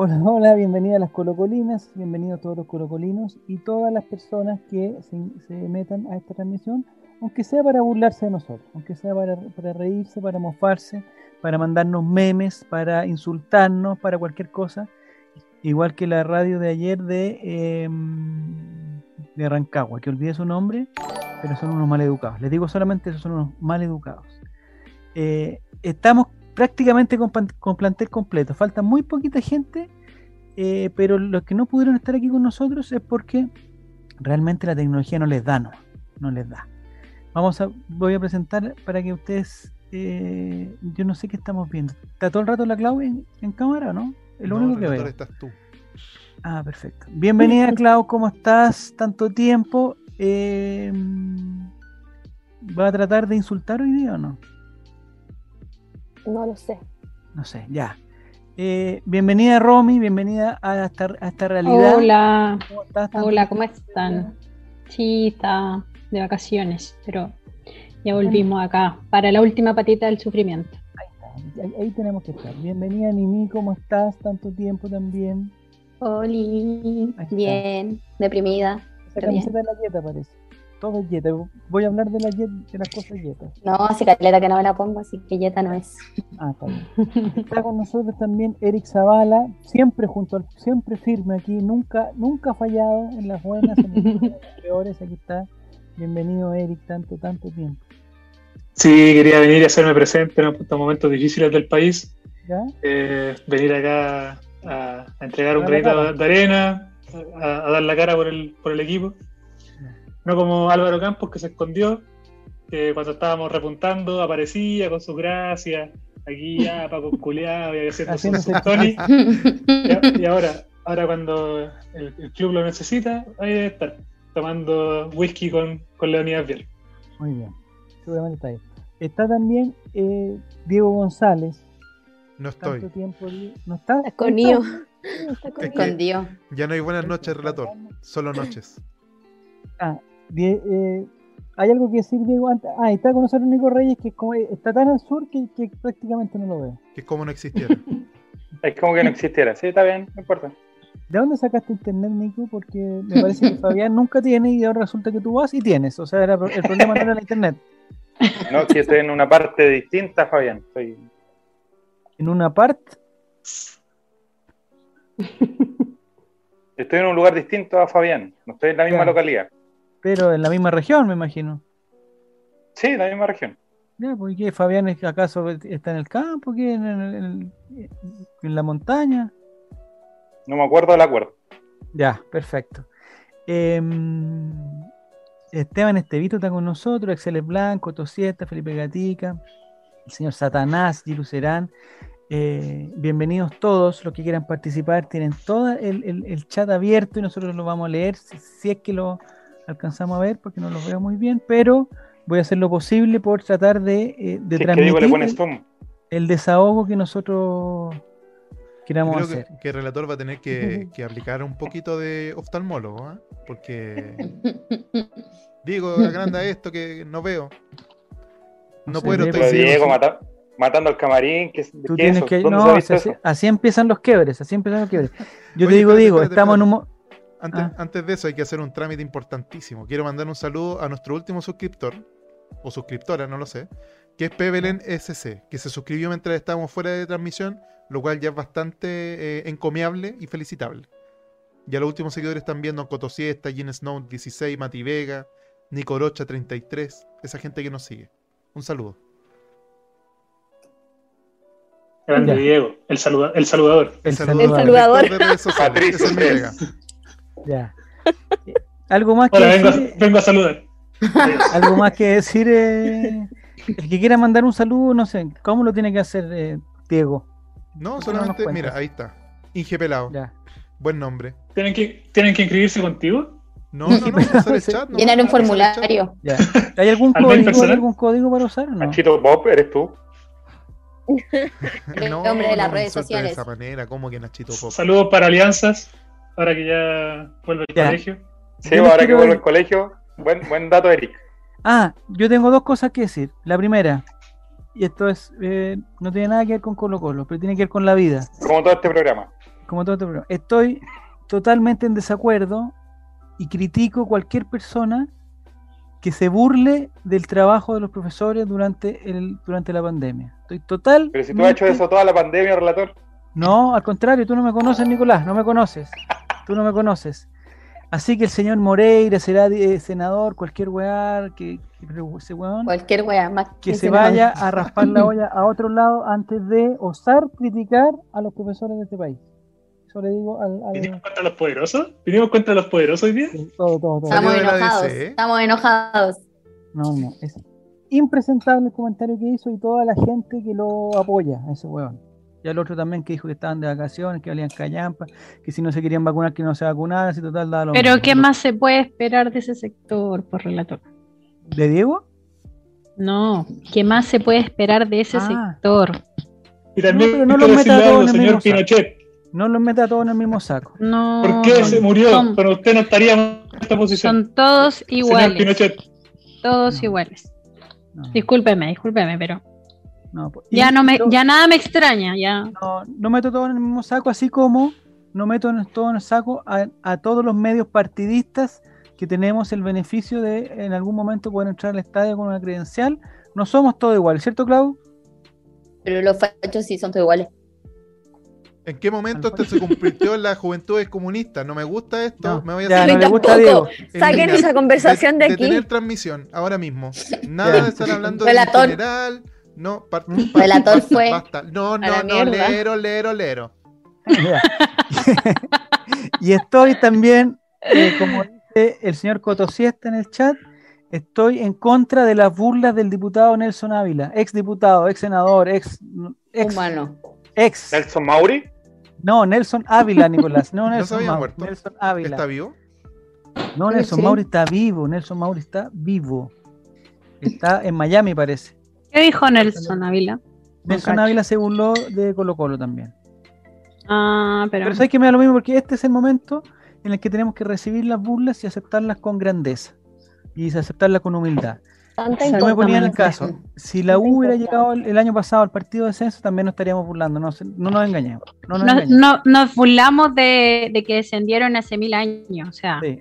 Hola, hola, bienvenida a las colocolinas, bienvenidos todos los colocolinos y todas las personas que se, metan a esta transmisión, aunque sea para burlarse de nosotros, aunque sea para, reírse, para mofarse, para mandarnos memes, para insultarnos, para cualquier cosa, igual que la radio de ayer de, em, de Rancagua, que olvidé su nombre, pero son unos mal educados. Les digo solamente eso, son unos mal educados. Eh, estamos prácticamente con, plantel completo. Falta muy poquita gente, eh, pero los que no pudieron estar aquí con nosotros es porque realmente la tecnología no les da, no, no les da. Vamos a, voy a presentar para que ustedes, eh, yo no sé qué estamos viendo. ¿Está todo el rato la Clau en, cámara o no? Es lo único que veo. estás tú. Ah, perfecto. Bienvenida Clau, ¿cómo estás? Tanto tiempo. Eh, ¿Va a tratar de insultar hoy día o no? No lo sé. No sé, ya. Eh, bienvenida Romy, bienvenida a esta, a esta realidad. Hola, ¿Cómo estás? Hola, ¿cómo están? Sí, está de vacaciones, pero ya volvimos acá para la última patita del sufrimiento. Ahí está, ahí, tenemos que estar. Bienvenida Nini, ¿cómo estás? Tanto tiempo también. Hola, bien, deprimida. Esa camiseta de la dieta parece todo es Jetta. Voy a hablar de, la de las cosas Jetta. No, así caleta que no me la pongo, así que Jetta no es. Ah, está bien. Está con nosotros también Eric Zavala, siempre junto al, siempre firme aquí, nunca, nunca fallado en las buenas, en las peores, aquí está. Bienvenido Eric, tanto, tanto tiempo. Sí, quería venir a hacerme presente en estos momentos difíciles del país. ¿Ya? Eh, venir acá a, entregar un granito de arena, a, a, dar la cara por el, por el equipo. No como Álvaro Campos que se escondió, que cuando estábamos repuntando aparecía con sus gracias, aquí ya Paco culeado y haciendo sus Tony. y, y ahora, ahora cuando el, club lo necesita, ahí debe estar, tomando whisky con, con Leonidas Biel. Muy bien, seguramente está ahí. Está también eh, Diego González. No estoy. ¿No está? Escondido. Está escondido. Ya no hay buenas noches, relator. Solo noches. Ah, eh, ¿Hay algo que decir, Diego? Antes? Ah, está con nosotros Nico Reyes, que como, está tan al sur que, prácticamente no lo veo. Que es como no existiera. es como que no existiera, sí, está bien, no importa. ¿De dónde sacaste internet, Nico? Porque me parece que Fabián nunca tiene y ahora resulta que tú vas y tienes. O sea, el problema no era el internet. No, que estoy en una parte distinta, Fabián. Estoy... ¿En una parte? Estoy en un lugar distinto a Fabián. No estoy en la misma localidad. Pero en la misma región, me imagino. Sí, en la misma región. Ya, pues ¿qué? Fabián acaso está en el campo, ¿qué? ¿En, la montaña? No me acuerdo del acuerdo. Ya, perfecto. Em, Esteban Estevito está con nosotros, Excel Blanco, Tosieta, Felipe Gatica, el señor Satanás, Gilu Serán. Eh, bienvenidos todos los que quieran participar. Tienen todo el, chat abierto y nosotros lo vamos a leer si es que lo, alcanzamos a ver porque no los veo muy bien, pero voy a hacer lo posible por tratar de, eh, transmitir el, desahogo que nosotros queramos Creo hacer. Que, el relator va a tener que, aplicar un poquito de oftalmólogo, ¿eh? porque digo, agranda esto que no veo. No, puedo. Diego matando al camarín. Que, Tú tienes que, no, así, empiezan los quiebres, así empiezan los quiebres. Yo te digo, digo, estamos en un Ah. Antes, de eso hay que hacer un trámite importantísimo. Quiero mandar un saludo a nuestro último suscriptor, o suscriptora, no lo sé, que es Pebelen SC, que se suscribió mientras estábamos fuera de transmisión, lo cual ya es bastante eh, encomiable y felicitable. Y a los últimos seguidores están viendo Cotosiesta, Gene Snow 16, Mati Vega, Nicorocha 33, esa gente que nos sigue. Un saludo. Grande Diego, el, saludador. El saludador. El saludador. Ya. Algo más que decir, vengo, a saludar. Algo más que decir. Eh, el que quiera mandar un saludo, no sé, ¿cómo lo tiene que hacer eh, Diego? No, solamente, mira, ahí está. Inge Pelado. Ya. Buen nombre. ¿Tienen que, ¿Tienen que inscribirse contigo? No, no, no, usar el chat. No, Llenar un formulario. Ya. ¿Hay algún código, algún código para usar? No? Nachito Bob, ¿eres tú? el nombre de las redes sociales. De esa manera, ¿cómo que Nachito Pop? Saludos para alianzas ahora que ya vuelve al colegio. Sí, ahora que vuelve al colegio, buen, buen dato, Eric. Ah, yo tengo dos cosas que decir. La primera, y esto es eh, no tiene nada que ver con Colo Colo, pero tiene que ver con la vida. Como todo este programa. como todo este programa, estoy totalmente en desacuerdo y critico cualquier persona que se burle del trabajo de los profesores durante el durante la pandemia. Estoy total. Pero si tú has hecho eso toda la pandemia, relator. No, al contrario, tú no me conoces, Nicolás, no me conoces. Tú no me conoces. Así que el señor Moreira será eh, senador, cualquier weá, que, ese weón, Cualquier weá, más que se vaya a raspar la olla a otro lado antes de osar criticar a los profesores de este país. Eso le digo al. al- ¿Vinimos contra los poderosos? ¿Vinimos contra los poderosos hoy día? todo, todo, todo. Estamos enojados. DC, ¿eh? Estamos enojados. No, no, es impresentable el comentario que hizo y toda la gente que lo apoya a ese weón. Y al otro también que dijo que estaban de vacaciones, que valían callampa, que si no se querían vacunar, que no se vacunaran, si total daba lo Pero mismo. ¿qué más se puede esperar de ese sector, por relator? ¿De Diego? No, ¿qué más se puede esperar de ese Ah. sector? Y también No, los meta algo, en el señor mismo saco. Pinochet. No los meta todos en el mismo saco. No, ¿Por qué se murió? son, Pero usted no estaría en esta posición. son todos Señor iguales. Pinochet. Todos No. iguales. No, Discúlpeme, discúlpeme, pero no, pues, ya no me, ya nada me extraña, ya. no, no meto todo en el mismo saco, así como no meto en- todo en el saco a, a todos los medios partidistas que tenemos el beneficio de en algún momento poder entrar al estadio con una credencial. No somos todos iguales, ¿cierto, Clau? Pero los fachos sí son todos iguales. ¿En qué momento esto se convirtió en la juventud comunista? No me gusta esto, No, me voy a ya, no le gusta. Diego. Saquen esa conversación de aquí. Detener transmisión, ahora mismo. Nada de estar hablando de general. No, Relator basta, fue basta. No, no, no, mierda. lero, lero, lero. Y estoy también, eh, como dice el señor Cotosiesta en el chat, estoy en contra de las burlas del diputado Nelson Ávila, ex diputado, ex senador, ex, ex, Humano. ex. Nelson Mauri. No, Nelson Ávila, Nicolás. No, Nelson se había Mauri, muerto. Nelson Ávila. ¿Está vivo? No, Nelson sí. Mauri está vivo. Nelson Mauri está vivo. Está en Miami, parece. ¿Qué dijo Nelson Ávila? Nelson. Ávila se burló de Colo Colo también. Ah, pero, Pero sabes que me da lo mismo porque este es el momento en el que tenemos que recibir las burlas y aceptarlas con grandeza. Y aceptarlas con humildad. Yo me ponía en el caso, si la U hubiera llegado el, el año pasado al partido de descenso, también nos estaríamos burlando. No, nos engañemos. No nos no, engañemos. no- nos burlamos de, de que descendieron hace mil años, o sea, Sí.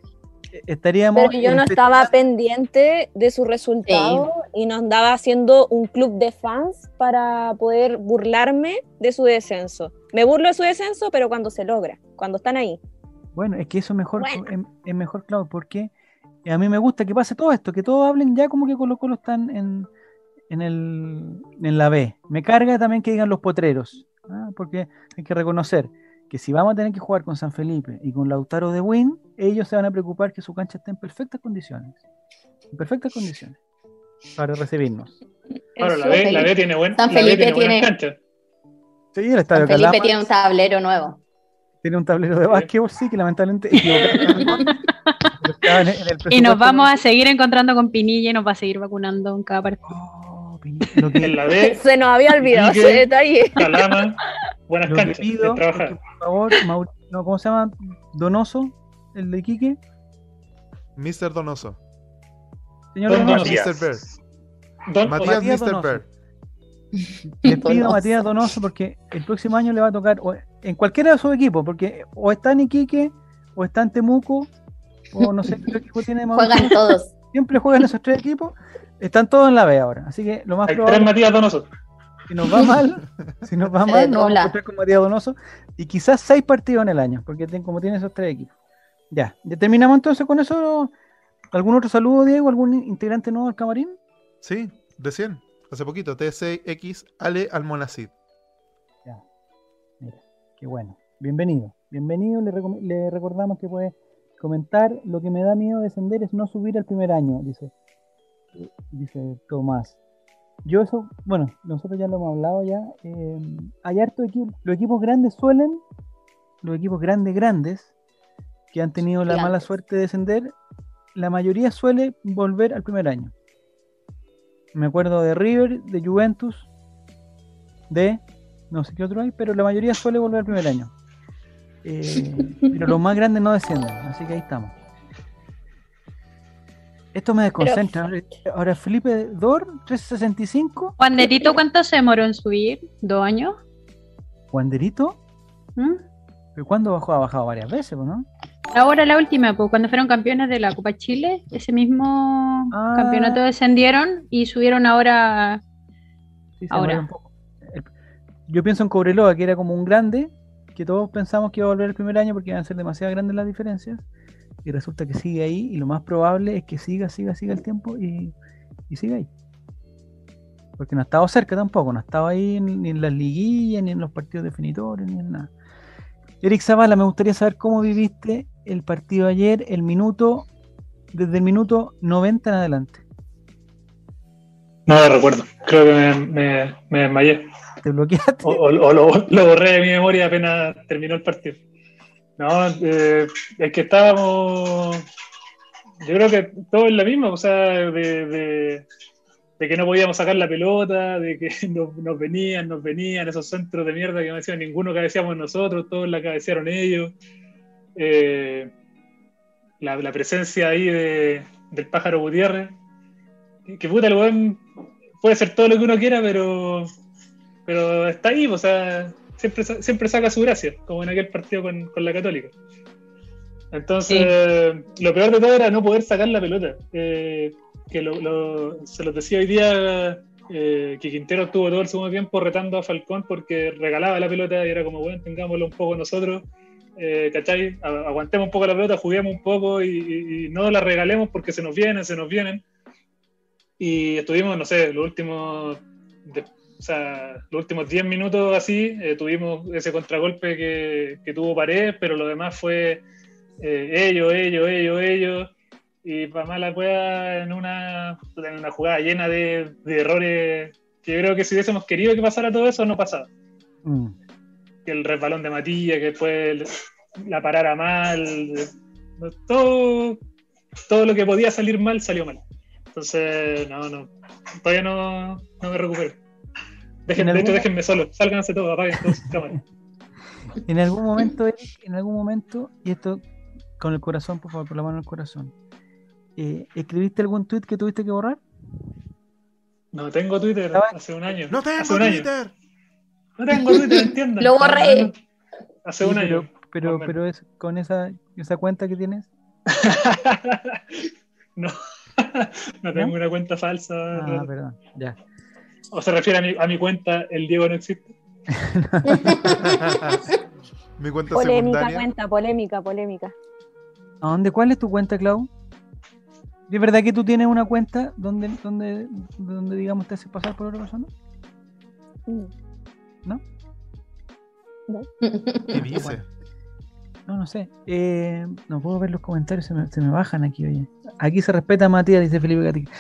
Estaríamos. Pero yo no estaba pendiente de su resultado y no andaba haciendo un club de fans para poder burlarme de su descenso. Me burlo de su descenso, pero cuando se logra, cuando están ahí. Bueno, es que eso es mejor, Bueno. es, es mejor, claro, porque a mí me gusta que pase todo esto, que todos hablen ya como que Colo Colo están en, en, el, en la B. Me carga también que digan los potreros, ¿ah? porque hay que reconocer que si vamos a tener que jugar con San Felipe y con Lautaro de Win, ellos se van a preocupar que su cancha esté en perfectas condiciones. En perfectas condiciones para recibirnos. Bueno, la San B, la Felipe- B tiene buen, San la B Felipe tiene tiene- canchas. Sí, el estadio San Felipe Calama tiene un tablero nuevo. tiene un tablero de básquetbol, sí, que lamentablemente en el- y nos vamos a seguir encontrando con Pinilla y nos va a seguir vacunando en cada partido. Pinilla, lo que- En la B, Se nos había olvidado ese detalle. Calama, buenas Lo que canchas. pido es que, por favor, Maur- no, ¿cómo se llama? Donoso, el de Iquique. Mr. Donoso. Señor Don Donoso. Mr. Bear. Don- Matías Matías Mr. Donoso. Bear. le pido a. Matías Donoso porque el próximo año le va a tocar o en cualquiera de sus equipos, porque o está en Iquique, o está en Temuco, o no sé qué equipo tiene Mauricio. Juegan todos. Siempre juegan esos tres equipos, están todos en la B ahora. Así que lo más Hay tres Matías Donoso. si nos va mal, si nos va mal, nos vamos a encontrar con Matías Donoso y quizás seis partidos en el año, porque ten- como tiene esos tres equipos. Ya, ya terminamos entonces con eso. ¿Algún otro saludo, Diego? ¿Algún integrante nuevo del camarín? Sí, recién. Hace poquito. T6X Ale Almonacid. Mira, qué bueno. Bienvenido. Bienvenido. Le, le recordamos que puede comentar. Lo que me da miedo descender es no subir al primer año, dice, dice Tomás. Yo eso, bueno, nosotros ya lo hemos hablado ya. eh, hay harto equipo. Los equipos grandes suelen, los equipos grandes, grandes, que han tenido la mala suerte de descender, la mayoría suele volver al primer año. Me acuerdo de River, de Juventus, de no sé qué otro hay, pero la mayoría suele volver al primer año. Eh, pero los más grandes no descienden, así que ahí estamos. Esto me desconcentra. Ahora, ahora Felipe Dor, 365, Wanderito, ¿cuánto se demoró en subir? ¿Dos años? Wanderito, ¿Mm? ¿Pero cuándo bajó? Ha bajado varias veces, ¿no? Ahora la última, pues cuando fueron campeones de la Copa Chile, ese mismo Ah. campeonato descendieron y subieron ahora. Sí, se Ahora. demoró un poco. El- Yo pienso en Cobreloa, que era como un grande, que todos pensamos que iba a volver el primer año porque iban a ser demasiado grandes las diferencias, y resulta que sigue ahí, y lo más probable es que siga, siga, siga el tiempo y, y siga ahí. Porque no ha estado cerca tampoco, no ha estado ahí ni en las liguillas, ni en los partidos definitorios, ni en nada. Eric Zavala, me gustaría saber cómo viviste el partido ayer, el minuto, desde el minuto 90 en adelante. No lo recuerdo. Creo que me, me, me desmayé. ¿Te bloqueaste? O, o- o lo, lo borré de mi memoria apenas terminó el partido. No, eh, es que estábamos. Yo creo que todo es la misma, o sea, de, de- que no podíamos sacar la pelota, de que nos, venían, nos venían esos centros de mierda que no decían ninguno cabeceamos nosotros, todos la cabecearon ellos. Eh, la, la presencia ahí de- del pájaro Gutiérrez. Que, que puta, el weón puede ser todo lo que uno quiera, pero pero está ahí, o sea, siempre, siempre saca su gracia, como en aquel partido con, con la Católica. Entonces, lo peor de todo era no poder sacar la pelota. Eh, que lo, lo- se los decía hoy día eh, que Quintero estuvo todo el segundo tiempo retando a Falcón porque regalaba la pelota y era como, bueno, tengámoslo un poco nosotros, eh, ¿cachai? A- Aguantemos un poco la pelota, juguemos un poco y, y- y no la regalemos porque se nos vienen, se nos vienen. Y estuvimos, no sé, los últimos de- o sea, los últimos 10 minutos así, eh, tuvimos ese contragolpe que, que tuvo Paredes, pero lo demás fue eh, ellos, ellos, ellos, ellos. Y para más la cueva en una, en una jugada llena de, de errores que yo creo que si hubiésemos querido que pasara todo eso, no pasaba. Mm. El resbalón de Matías, que después la parara mal, todo, todo lo que podía salir mal salió mal. Entonces, no, no, todavía no, no me recupero. Dejen, ¿En de hecho, algún- déjenme solo, sálganse todos, apaguen todas sus cámaras. En algún momento, Eric, en algún momento, y esto con el corazón, por favor, por la mano en el corazón, eh, ¿escribiste algún tweet que tuviste que borrar? No tengo Twitter Estaba- hace un año. ¡No hace tengo año. Twitter! No tengo Twitter, entiendan. Lo borré. Hace Sí, un pero, año. pero, pero es con esa, esa cuenta que tienes. no, no tengo ¿No? una cuenta falsa. Ah, perdón, ya. ¿O se refiere a mi, a mi cuenta, el Diego no existe? Mi cuenta Polémica secundaria. cuenta, polémica, polémica. ¿A dónde? ¿Cuál es tu cuenta, Clau? ¿De verdad que tú tienes una cuenta donde, donde, donde digamos, te haces pasar por otra persona? Mm. ¿Qué dice? No, no sé. Eh, no puedo ver los comentarios, se me, se me bajan aquí, oye. Aquí se respeta a Matías, dice Felipe Gatica.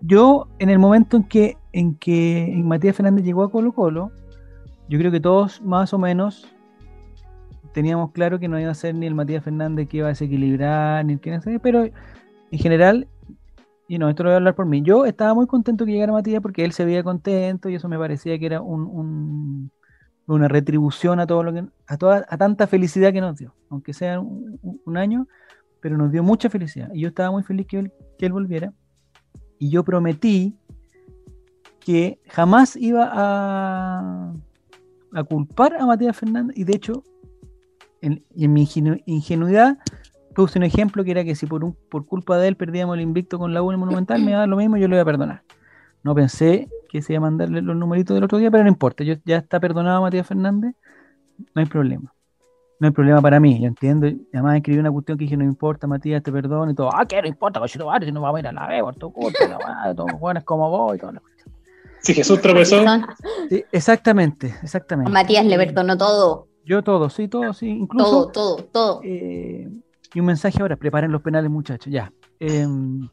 Yo, en el momento en que, en que Matías Fernández llegó a Colo Colo, yo creo que todos más o menos teníamos claro que no iba a ser ni el Matías Fernández que iba a desequilibrar, ni el que no sé, pero en general, y no, esto lo voy a hablar por mí, yo estaba muy contento que llegara Matías porque él se veía contento y eso me parecía que era un, un- una retribución a todo lo que a toda a tanta felicidad que nos dio, aunque sea un, un- año, pero nos dio mucha felicidad. Y yo estaba muy feliz que él, que él volviera. Y yo prometí que jamás iba a, culpar a Matías Fernández y de hecho en, y mi ingenu- ingenuidad puse un ejemplo que era que si por, un, por culpa de él perdíamos el invicto con la U en el Monumental me iba a dar lo mismo yo lo iba a perdonar no pensé que se iba a mandarle los numeritos del otro día, pero no importa. Yo, ya está perdonado Matías Fernández, no hay problema. No hay problema para mí, yo entiendo. y Además escribí una cuestión que dije, no importa, Matías, te perdono y todo. Ah, que no importa, cochito, si no vamos a ir a la B, por tu culpa, los jóvenes como vos y todo. Si Jesús tropezó, Sí, exactamente, exactamente. Matías le perdonó todo, Yo todo, sí, todo, sí. Incluso, todo, todo, todo. eh, y un mensaje ahora, preparen los penales, muchachos, ya. Em,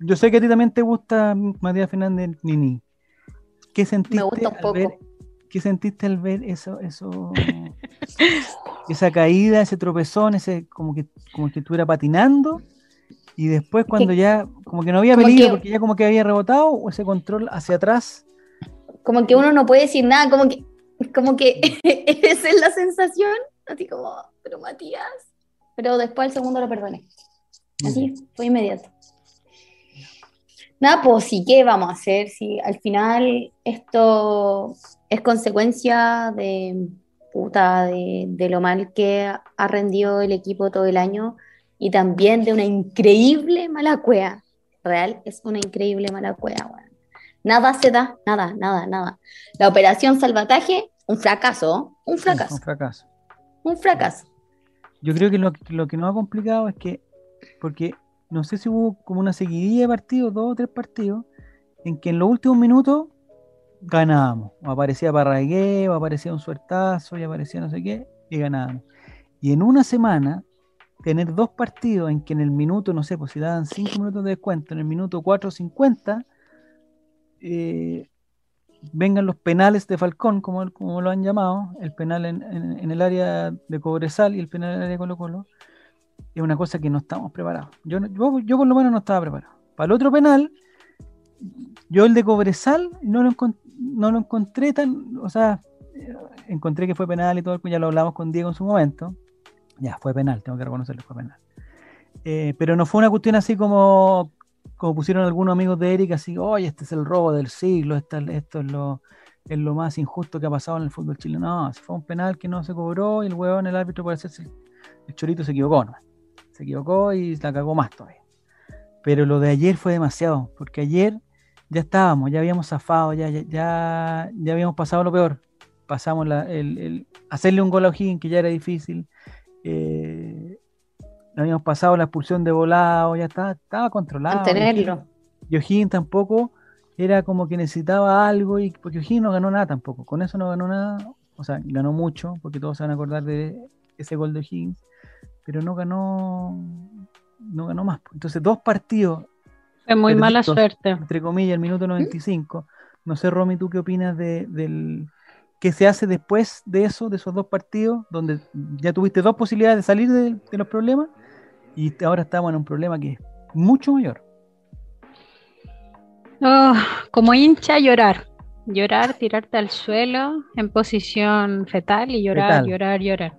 yo sé que a ti también te gusta Matías Fernández Nini. ¿Qué sentiste gusta un al poco. ver, ¿Qué sentiste al ver eso, eso, esa caída, ese tropezón, ese como que como que estuviera patinando y después cuando ya como que no había peligro que- porque ya como que había rebotado o ese control hacia atrás? Como que uno no puede decir nada, como que, como que esa es la sensación, así como, pero Matías. Pero después el segundo lo perdoné. Así, fue inmediato. Nada, pues sí, ¿qué vamos a hacer? Si al final esto es consecuencia de, puta, de, lo mal que ha rendido el equipo todo el año y también de una increíble mala cueva. Real es una increíble mala cueva, Nada se da, nada, nada, nada. La operación salvataje, un fracaso, un fracaso. un fracaso. Un fracaso. Yo creo que lo, lo que nos ha complicado es que, porque no sé si hubo como una seguidilla de partidos, dos o tres partidos, en que en los últimos minutos ganábamos. O aparecía Parragué, o aparecía un suertazo, y aparecía no sé qué, y ganábamos. Y en una semana, tener dos partidos en que en el minuto, no sé, pues si daban cinco minutos de descuento, en el minuto 4.50, eh, vengan los penales de Falcón, como, como lo han llamado, el penal en, en, el área de Cobresal y el penal en el área de Colo Colo, es una cosa que no estamos preparados. Yo, yo, yo por lo menos no estaba preparado. Para el otro penal, yo el de Cobresal no lo, no lo encontré tan, o sea, encontré que fue penal y todo, ya lo hablamos con Diego en su momento. Ya, fue penal, tengo que reconocerlo, fue penal. Eh, pero no fue una cuestión así como, como pusieron algunos amigos de Eric, así, oye, este es el robo del siglo, esto, esto es lo, es lo más injusto que ha pasado en el fútbol chileno. No, fue un penal que no se cobró y el huevón, el árbitro, por hacerse el chorito se equivocó, ¿no? Se equivocó y la cagó más todavía. Pero lo de ayer fue demasiado, porque ayer ya estábamos, ya habíamos zafado, ya, ya, ya, habíamos pasado lo peor. Pasamos el, hacerle un gol a O'Higgins, que ya era difícil. Eh, habíamos pasado la expulsión de volado, ya estaba, estaba controlado. Tenerlo. Y O'Higgins tampoco era como que necesitaba algo, y porque O'Higgins no ganó nada tampoco. Con eso no ganó nada, o sea, ganó mucho, porque todos se van a acordar de ese gol de O'Higgins, pero no ganó, no ganó más. Entonces, dos partidos es muy mala suerte. Entre comillas, el minuto 95. No sé, Romy, ¿tú qué opinas de, del qué se hace después de eso, de esos dos partidos, donde ya tuviste dos posibilidades de salir de, los problemas y ahora estamos en un problema que es mucho mayor? Oh, como hincha, llorar. Llorar, tirarte al suelo en posición fetal y llorar, llorar, llorar.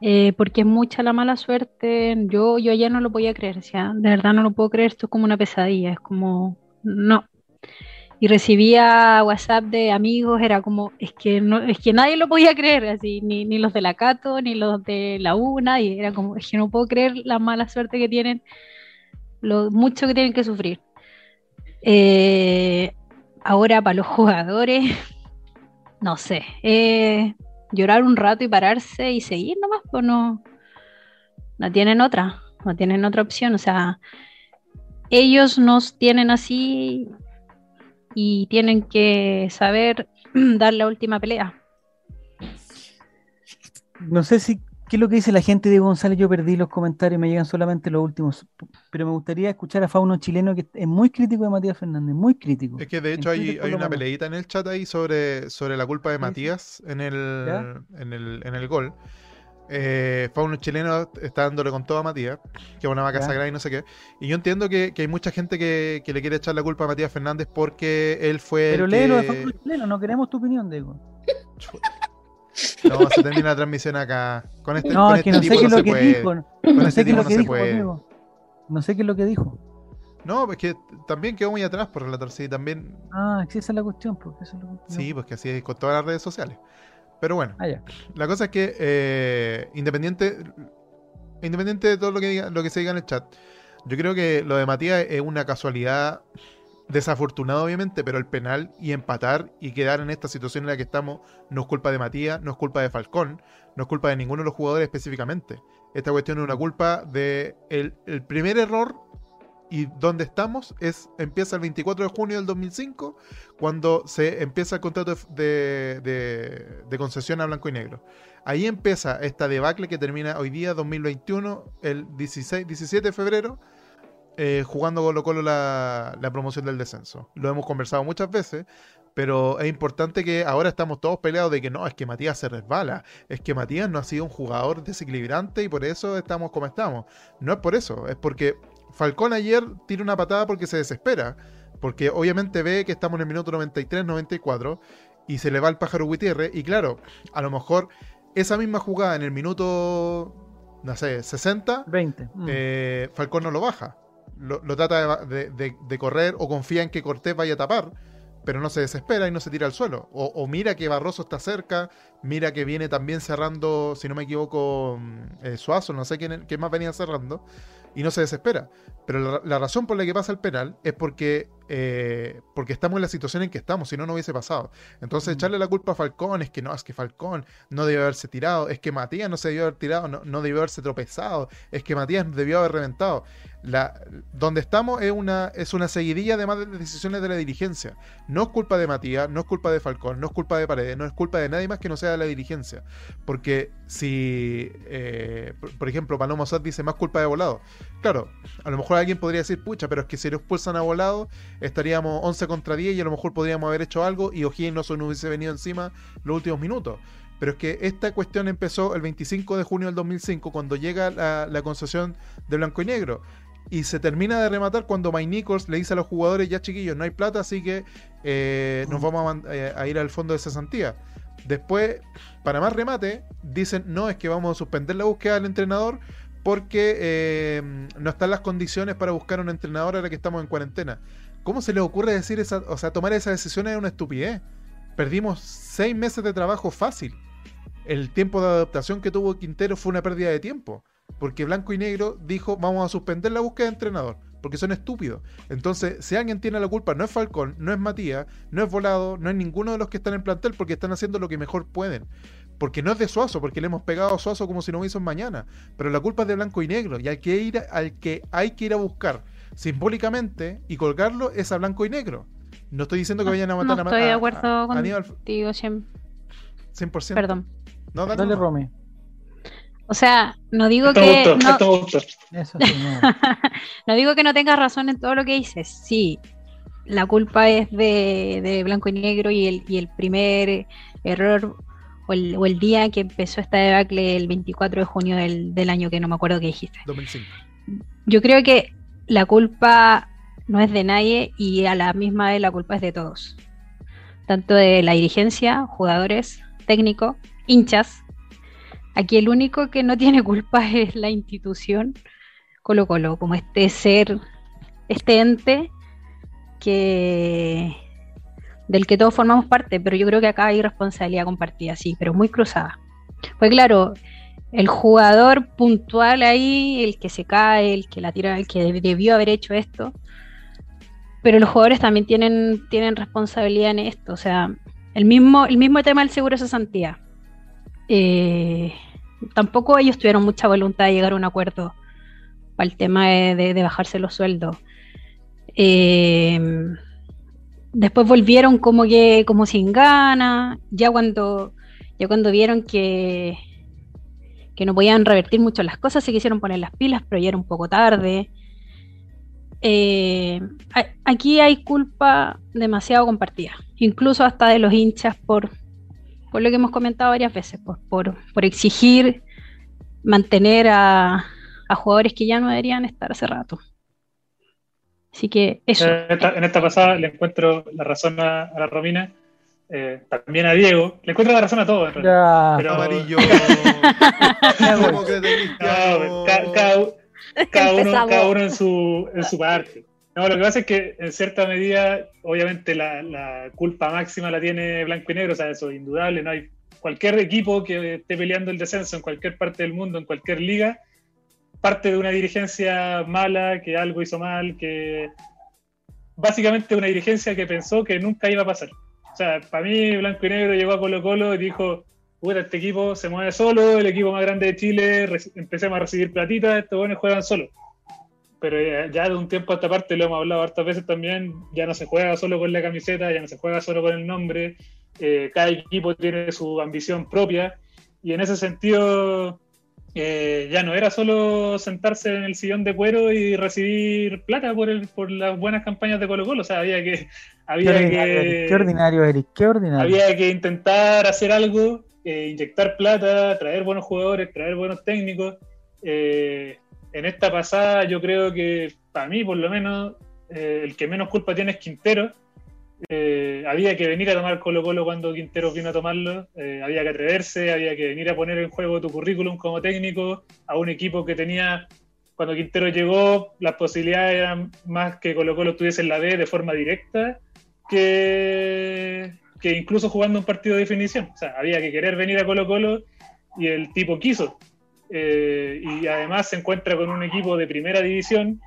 Eh, porque es mucha la mala suerte. Yo, yo ayer no lo podía creer, de verdad no lo puedo creer, esto es como una pesadilla, es como, no. Y recibía WhatsApp de amigos, era como, es que es que nadie lo podía creer, así, ni, ni los de la Cato, ni los de la U, y era como, es que no puedo creer la mala suerte que tienen, lo mucho que tienen que sufrir. Eh, ahora para los jugadores, no sé, eh, llorar un rato y pararse y seguir nomás, pues no, no tienen otra, no tienen otra opción. O sea, ellos nos tienen así y tienen que saber dar la última pelea. No sé si qué es lo que dice la gente de González. Yo perdí los comentarios, me llegan solamente los últimos. Pero me gustaría escuchar a Fauno chileno que es muy crítico de Matías Fernández, muy crítico. Es que de hecho hay, una peleita en el chat ahí sobre, sobre la culpa de Matías en el, en el, en el gol. Eh, Fauno chileno está dándole con todo a Matías, que es una vaca sagrada y no sé qué. Y yo entiendo que, hay mucha gente que, le quiere echar la culpa a Matías Fernández porque él fue. Pero léelo de Fauno chileno, no queremos tu opinión, Diego. No, se termina la transmisión acá. Con este, no, con es que este no sé qué es lo que dijo. No, sé qué es lo que dijo, No sé qué es lo que dijo. No, pues que también quedó muy atrás por relator, sí, también. Ah, esa es la cuestión, porque eso es lo Sí, pues que así es con todas las redes sociales. Pero bueno, ah, la cosa es que eh, independiente, independiente de todo lo que, diga, lo que se diga en el chat, yo creo que lo de Matías es una casualidad Desafortunado, obviamente, pero el penal y empatar y quedar en esta situación en la que estamos no es culpa de Matías, no es culpa de Falcón, no es culpa de ninguno de los jugadores específicamente. Esta cuestión es una culpa de el, primer error y donde estamos es empieza el 24 de junio del 2005 cuando se empieza el contrato de, de, concesión a blanco y negro. Ahí empieza esta debacle que termina hoy día 2021 el 16, 17 de febrero eh, jugando Colo Colo la, la, promoción del descenso. Lo hemos conversado muchas veces, pero es importante que ahora estamos todos peleados de que no, es que Matías se resbala, es que Matías no ha sido un jugador desequilibrante y por eso estamos como estamos. No es por eso, es porque Falcón ayer tira una patada porque se desespera, porque obviamente ve que estamos en el minuto 93, 94 y se le va el pájaro Gutiérrez y claro, a lo mejor esa misma jugada en el minuto no sé, 60, 20. Eh, Falcón no lo baja lo, trata de, correr o confía en que Cortés vaya a tapar. pero no se desespera y no se tira al suelo. O, mira que Barroso está cerca, mira que viene también cerrando, si no me equivoco, mm, eh, Suazo, no sé quién, quién, más venía cerrando, y no se desespera. Pero la, razón por la que pasa el penal es porque, eh, porque estamos en la situación en que estamos, si no, no hubiese pasado. Entonces, mm. echarle la culpa a Falcón es que no, es que Falcón no debió haberse tirado, es que Matías no se debió haber tirado, no, no debió haberse tropezado, es que Matías debió haber reventado la, donde estamos es una, es una seguidilla de más de decisiones de la dirigencia. No es culpa de Matías, no es culpa de Falcón, no es culpa de Paredes, no es culpa de nadie más que no sea de la dirigencia. Porque si, eh, por, ejemplo, Paloma Sat dice más culpa de Volado. Claro, a lo mejor alguien podría decir, pucha, pero es que si lo expulsan a Volado, estaríamos 11 contra 10 y a lo mejor podríamos haber hecho algo y O'Higgins no se nos hubiese venido encima los últimos minutos. Pero es que esta cuestión empezó el 25 de junio del 2005, cuando llega la, la concesión de blanco y negro y se termina de rematar cuando Mike Nichols le dice a los jugadores, ya chiquillos, no hay plata, así que eh, nos vamos eh, a, ir al fondo de cesantía. Después, para más remate, dicen, no, es que vamos a suspender la búsqueda del entrenador porque eh, no están las condiciones para buscar un entrenador ahora que estamos en cuarentena. ¿Cómo se le ocurre decir esa, o sea, tomar esa decisión es una estupidez? Perdimos seis meses de trabajo fácil. El tiempo de adaptación que tuvo Quintero fue una pérdida de tiempo. Porque Blanco y Negro dijo, vamos a suspender la búsqueda de entrenador. Porque son estúpidos. Entonces, si alguien tiene la culpa, no es Falcón, no es Matías, no es Volado, no es ninguno de los que están en plantel porque están haciendo lo que mejor pueden. Porque no es de Suazo, porque le hemos pegado a Suazo como si no hubiese mañana. Pero la culpa es de Blanco y Negro. Y al que, ir, al que hay que ir a buscar simbólicamente y colgarlo es a Blanco y Negro. No estoy diciendo que vayan a matar no a Estoy de acuerdo contigo, 100%. 100%. Perdón. No, dale, Romy. O sea, no digo que. no, digo que no tengas razón en todo lo que dices. Sí, la culpa es de, Blanco y Negro y el, y el primer error o el, o el, día que empezó esta debacle el 24 de junio del, del año que no me acuerdo qué dijiste. 2005. Yo creo que la culpa no es de nadie y a la misma vez la culpa es de todos. Tanto de la dirigencia, jugadores, técnicos, hinchas, Aquí el único que no tiene culpa es la institución Colo Colo, como este ser, este ente que del que todos formamos parte, pero yo creo que acá hay responsabilidad compartida, sí, pero muy cruzada. Pues claro, el jugador puntual ahí, el que se cae, el que la tira, el que debió haber hecho esto, pero los jugadores también tienen, tienen responsabilidad en esto, o sea, el mismo, el mismo tema del seguro de cesantía. Eh, tampoco ellos tuvieron mucha voluntad de llegar a un acuerdo para el tema de, bajarse los sueldos. Eh, después volvieron como que como sin ganas, ya cuando ya cuando vieron que que no podían revertir mucho las cosas, se quisieron poner las pilas, pero ya era un poco tarde. Eh, aquí hay culpa demasiado compartida, incluso hasta de los hinchas por por lo que hemos comentado varias veces, pues, por, por exigir mantener a, jugadores que ya no deberían estar hace rato. Así que eso. En esta, pasada le encuentro la razón a, la Romina, eh, también a Diego, le encuentro la razón a todos. Pero, Amarillo. cada, uno, cada uno en su, en su parte. No, lo que pasa es que en cierta medida, obviamente la, culpa máxima la tiene Blanco y Negro, o sea, eso es indudable, no hay cualquier equipo que esté peleando el descenso en cualquier parte del mundo, en cualquier liga, parte de una dirigencia mala, que algo hizo mal, que básicamente una dirigencia que pensó que nunca iba a pasar. O sea, para mí Blanco y Negro llegó a Colo Colo y dijo, puta, este equipo se mueve solo, el equipo más grande de Chile, empecemos a recibir platita, estos buenos juegan solo pero ya de un tiempo a esta parte, lo hemos hablado hartas veces también, ya no se juega solo con la camiseta, ya no se juega solo con el nombre, eh, cada equipo tiene su ambición propia, y en ese sentido eh, ya no era solo sentarse en el sillón de cuero y recibir plata por, el, por las buenas campañas de Colo Colo, o sea, había que... Había qué, que, qué ordinario, Eric, qué ordinario. Había que intentar hacer algo, eh, inyectar plata, traer buenos jugadores, traer buenos técnicos. Eh, en esta pasada yo creo que, para mí por lo menos, eh, el que menos culpa tiene es Quintero. Eh, había que venir a tomar Colo Colo cuando Quintero vino a tomarlo, eh, había que atreverse, había que venir a poner en juego tu currículum como técnico a un equipo que tenía, cuando Quintero llegó, las posibilidades eran más que Colo Colo estuviese en la B de forma directa que, incluso jugando un partido de definición. O sea, había que querer venir a Colo Colo y el tipo quiso. Eh, y además se encuentra con un equipo de primera división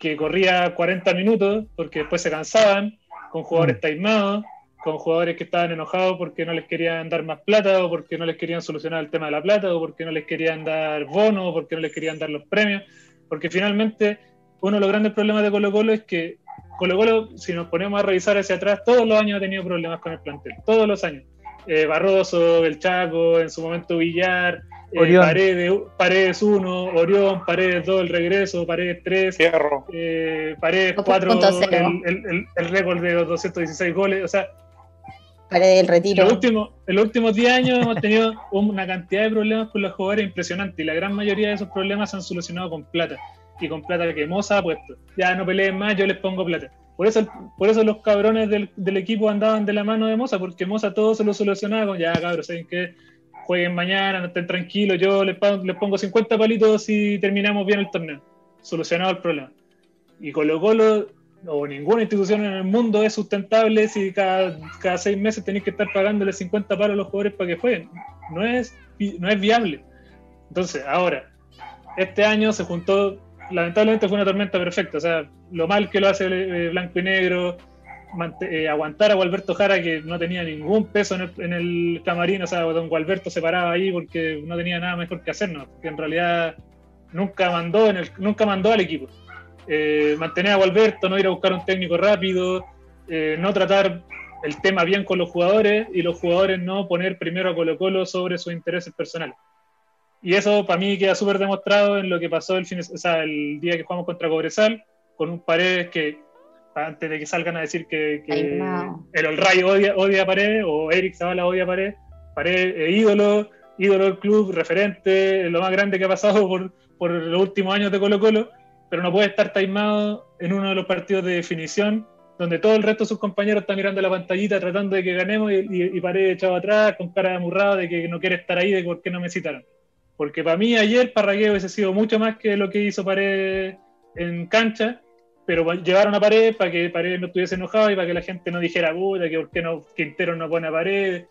que corría 40 minutos porque después se cansaban, con jugadores mm. taimados, con jugadores que estaban enojados porque no les querían dar más plata o porque no les querían solucionar el tema de la plata o porque no les querían dar bonos o porque no les querían dar los premios. Porque finalmente uno de los grandes problemas de Colo Colo es que Colo Colo, si nos ponemos a revisar hacia atrás, todos los años ha tenido problemas con el plantel, todos los años. Eh, Barroso, El Chaco, en su momento Villar, eh, Paredes, Paredes 1, Orión, Paredes 2, el regreso, Paredes 3, eh, Paredes 4, el, el, récord de los 216 goles. O sea, Paredes el retiro. En los, últimos, en los últimos 10 años hemos tenido una cantidad de problemas con los jugadores impresionante y la gran mayoría de esos problemas se han solucionado con plata y con plata que Moza ha puesto. Ya no peleen más, yo les pongo plata. Por eso, por eso los cabrones del, del equipo andaban de la mano de Moza, porque Moza todo se lo solucionaba con, ya cabros, ¿saben qué? Jueguen mañana, no estén tranquilos, yo les, les pongo 50 palitos y terminamos bien el torneo. Solucionado el problema. Y Colo Colo o ninguna institución en el mundo es sustentable si cada, cada seis meses tenéis que estar pagándole 50 palos a los jugadores para que jueguen. No es, no es viable. Entonces, ahora, este año se juntó lamentablemente fue una tormenta perfecta. O sea, lo mal que lo hace eh, Blanco y Negro, eh, aguantar a Gualberto Jara, que no tenía ningún peso en el, camarín. O sea, don Gualberto se paraba ahí porque no tenía nada mejor que hacer, ¿no? Que en realidad nunca mandó, en el, nunca mandó al equipo. Eh, mantener a Gualberto, no ir a buscar un técnico rápido, no tratar el tema bien con los jugadores y los jugadores no poner primero a Colo Colo sobre sus intereses personales. Y eso para mí queda súper demostrado en lo que pasó el, fin, o sea, el día que jugamos contra Cobresal, con un Paredes que, antes de que salgan a decir que, el Olray odia, odia a Paredes, o Eric Zavala odia a Paredes, Paredes eh, ídolo, ídolo del club, referente, lo más grande que ha pasado por, por los últimos años de Colo Colo, pero no puede estar taimado en uno de los partidos de definición donde todo el resto de sus compañeros están mirando la pantallita tratando de que ganemos y, y, Paredes echado atrás con cara de amurrado de que no quiere estar ahí, de por qué no me citaron. Porque para mí ayer Parragués hubiese sido mucho más que lo que hizo Paredes en cancha, pero llevaron a Paredes para que Paredes no estuviese enojado y para que la gente no dijera, puta, que por qué no, Quintero no pone a Paredes.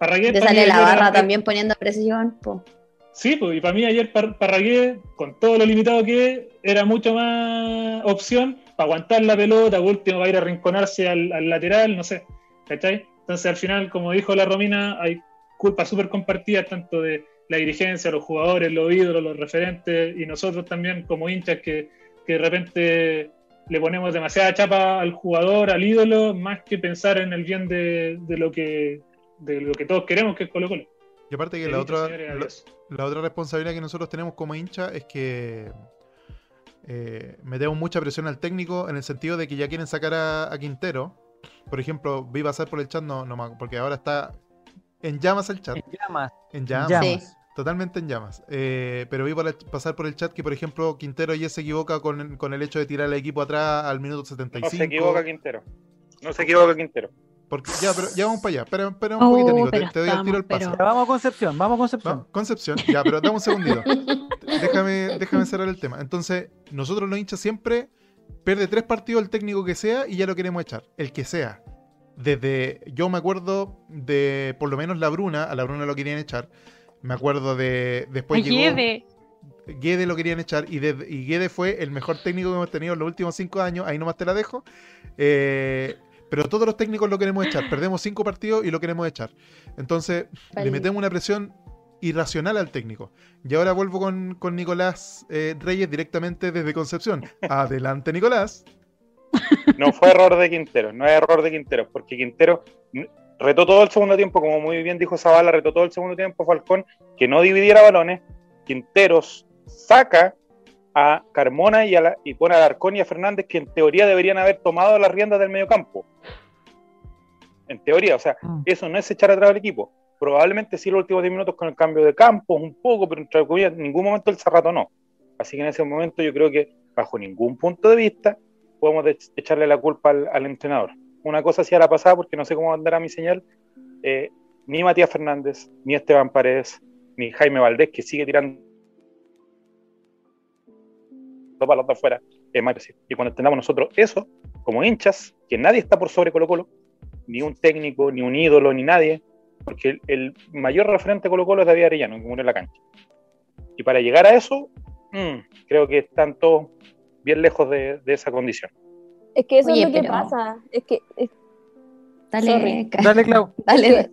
Parragués. Te sale la barra también poniendo presión. Sí, pues, y para mí ayer Parragués, con todo lo limitado que es, era mucho más opción para aguantar la pelota, por último va a ir a rinconarse al, al lateral, no sé, ¿cachai? Entonces al final, como dijo la Romina, hay culpas súper compartidas tanto de la dirigencia, los jugadores, los ídolos, los referentes y nosotros también como hinchas que, de repente le ponemos demasiada chapa al jugador, al ídolo, más que pensar en el bien de, lo que de lo que todos queremos, que es Colo Colo. Y aparte que la otra, la, otra responsabilidad que nosotros tenemos como hincha es que eh, metemos mucha presión al técnico en el sentido de que ya quieren sacar a, Quintero. Por ejemplo, vi pasar por el chat, no, no, porque ahora está en llamas el chat. En llamas. En llamas. Totalmente en llamas. Eh, pero vi pasar por el chat que, por ejemplo, Quintero ya se equivoca con, con, el hecho de tirar al equipo atrás al minuto 75. No se equivoca Quintero. No se equivoca Quintero. Porque, ya, pero ya vamos para allá. Espera, espera un poquito, Nico. Te, doy el tiro al paso. vamos a Concepción, vamos a Concepción. Concepción, ya, pero dame un segundito. déjame, déjame cerrar el tema. Entonces, nosotros los hinchas siempre pierde tres partidos el técnico que sea y ya lo queremos echar. El que sea desde, yo me acuerdo de por lo menos la Bruna, a la Bruna lo querían echar, me acuerdo de después llegó, Guede. Guede lo querían echar y, y Guede fue el mejor técnico que hemos tenido en los últimos cinco años, ahí nomás te la dejo. Eh, pero todos los técnicos lo queremos echar, perdemos cinco partidos y lo queremos echar. Entonces le metemos una presión irracional al técnico. Y ahora vuelvo con, con Nicolás eh, Reyes directamente desde Concepción. Adelante, Nicolás. No fue error de Quintero, no es error de Quintero, porque Quintero retó todo el segundo tiempo, como muy bien dijo Zavala, retó todo el segundo tiempo Falcón, que no dividiera balones. Quinteros saca a Carmona y, a y pone a Darcón y a Fernández, que en teoría deberían haber tomado las riendas del medio campo. En teoría, o sea, mm. eso no es echar atrás al equipo. Probablemente sí los últimos 10 minutos con el cambio de campo, un poco, pero en ningún momento el Cerrato no. Así que en ese momento yo creo que, bajo ningún punto de vista, podemos echarle la culpa al, entrenador. Una cosa sí a la pasada, porque no sé cómo andará mi señal, eh, ni Matías Fernández, ni Esteban Paredes, ni Jaime Valdés, que sigue tirando para los de afuera, es más Y cuando tengamos nosotros eso, como hinchas, que nadie está por sobre Colo Colo, ni un técnico, ni un ídolo, ni nadie, porque el, mayor referente de Colo Colo es David Arellano, que murió en la cancha. Y para llegar a eso, mm, creo que están todos bien lejos de, esa condición. Es que eso es lo que pasa. Es que. Dale, Dale, Clau. Dale.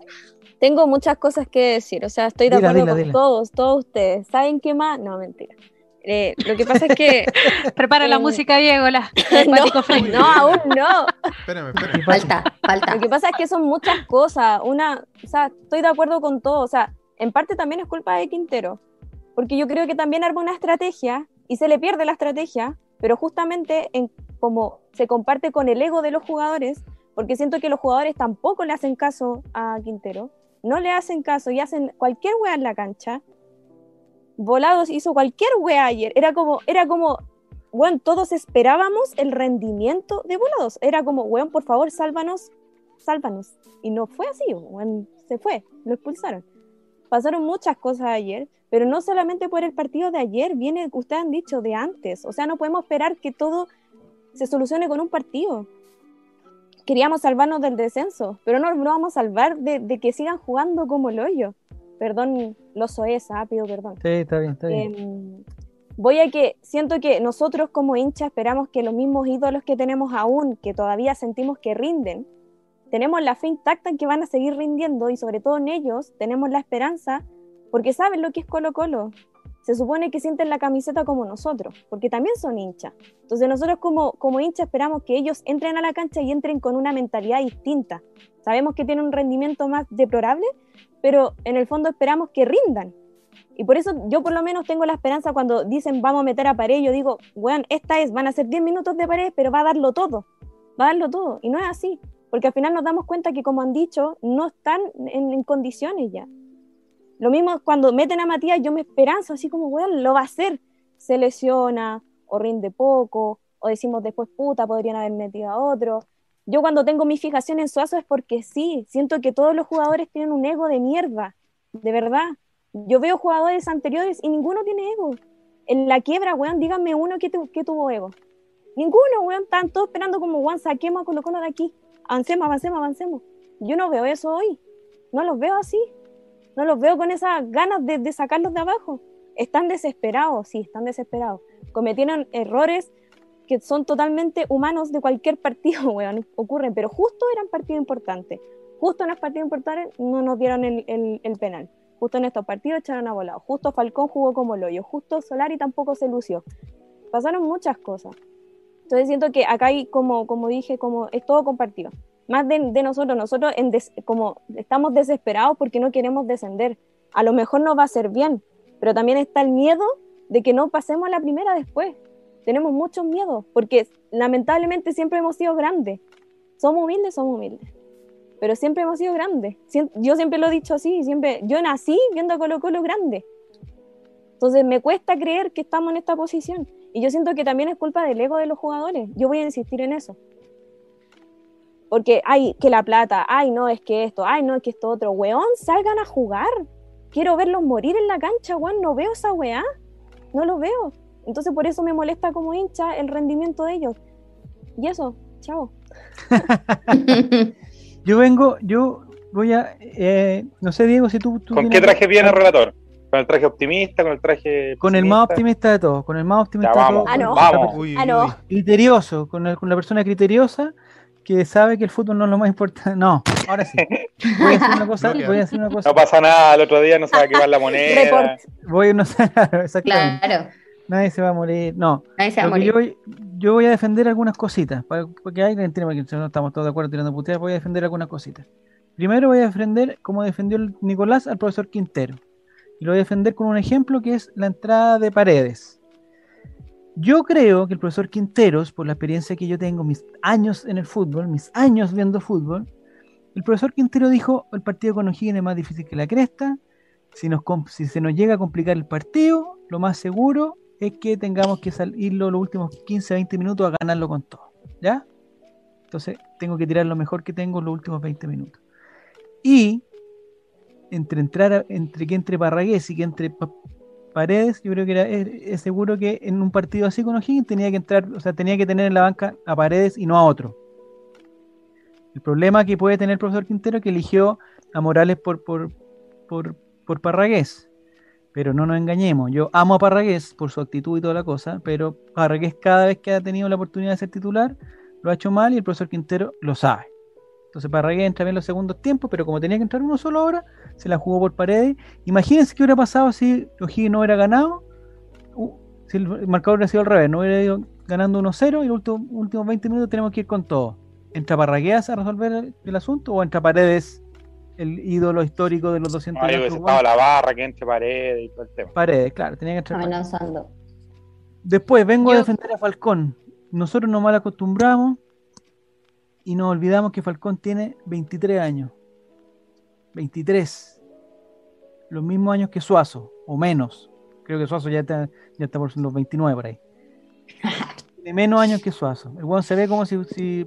tengo muchas cosas que decir. O sea, estoy de acuerdo con todos, todos ustedes. ¿Saben qué más? No, mentira. Eh, lo que pasa es que. Prepara la música, Diego, la no, no, aún no. Espérame, espérame. Falta, falta. Lo que pasa es que son muchas cosas. Una, o sea, estoy de acuerdo con todo. O sea, en parte también es culpa de Quintero. Porque yo creo que también arma una estrategia y se le pierde la estrategia, pero justamente en como se comparte con el ego de los jugadores, porque siento que los jugadores tampoco le hacen caso a Quintero, no le hacen caso y hacen cualquier wea en la cancha, Volados hizo cualquier wea ayer. Era como, era como, bueno, todos esperábamos el rendimiento de Volados. Era como, weón, por favor, sálvanos, sálvanos. Y no fue así, weón, se fue, lo expulsaron. Pasaron muchas cosas ayer, pero no solamente por el partido de ayer, viene, ustedes han dicho, de antes. O sea, no podemos esperar que todo se solucione con un partido. Queríamos salvarnos del descenso, pero no nos vamos a salvar de, de que sigan jugando como el hoyo perdón, los soesa, pido perdón. Sí, está bien, está bien. Em, voy a que siento que nosotros como hinchas esperamos que los mismos ídolos que tenemos aún, que todavía sentimos que rinden, tenemos la fe intacta en que van a seguir rindiendo y sobre todo en ellos tenemos la esperanza porque saben lo que es Colo Colo. Se supone que sienten la camiseta como nosotros, porque también son hinchas. Entonces nosotros como, como hinchas esperamos que ellos entren a la cancha y entren con una mentalidad distinta. Sabemos que tienen un rendimiento más deplorable, pero en el fondo esperamos que rindan. Y por eso yo por lo menos tengo la esperanza cuando dicen vamos a meter a pared, yo digo, bueno, esta es, van a ser 10 minutos de pared, pero va a darlo todo, va a darlo todo. Y no es así, porque al final nos damos cuenta que como han dicho, no están en, condiciones ya. Lo mismo cuando meten a Matías, yo me esperanzo, así como, bueno, lo va a hacer. Se lesiona o rinde poco, o decimos después, puta, podrían haber metido a otro yo cuando tengo mi fijación en Suazo es porque sí, siento que todos los jugadores tienen un ego de mierda, de verdad. Yo veo jugadores anteriores y ninguno tiene ego. En la quiebra, weón, díganme uno que, que tuvo ego. Ninguno, weón, están todos esperando como, weón, saquemos a Colo de aquí. Avancemos, avancemos, avancemos. Yo no veo eso hoy. No los veo así. No los veo con esas ganas de, sacarlos de abajo. Están desesperados, sí, están desesperados. Cometieron errores que son totalmente humanos de cualquier partido, weón, ocurren, pero justo eran partidos importantes. Justo en los partidos importantes no nos dieron el, el, penal. Justo en estos partidos echaron a volado. Justo Falcón jugó como el hoyo. Justo Solari tampoco se lució. Pasaron muchas cosas. Entonces siento que acá hay, como, como dije, como es todo compartido. Más de, de nosotros, nosotros en como estamos desesperados porque no queremos descender. A lo mejor no va a ser bien, pero también está el miedo de que no pasemos a la primera después tenemos muchos miedos, porque lamentablemente siempre hemos sido grandes. Somos humildes, somos humildes. Pero siempre hemos sido grandes. Yo siempre lo he dicho así, siempre, yo nací viendo a Colo Colo grande. Entonces me cuesta creer que estamos en esta posición. Y yo siento que también es culpa del ego de los jugadores. Yo voy a insistir en eso. Porque, ay, que la plata, ay, no, es que esto, ay, no, es que esto otro. Weón, salgan a jugar. Quiero verlos morir en la cancha, weón. No veo esa weá. No lo veo. Entonces por eso me molesta como hincha el rendimiento de ellos. Y eso, chao. yo vengo, yo voy a, eh, no sé Diego, si tú... ¿Con qué traje viene el relator? ¿Con el traje optimista? ¿Con el traje... Con el más optimista de todos, con el más optimista vamos, de todos. Ah, no. Vamos. ah, no. Criterioso, con, con la persona criteriosa que sabe que el fútbol no es lo más importante. No, ahora sí. Voy a hacer una cosa. voy a hacer una cosa. No pasa nada, el otro día no se va a quemar la moneda. voy a no sé, exactamente. Claro. Nadie se va a morir. No. Nadie se va a morir. Yo, voy a defender algunas cositas. Porque hay que no estamos todos de acuerdo tirando puteadas. Voy a defender algunas cositas. Primero voy a defender como defendió el Nicolás al profesor Quintero. Y lo voy a defender con un ejemplo que es la entrada de paredes. Yo creo que el profesor Quinteros, por la experiencia que yo tengo, mis años en el fútbol, mis años viendo fútbol, el profesor Quintero dijo, el partido con O'Higgins es más difícil que la cresta, si, se nos llega a complicar el partido, lo más seguro es que tengamos que salir los últimos 15, 20 minutos a ganarlo con todo. ¿Ya? Entonces tengo que tirar lo mejor que tengo los últimos 20 minutos. Y entre entrar entre que entre Parragués y que entre Paredes, yo creo que era es, seguro que en un partido así con O'Higgins tenía que entrar, o sea, tenía que tener en la banca a Paredes y no a otro. El problema que puede tener el profesor Quintero es que eligió a Morales por, por, por, por Parragués. Pero no nos engañemos, yo amo a Parragués por su actitud y toda la cosa, pero Parragués cada vez que ha tenido la oportunidad de ser titular lo ha hecho mal y el profesor Quintero lo sabe. Entonces Parragués entra bien los segundos tiempos, pero como tenía que entrar uno solo ahora, se la jugó por paredes. Imagínense qué hubiera pasado si O'Higgins no hubiera ganado, uh, si el marcador hubiera sido al revés, no hubiera ido ganando 1-0 y los últimos 20 minutos tenemos que ir con todo. ¿Entra Parragués a resolver el, asunto o entra Paredes, el ídolo histórico de los 200 años? estaba la barra que entre Paredes y todo el tema. Paredes, claro, tenía que entrar. Amenazando. Después vengo a defender a Falcón. Nosotros nos mal acostumbramos y nos olvidamos que Falcón tiene 23 años. 23. Los mismos años que Suazo, o menos. Creo que Suazo ya está, ya está por los 29 por ahí. Tiene menos años que Suazo. El Juan se ve como si,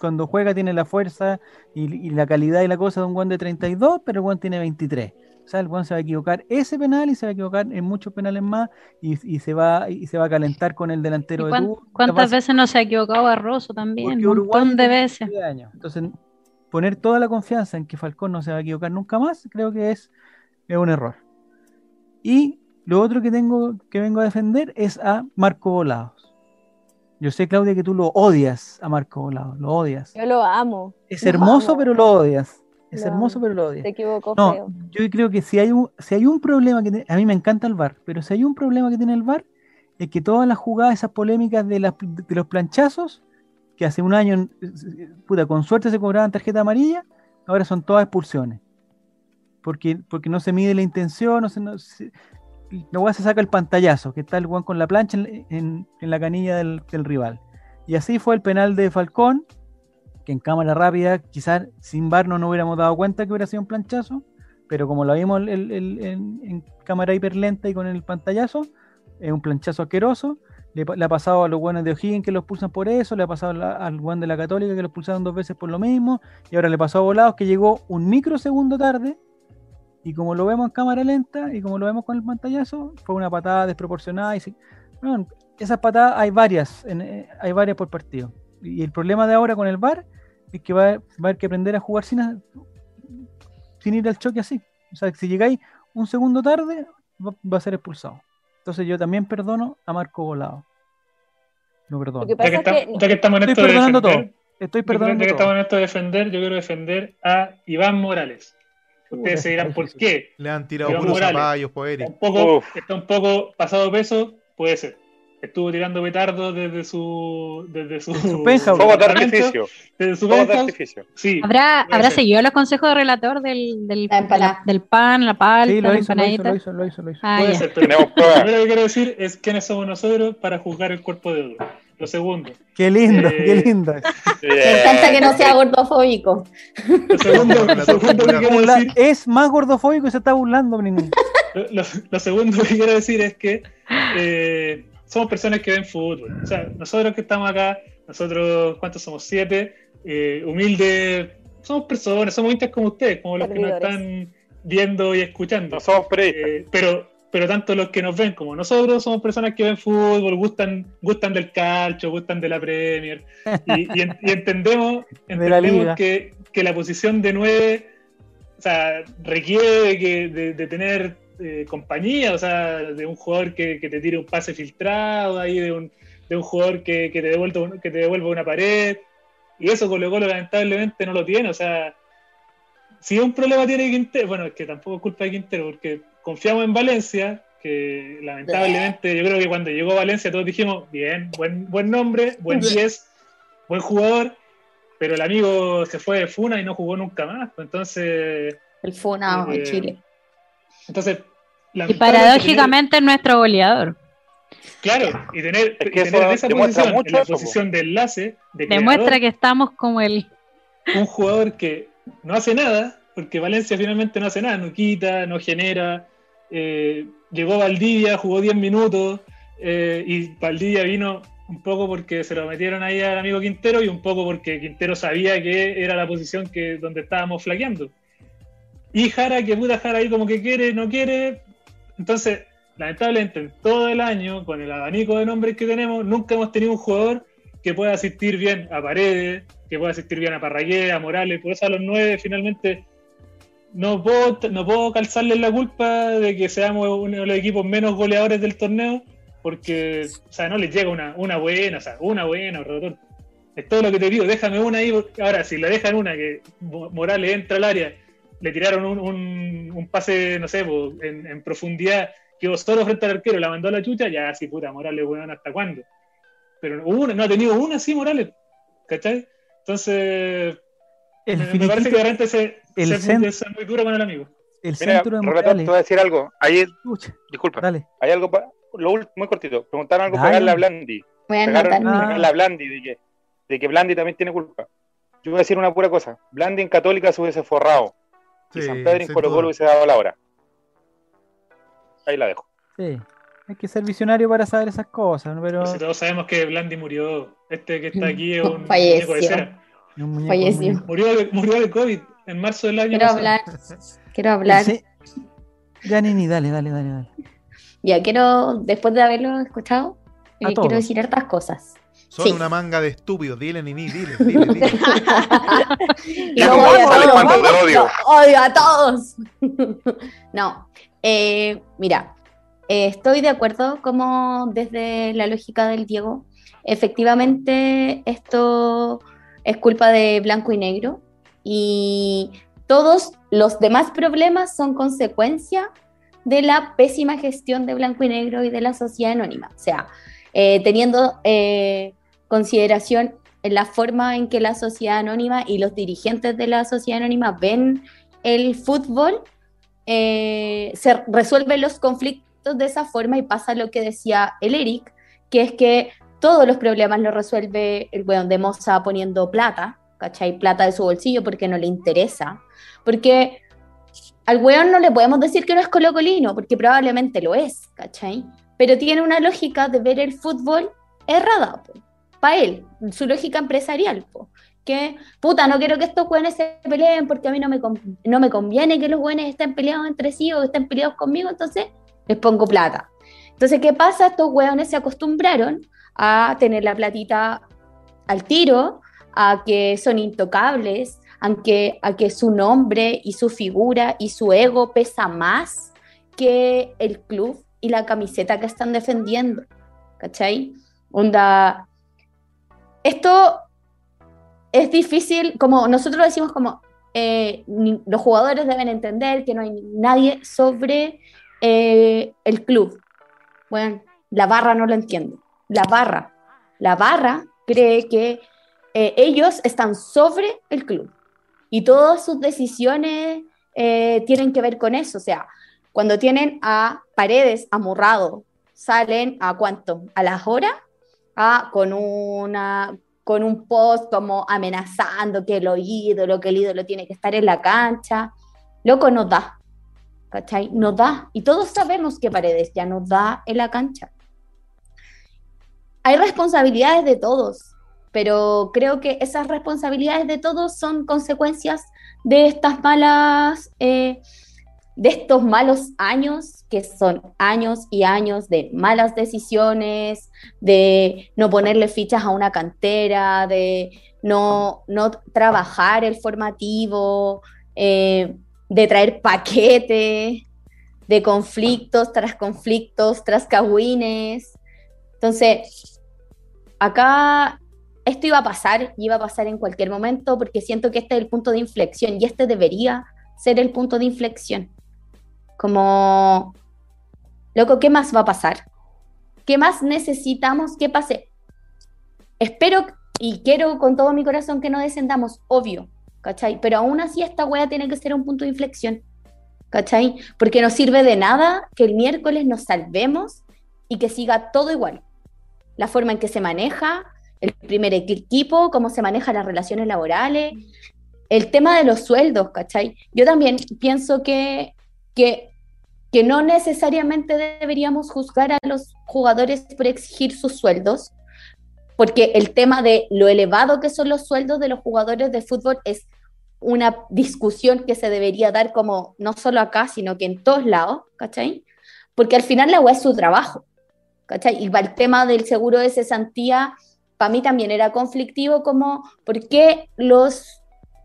cuando juega tiene la fuerza y, la calidad y la cosa de un Juan de 32, pero el Juan tiene 23. O sea, el Juan se va a equivocar ese penal y se va a equivocar en muchos penales más y, se va y se va a calentar con el delantero de cuán, ¿Cuántas veces no se ha equivocado Barroso también? Un montón de veces. Entonces, poner toda la confianza en que Falcón no se va a equivocar nunca más, creo que es, un error. Y lo otro que tengo que vengo a defender es a Marco Volados. Yo sé, Claudia, que tú lo odias a Marco Volados, lo odias. Yo lo amo. Es hermoso, pero lo odias. Es hermoso, pero lo odia. Te equivocó no, Yo creo que si hay un, si hay un problema que a mí me encanta el VAR, pero si hay un problema que tiene el VAR es que todas las jugadas, esas polémicas de, de los planchazos, que hace un año, puta, con suerte se cobraban tarjeta amarilla, ahora son todas expulsiones. Porque, porque no se mide la intención, no se, no se, se saca el pantallazo, que está el guan con la plancha en, la canilla del, del rival. Y así fue el penal de Falcón, que en cámara rápida, quizás sin bar no nos hubiéramos dado cuenta que hubiera sido un planchazo, pero como lo vimos en, cámara hiperlenta y con el pantallazo, es un planchazo asqueroso. Le, ha pasado a los buenos de O'Higgins que los pulsan por eso, le ha pasado al buen de la Católica que los pulsaron dos veces por lo mismo, y ahora le pasó a Volados que llegó un microsegundo tarde, y como lo vemos en cámara lenta y como lo vemos con el pantallazo, fue una patada desproporcionada. Y esas patadas hay varias, eh, hay varias por partido. Y el problema de ahora con el VAR es que va, a haber que aprender a jugar sin, sin ir al choque así. O sea, si llegáis un segundo tarde, va, a ser expulsado. Entonces yo también perdono a Marco Volado. Lo perdono. Ya que, estamos en esto de defender, todo. Estoy perdonando ya que estamos en esto de defender, yo quiero defender a Iván Morales. Ustedes se dirán por qué. Le han tirado unos zapallos, poco, está un poco pasado peso, puede ser estuvo tirando petardos desde su desde su, su fuego de artificio. desde su artificio. Sí. ¿Habrá, ¿habrá seguido los consejos del relator del, del, del pan, la palta, sí, lo la hizo, empanadita? Lo hizo, lo hizo, lo hizo, ah, Puede ser, pero lo primero que quiero decir es quiénes somos nosotros para juzgar el cuerpo de Duro. Lo segundo. Qué lindo, eh, qué lindo. Me encanta que no sea gordofóbico. Lo segundo, lo segundo que quiero decir... Es más gordofóbico y se está burlando, lo, lo, lo, segundo que quiero decir es que eh, somos personas que ven fútbol. O sea, nosotros que estamos acá, nosotros, ¿cuántos somos? Siete, eh, humildes, somos personas, somos hinchas como ustedes, como los que nos están viendo y escuchando. No somos. Eh, pero, pero tanto los que nos ven como nosotros somos personas que ven fútbol, gustan, gustan del calcio, gustan de la Premier. Y, entendemos, entendemos que, que, la posición de nueve o sea, requiere que, de tener eh, compañía, o sea, de un jugador que, te tire un pase filtrado, ahí de un, de un jugador que, te devuelva, que te devuelva una pared. Y eso Colo Colo lamentablemente no lo tiene, o sea, si un problema tiene Quintero, bueno, es que tampoco es culpa de Quintero, porque confiamos en Valencia, que lamentablemente yo creo que cuando llegó Valencia todos dijimos, bien, buen, buen nombre, buen 10, buen jugador, pero el amigo se fue de Funa y no jugó nunca más, pues entonces... El Funa en eh, Chile. Entonces, y paradójicamente nuestro goleador. Claro, y tener, en esa posición, en la posición de enlace, demuestra que estamos como el un jugador que no hace nada, porque Valencia finalmente no hace nada, no quita, no genera. Eh, llegó Valdivia, jugó 10 minutos eh, y Valdivia vino un poco porque se lo metieron ahí al amigo Quintero y un poco porque Quintero sabía que era la posición que donde estábamos flaqueando. Y Jara, que puta Jara ahí como que quiere, no quiere. Entonces, lamentablemente en todo el año, con el abanico de nombres que tenemos, nunca hemos tenido un jugador que pueda asistir bien a Paredes, que pueda asistir bien a Parragué, a Morales, por eso a los nueve finalmente no puedo, no puedo calzarles la culpa de que seamos uno de los equipos menos goleadores del torneo, porque o sea, no les llega una, una buena, o sea, una buena, Es todo lo que te pido, déjame una ahí. Ahora, si le dejan una que Morales entra al área, le tiraron un, un, pase, no sé, en, en profundidad, quedó solo frente al arquero, la mandó a la chucha, ya así puta, Morales, weón, ¿hasta cuándo? Pero una, no ha tenido una así, Morales, ¿cachai? Entonces, me, parece que realmente se, el es muy duro con el amigo. El centro de Morales. te voy a decir algo. Ahí, disculpa, dale. hay algo, lo muy cortito, preguntaron algo, pegarle a Blandi. Pegarle a Blandi de que, de que Blandi también tiene culpa. Yo voy a decir una pura cosa. Blandi en Católica se hubiese forrado. Y San Pedro en Colo Colo hubiese dado la hora. Ahí la dejo. Sí. Hay que ser visionario para saber esas cosas, pero... todos sabemos que Blandi murió. Este que está aquí es un muñeco de cera. Falleció. Murió de, murió de COVID en marzo del año Quiero hablar. Quiero hablar. Ya, Nini, dale, dale, dale, dale. Ya, quiero, después de haberlo escuchado, eh, quiero decir hartas cosas. Son una manga de estúpidos, dile Nini, dile, dile, dile. y lo odio. odio a todos. no, eh, mira, eh, estoy de acuerdo como desde la lógica del Diego, efectivamente esto es culpa de blanco y negro y todos los demás problemas son consecuencia de la pésima gestión de blanco y negro y de la sociedad anónima. O sea, eh, teniendo eh, consideración en la forma en que la sociedad anónima y los dirigentes de la sociedad anónima ven el fútbol, se resuelven los conflictos de esa forma y pasa lo que decía el Eric, que es que todos los problemas los resuelve el weón de Moza poniendo plata, ¿cachai? Plata de su bolsillo porque no le interesa. Porque al weón no le podemos decir que no es colocolino, porque probablemente lo es, ¿cachai? Pero tiene una lógica de ver el fútbol errada, para él, su lógica empresarial, que puta, no quiero que estos weones se peleen porque a mí no me, no me conviene que los weones estén peleados entre sí o estén peleados conmigo, entonces les pongo plata. Entonces, ¿qué pasa? Estos hueones se acostumbraron a tener la platita al tiro, a que son intocables, a que, a que su nombre y su figura y su ego pesa más que el club y la camiseta que están defendiendo. ¿Cachai? Onda. Esto es difícil, como nosotros decimos, como eh, los jugadores deben entender que no hay nadie sobre eh, el club. Bueno, la barra no lo entiendo. La barra. La barra cree que eh, ellos están sobre el club y todas sus decisiones tienen que ver con eso. O sea, cuando tienen a Paredes amurrado, salen a cuánto? A las horas, a, con una con un post como amenazando que el ídolo, que el ídolo tiene que estar en la cancha. Loco, no da. ¿cachai? Nos da, y todos sabemos que Paredes ya nos da en la cancha. Hay responsabilidades de todos, pero creo que esas responsabilidades de todos son consecuencias de estas malas, eh, de estos malos años, que son años y años de malas decisiones, de no ponerle fichas a una cantera, de no, no trabajar el formativo, eh, de traer paquetes, de conflictos tras conflictos, tras cagüines. Entonces, acá esto iba a pasar y iba a pasar en cualquier momento porque siento que este es el punto de inflexión y este debería ser el punto de inflexión. Como, loco, ¿qué más va a pasar? ¿Qué más necesitamos que pase? Espero y quiero con todo mi corazón que no descendamos, obvio, ¿cachai? Pero aún así esta wea tiene que ser un punto de inflexión, ¿cachai? Porque no sirve de nada que el miércoles nos salvemos y que siga todo igual. La forma en que se maneja, el primer equipo, cómo se manejan las relaciones laborales, el tema de los sueldos, ¿cachai? Yo también pienso que, que, no necesariamente deberíamos juzgar a los jugadores por exigir sus sueldos, porque el tema de lo elevado que son los sueldos de los jugadores de fútbol es una discusión que se debería dar como no solo acá, sino que en todos lados, ¿cachai? porque al final la web es su trabajo. ¿cachai? Y el tema del seguro de cesantía, para mí también era conflictivo, como, ¿por qué los,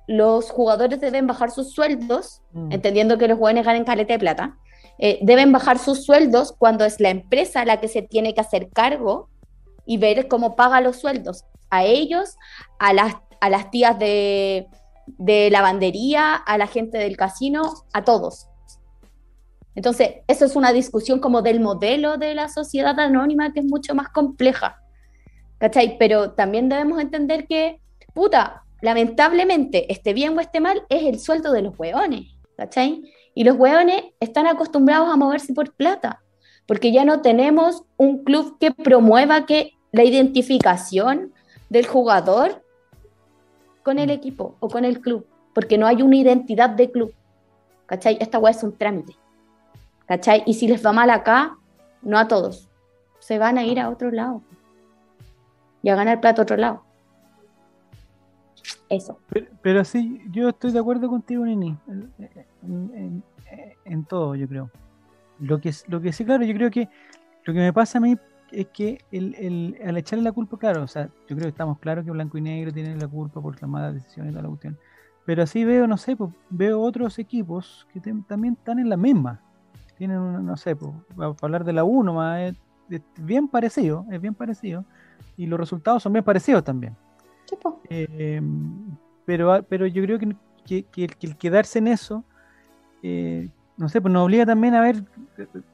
los jugadores deben bajar sus sueldos, mm. entendiendo que los jóvenes ganan caleta de plata? Eh, deben bajar sus sueldos cuando es la empresa la que se tiene que hacer cargo y ver cómo paga los sueldos a ellos, a las, a las tías de, de lavandería, a la gente del casino, a todos. Entonces, eso es una discusión como del modelo de la sociedad anónima que es mucho más compleja. ¿Cachai? Pero también debemos entender que, puta, lamentablemente, esté bien o esté mal, es el sueldo de los hueones. ¿Cachai? Y los hueones están acostumbrados a moverse por plata, porque ya no tenemos un club que promueva que la identificación del jugador con el equipo o con el club, porque no hay una identidad de club. ¿Cachai? Esta hueá es un trámite. ¿Cachai? Y si les va mal acá, no a todos, se van a ir a otro lado y a ganar plata a otro lado. Eso. Pero, sí, yo estoy de acuerdo contigo, Nini, en, todo, yo creo. Lo que, lo que sí, claro, yo creo que lo que me pasa a mí es que al echarle la culpa, claro, o sea, yo creo que estamos claros que Blanco y Negro tienen la culpa por las malas decisiones y toda la cuestión. Pero así veo, no sé, pues, veo otros equipos que también están en la misma tienen, no sé, para hablar de la 1, es, bien parecido, es bien parecido, y los resultados son bien parecidos también. Eh, pero, pero yo creo que, el, quedarse en eso, eh, no sé, pues nos obliga también a ver,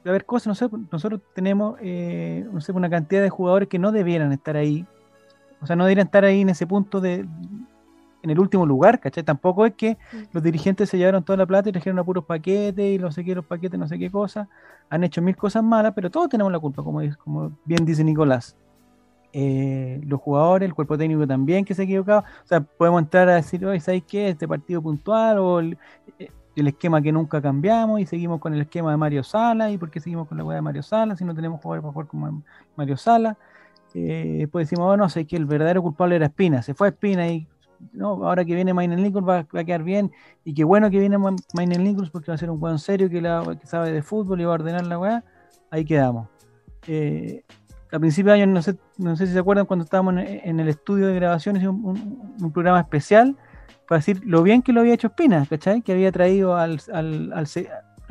a ver cosas, no sé, pues, nosotros tenemos, eh, no sé, una cantidad de jugadores que no debieran estar ahí, o sea, no deberían estar ahí en ese punto de, en el último lugar, ¿cachai? Tampoco es que los dirigentes se llevaron toda la plata y trajeron a puros paquetes y no sé qué, los paquetes, no sé qué cosa. Han hecho mil cosas malas, pero todos tenemos la culpa, como, como bien dice Nicolás. Eh, los jugadores, el cuerpo técnico también que se ha equivocado. O sea, podemos entrar a decir, oye, ¿sabes qué? Este partido puntual o el, eh, esquema que nunca cambiamos y seguimos con el esquema de Mario Sala y por qué seguimos con la hueá de Mario Sala si no tenemos jugadores para jugar como Mario Sala. Eh, después decimos, oh, no sé, que el verdadero culpable era Espina. Se fue Espina y no, ahora que viene Mainen Lincoln va, a quedar bien, y qué bueno que viene Mainen Lincoln porque va a ser un buen serio que, sabe de fútbol y va a ordenar la weá, ahí quedamos. A principios de año, no sé, no sé si se acuerdan cuando estábamos en, el estudio de grabaciones, un, un, programa especial para decir lo bien que lo había hecho Espina, ¿cachai? Que había traído al,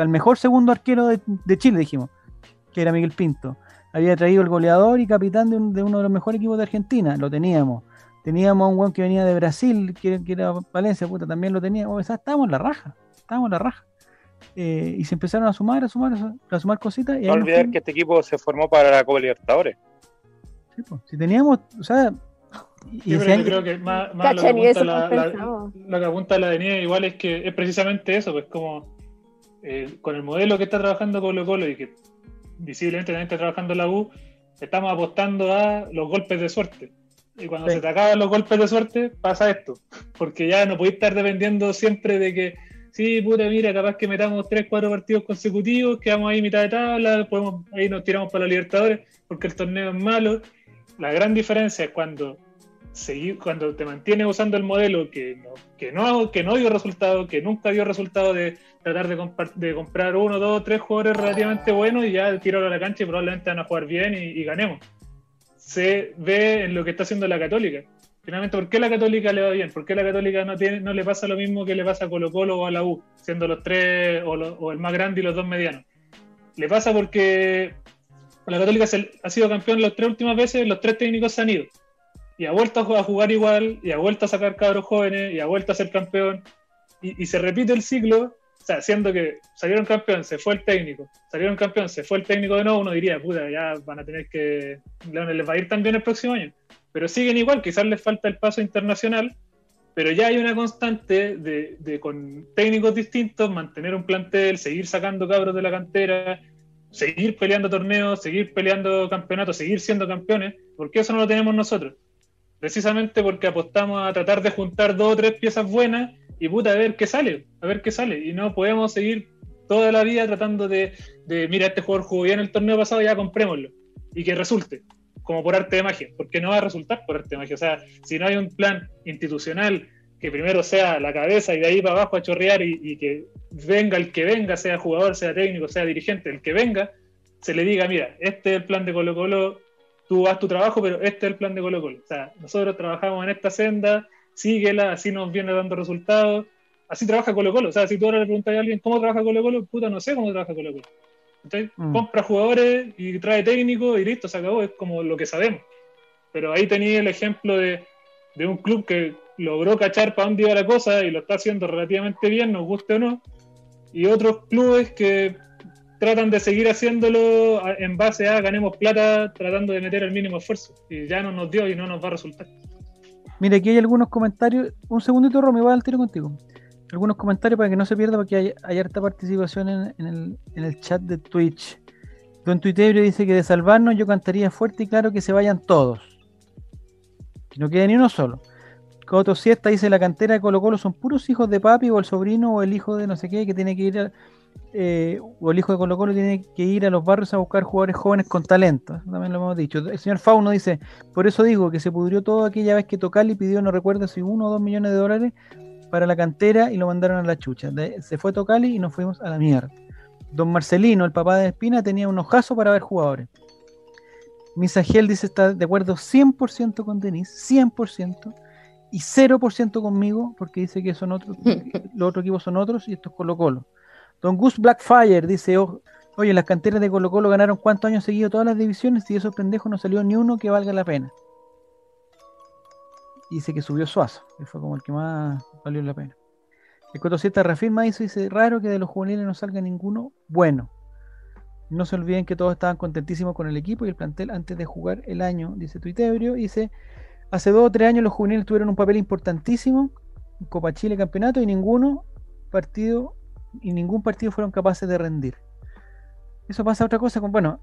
mejor segundo arquero de, Chile, dijimos, que era Miguel Pinto. Había traído el goleador y capitán de, de uno de los mejores equipos de Argentina, lo teníamos Teníamos un weón que venía de Brasil, que, era Valencia, puta, también lo teníamos. O sea, estábamos en la raja, estábamos en la raja. Eh, y se empezaron a sumar, a sumar, a sumar cositas. no olvidar que este equipo se formó para la Copa Libertadores. Sí, pues, si teníamos, o sea. Y yo creo que más, más lo, que apunta la, lo que apunta la de igual es que es precisamente eso, pues como eh, con el modelo que está trabajando Colo Colo y que visiblemente también está trabajando la U, estamos apostando a los golpes de suerte. Y cuando se te acaban los golpes de suerte, pasa esto. Porque ya no podéis estar dependiendo siempre de que, sí, puta, mira, capaz que metamos 3, 4 partidos consecutivos, quedamos ahí mitad de tabla, podemos, ahí nos tiramos para los Libertadores, porque el torneo es malo. La gran diferencia es cuando seguir, cuando te mantienes usando el modelo que no, que no, que no dio resultado, que nunca dio resultado de tratar de, de comprar uno, dos, tres jugadores relativamente buenos y ya tirarlo a la cancha y probablemente van a jugar bien y ganemos se ve en lo que está haciendo la Católica. Finalmente, ¿por qué la Católica le va bien? ¿Por qué la Católica no, tiene, no le pasa lo mismo que le pasa a Colo Colo o a la U, siendo los tres o, el más grande y los dos medianos? Le pasa porque la Católica ha sido campeón las tres últimas veces, los tres técnicos se han ido. Y ha vuelto a jugar igual, y ha vuelto a sacar cabros jóvenes, y ha vuelto a ser campeón. Y, y se repite el ciclo o sea, siendo que salieron campeón, se fue el técnico, salieron campeón, se fue el técnico de nuevo, uno diría, puta, ya van a tener que. les va a ir también el próximo año. Pero siguen igual, quizás les falta el paso internacional, pero ya hay una constante de, de con técnicos distintos, mantener un plantel, seguir sacando cabros de la cantera, seguir peleando torneos, seguir peleando campeonatos, seguir siendo campeones, porque eso no lo tenemos nosotros. Precisamente porque apostamos a tratar de juntar dos o tres piezas buenas y puta, a ver qué sale, a ver qué sale. Y no podemos seguir toda la vida tratando de, de mira, este jugador jugó bien el torneo pasado, ya comprémoslo. Y que resulte, como por arte de magia, porque no va a resultar por arte de magia. O sea, si no hay un plan institucional que primero sea la cabeza y de ahí para abajo a chorrear y, que venga el que venga, sea jugador, sea técnico, sea dirigente, el que venga, se le diga, mira, este es el plan de Colo Colo, tú haz tu trabajo, pero este es el plan de Colo Colo. O sea, nosotros trabajamos en esta senda, síguela, así nos viene dando resultados. Así trabaja Colo Colo. O sea, si tú ahora le preguntas a alguien cómo trabaja Colo Colo, puta, no sé cómo trabaja Colo Colo. Entonces, mm. compra jugadores y trae técnico y listo, se acabó. Es como lo que sabemos. Pero ahí tenía el ejemplo de, de un club que logró cachar para dónde iba la cosa y lo está haciendo relativamente bien, nos guste o no. Y otros clubes que tratan de seguir haciéndolo en base a ganemos plata tratando de meter el mínimo esfuerzo. Y ya no nos dio y no nos va a resultar. Mira, aquí hay algunos comentarios. Un segundito, Romy, va al tiro contigo. Algunos comentarios para que no se pierda, porque hay, hay harta participación en, el, chat de Twitch. Don Twitter dice que de salvarnos yo cantaría fuerte y claro que se vayan todos. Que no quede ni uno solo. Coto Siesta dice la cantera de Colo Colo son puros hijos de papi o el sobrino o el hijo de no sé qué que tiene que ir a, eh, o el hijo de Colo Colo tiene que ir a los barrios a buscar jugadores jóvenes con talento. también lo hemos dicho. El señor Fauno dice, por eso digo que se pudrió todo aquella vez que Tocali pidió, no recuerdo si uno o dos millones de dólares para la cantera y lo mandaron a la chucha. se fue Tocali y nos fuimos a la mierda. Don Marcelino, el papá de Espina, tenía un ojazo para ver jugadores. Misagiel dice está de acuerdo 100% con Denis, 100%, y 0% conmigo, porque dice que son otros, los otros equipos son otros y esto es Colo Colo. Don Gus Blackfire dice, oye, las canteras de Colo Colo ganaron cuántos años seguidos todas las divisiones y esos pendejos no salió ni uno que valga la pena. dice que subió Suazo, que fue como el que más valió la pena. El 47 reafirma eso y dice, raro que de los juveniles no salga ninguno bueno. No se olviden que todos estaban contentísimos con el equipo y el plantel antes de jugar el año, dice Tuitebrio. Dice, hace dos o tres años los juveniles tuvieron un papel importantísimo en Copa Chile Campeonato y ninguno partido y ningún partido fueron capaces de rendir. Eso pasa a otra cosa, con, bueno,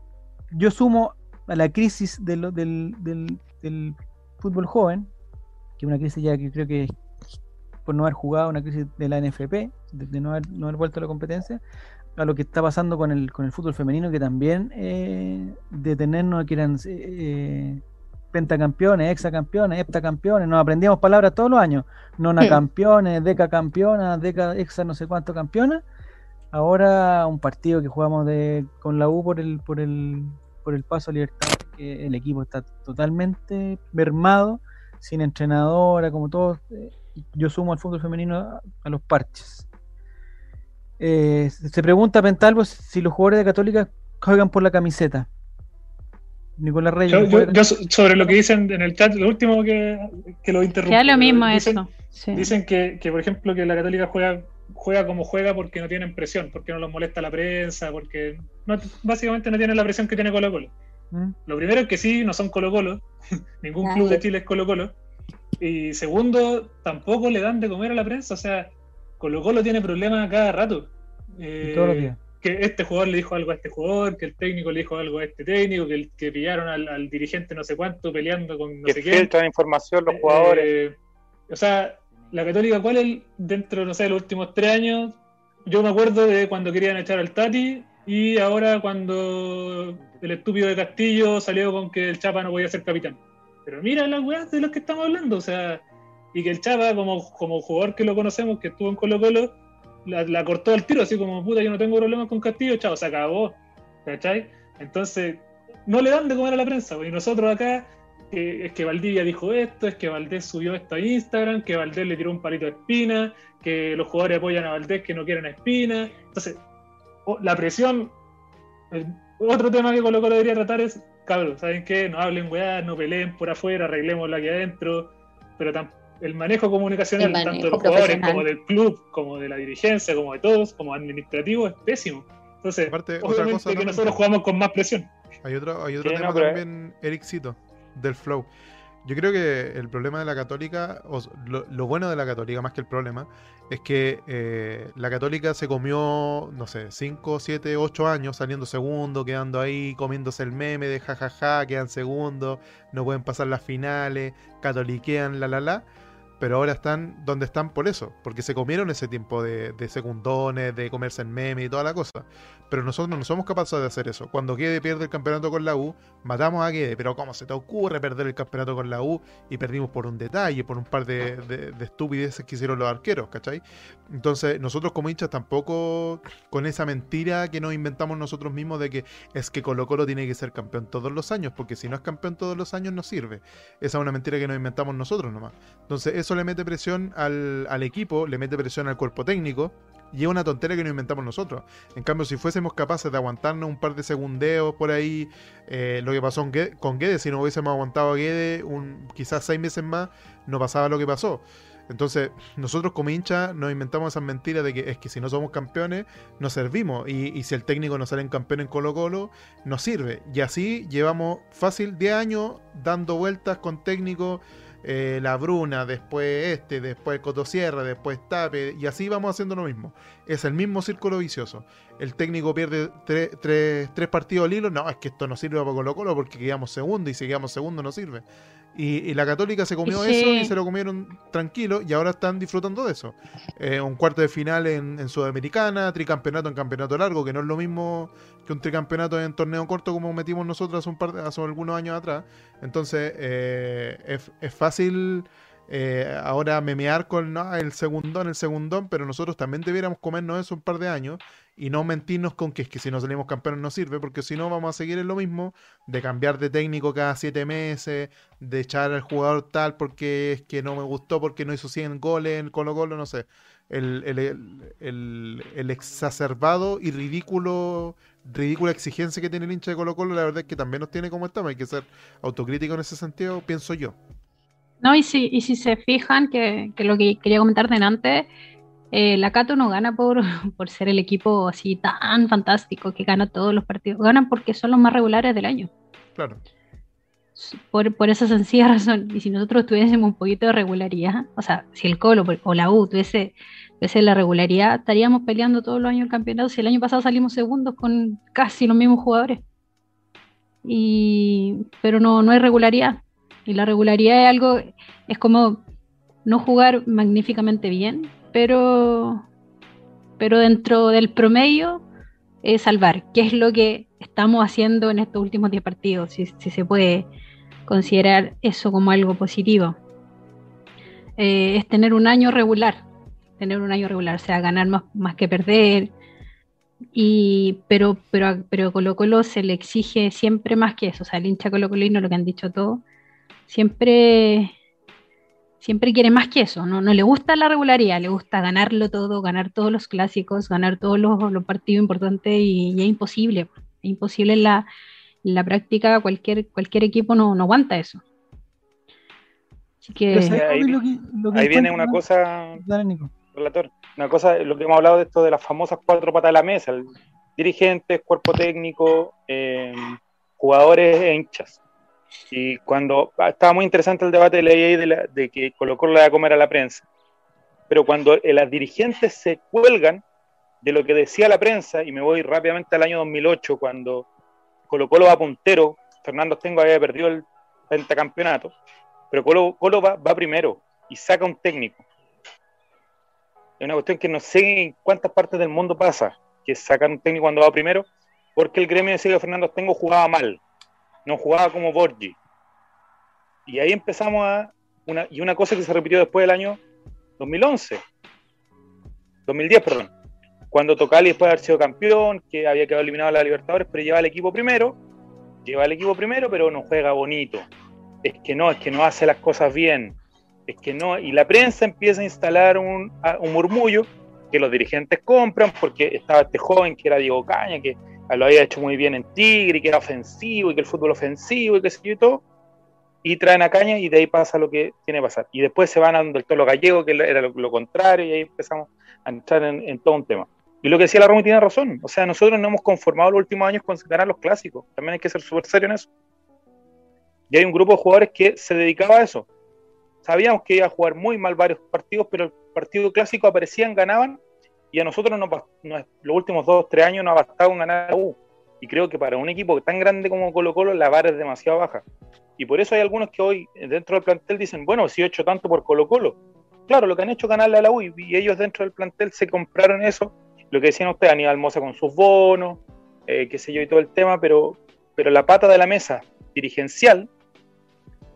yo sumo a la crisis del, del, fútbol joven, que es una crisis ya que creo que por no haber jugado, una crisis de la NFP, de, no, haber, no, haber, vuelto a la competencia, a lo que está pasando con el, con el fútbol femenino, que también eh, de tenernos que eran eh, pentacampeones, hexacampeones, heptacampeones, nos aprendíamos palabras todos los años, nona campeones, deca campeonas, deca hexa no sé cuánto campeonas. Ahora un partido que jugamos de, con la U por el, por el, por el paso a libertad, que el equipo está totalmente mermado, sin entrenadora, como todos. Eh, yo sumo al fútbol femenino a, los parches. Eh, se pregunta Pentalvo si los jugadores de Católica juegan por la camiseta. Nicolás Reyes. Yo, sobre lo que dicen en el chat, lo último que, que lo interrumpo. Ya lo mismo eso. Dicen que, por ejemplo, que la Católica juega, juega como juega porque no tienen presión, porque no los molesta la prensa, porque básicamente no tienen la presión que tiene Colo Colo. ¿Mm? Lo primero es que sí, no son Colo Colo, ningún club de Chile es Colo Colo. Y segundo, tampoco le dan de comer a la prensa, o sea, Colo Colo tiene problemas cada rato. Eh, todos los días que este jugador le dijo algo a este jugador, que el técnico le dijo algo a este técnico, que, el, que pillaron al, dirigente no sé cuánto peleando con no que sé qué. información los jugadores. Eh, o sea, la Católica, ¿cuál es dentro, no sé, de los últimos tres años? Yo me acuerdo de cuando querían echar al Tati y ahora cuando el estúpido de Castillo salió con que el Chapa no podía ser capitán. Pero mira las weas de las que estamos hablando, o sea, y que el Chapa, como, como jugador que lo conocemos, que estuvo en Colo Colo, la, cortó al tiro, así como, puta, yo no tengo problemas con Castillo, chao, se acabó. ¿Cachai? Entonces, no le dan de comer a la prensa, y nosotros acá, es que Valdivia dijo esto, es que Valdés subió esto a Instagram, que Valdés le tiró un palito de espina, que los jugadores apoyan a Valdés que no quieren espina. Entonces, la presión, otro tema que Colo Colo debería tratar es, cabrón, ¿saben qué? No hablen weá, no peleen por afuera, arreglemos la aquí adentro, pero el manejo comunicacional tanto de los jugadores como del club, como de la dirigencia, como de todos, como administrativo, es pésimo. Entonces, Aparte, obviamente que nosotros jugamos con más presión. Hay otro, hay otro tema también, Eric Cito, del flow. Yo creo que el problema de la católica, o lo, bueno de la católica más que el problema, es que eh, la católica se comió, no sé, 5, 7, 8 años saliendo segundo, quedando ahí, comiéndose el meme de jajaja, quedan segundos, no pueden pasar las finales, catoliquean, la la la pero ahora están donde están por eso, porque se comieron ese tiempo de, de secundones, de comerse en meme y toda la cosa. Pero nosotros no somos capaces de hacer eso. Cuando Guede pierde el campeonato con la U, matamos a Guede, pero ¿cómo se te ocurre perder el campeonato con la U y perdimos por un detalle, por un par de, de, estupideces que hicieron los arqueros, ¿cachai? Entonces, nosotros como hinchas tampoco con esa mentira que nos inventamos nosotros mismos de que es que Colo Colo tiene que ser campeón todos los años, porque si no es campeón todos los años no sirve. Esa es una mentira que nos inventamos nosotros nomás. Entonces, eso le mete presión al equipo, le mete presión al cuerpo técnico y es una tontería que nos inventamos nosotros. En cambio, si fuésemos capaces de aguantarnos un par de segundeos por ahí, eh, lo que pasó con Guede, si no hubiésemos aguantado a Guede un, quizás seis meses más, no pasaba lo que pasó. Entonces, nosotros como hinchas nos inventamos esas mentiras de que es que si no somos campeones, no servimos. Y, y si el técnico no sale en campeón en Colo Colo, no sirve. Y así llevamos fácil 10 años dando vueltas con técnicos eh, la Bruna, después este, después Cotosierra, después Tape, y así vamos haciendo lo mismo. Es el mismo círculo vicioso. El técnico pierde tres partidos al hilo, no, es que esto no sirve para Colo Colo porque quedamos segundo y si quedamos segundo no sirve. Y, la Católica se comió eso y se lo comieron tranquilo y ahora están disfrutando de eso. Eh, un cuarto de final en, Sudamericana, tricampeonato en campeonato largo, que no es lo mismo que un tricampeonato en torneo corto como metimos nosotros hace, un par hace algunos años atrás. Entonces eh, es, es, fácil eh, ahora memear con ¿no? el segundón, el segundón, pero nosotros también debiéramos comernos eso un par de años y no mentirnos con que es que si no salimos campeones no sirve, porque si no vamos a seguir en lo mismo, de cambiar de técnico cada siete meses, de echar al jugador tal porque es que no me gustó, porque no hizo 100 goles en Colo Colo, no sé. El, el, exacerbado y ridículo ridícula exigencia que tiene el hincha de Colo Colo, la verdad es que también nos tiene como estamos, hay que ser autocrítico en ese sentido, pienso yo. No, y si, y si se fijan, que, que lo que quería comentar antes, eh, la Cato no gana por, por ser el equipo así tan fantástico que gana todos los partidos, ganan porque son los más regulares del año. Claro. Por, por esa sencilla razón. Y si nosotros tuviésemos un poquito de regularidad, o sea, si el Colo o la U tuviese, tuviese la regularidad, estaríamos peleando todos los años el campeonato. Si el año pasado salimos segundos con casi los mismos jugadores. Y, pero no, no hay regularidad. Y la regularidad es algo, es como no jugar magníficamente bien, pero, pero dentro del promedio es salvar, que es lo que estamos haciendo en estos últimos 10 partidos, si, se puede considerar eso como algo positivo. Eh, es tener un año regular, tener un año regular, o sea, ganar más, más que perder. Y, pero, pero, pero Colo Colo se le exige siempre más que eso, o sea, el hincha Colo Colino, lo que han dicho todos, siempre, siempre quiere más que eso, ¿no? no le gusta la regularidad, le gusta ganarlo todo, ganar todos los clásicos, ganar todos los, partidos importantes y, es imposible, es imposible en la, la práctica, cualquier, cualquier equipo no, no aguanta eso. Así que... ahí, viene una cosa, relator, una cosa, lo que hemos hablado de esto de las famosas cuatro patas de la mesa, dirigentes, cuerpo técnico, eh, jugadores e hinchas. Y cuando ah, estaba muy interesante el debate de la de, de que colocó la a comer a la prensa, pero cuando eh, las dirigentes se cuelgan de lo que decía la prensa, y me voy rápidamente al año 2008, cuando Colo Colo va puntero, Fernando Tengo había perdido el pentacampeonato, pero Colo, Colo va, va, primero y saca un técnico. Es una cuestión que no sé en cuántas partes del mundo pasa, que sacan un técnico cuando va primero, porque el gremio decía que Fernando Tengo jugaba mal no jugaba como Borgi. Y ahí empezamos a. Una, y una cosa que se repitió después del año 2011, 2010, perdón, cuando Tocali después de haber sido campeón, que había quedado eliminado a la Libertadores, pero lleva al equipo primero, lleva al equipo primero, pero no juega bonito. Es que no, es que no hace las cosas bien. Es que no, y la prensa empieza a instalar un, un murmullo que los dirigentes compran porque estaba este joven que era Diego Caña, que lo había hecho muy bien en Tigre, que era ofensivo, y que el fútbol ofensivo, y que se y todo, y traen a Caña, y de ahí pasa lo que tiene que pasar. Y después se van a donde el Tolo Gallego, que era lo, contrario, y ahí empezamos a entrar en, todo un tema. Y lo que decía la Romy tiene razón, o sea, nosotros no hemos conformado los últimos años con ganar los clásicos, también hay que ser súper serio en eso. Y hay un grupo de jugadores que se dedicaba a eso. Sabíamos que iba a jugar muy mal varios partidos, pero el partido clásico aparecían, ganaban y a nosotros nos, los últimos dos, tres años no ha bastado con ganar la U. Y creo que para un equipo tan grande como Colo Colo la vara es demasiado baja. Y por eso hay algunos que hoy dentro del plantel dicen, bueno, si he hecho tanto por Colo Colo. Claro, lo que han hecho ganarle a la U y ellos dentro del plantel se compraron eso lo que decían ustedes, Aníbal Mosa con sus bonos, eh, qué sé yo, y todo el tema, pero, pero la pata de la mesa dirigencial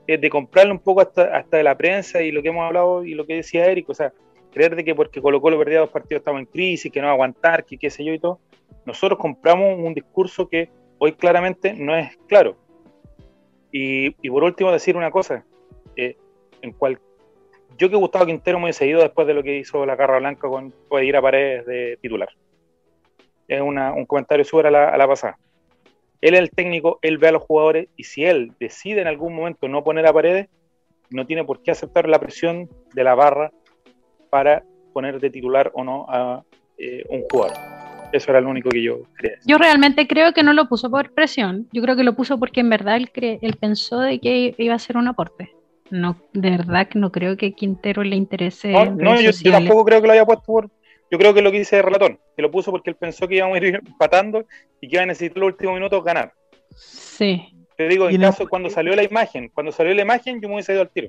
es de comprarle un poco hasta, hasta de la prensa y lo que hemos hablado y lo que decía Eric, o sea, creer de que porque Colo Colo perdía dos partidos estamos en crisis, que no va a aguantar, que qué sé yo y todo. Nosotros compramos un discurso que hoy claramente no es claro. Y, por último decir una cosa, eh, en cual, yo que Gustavo Quintero muy seguido después de lo que hizo la Carra Blanca con ir a paredes de titular. Es un comentario súper a la, a la pasada. Él es el técnico, él ve a los jugadores y si él decide en algún momento no poner a paredes, no tiene por qué aceptar la presión de la barra para poner de titular o no a eh, un jugador. Eso era lo único que yo quería Yo realmente creo que no lo puso por presión. Yo creo que lo puso porque en verdad él, él pensó de que iba a ser un aporte. No, de verdad que no creo que Quintero le interese. No, yo, tampoco creo que lo haya puesto por. Yo creo que lo que dice Relatón, que lo puso porque él pensó que íbamos a ir empatando y que iba a necesitar los últimos minutos ganar. Sí. Te digo, en caso, cuando salió la imagen, cuando salió la imagen, yo me hubiese ido al tiro.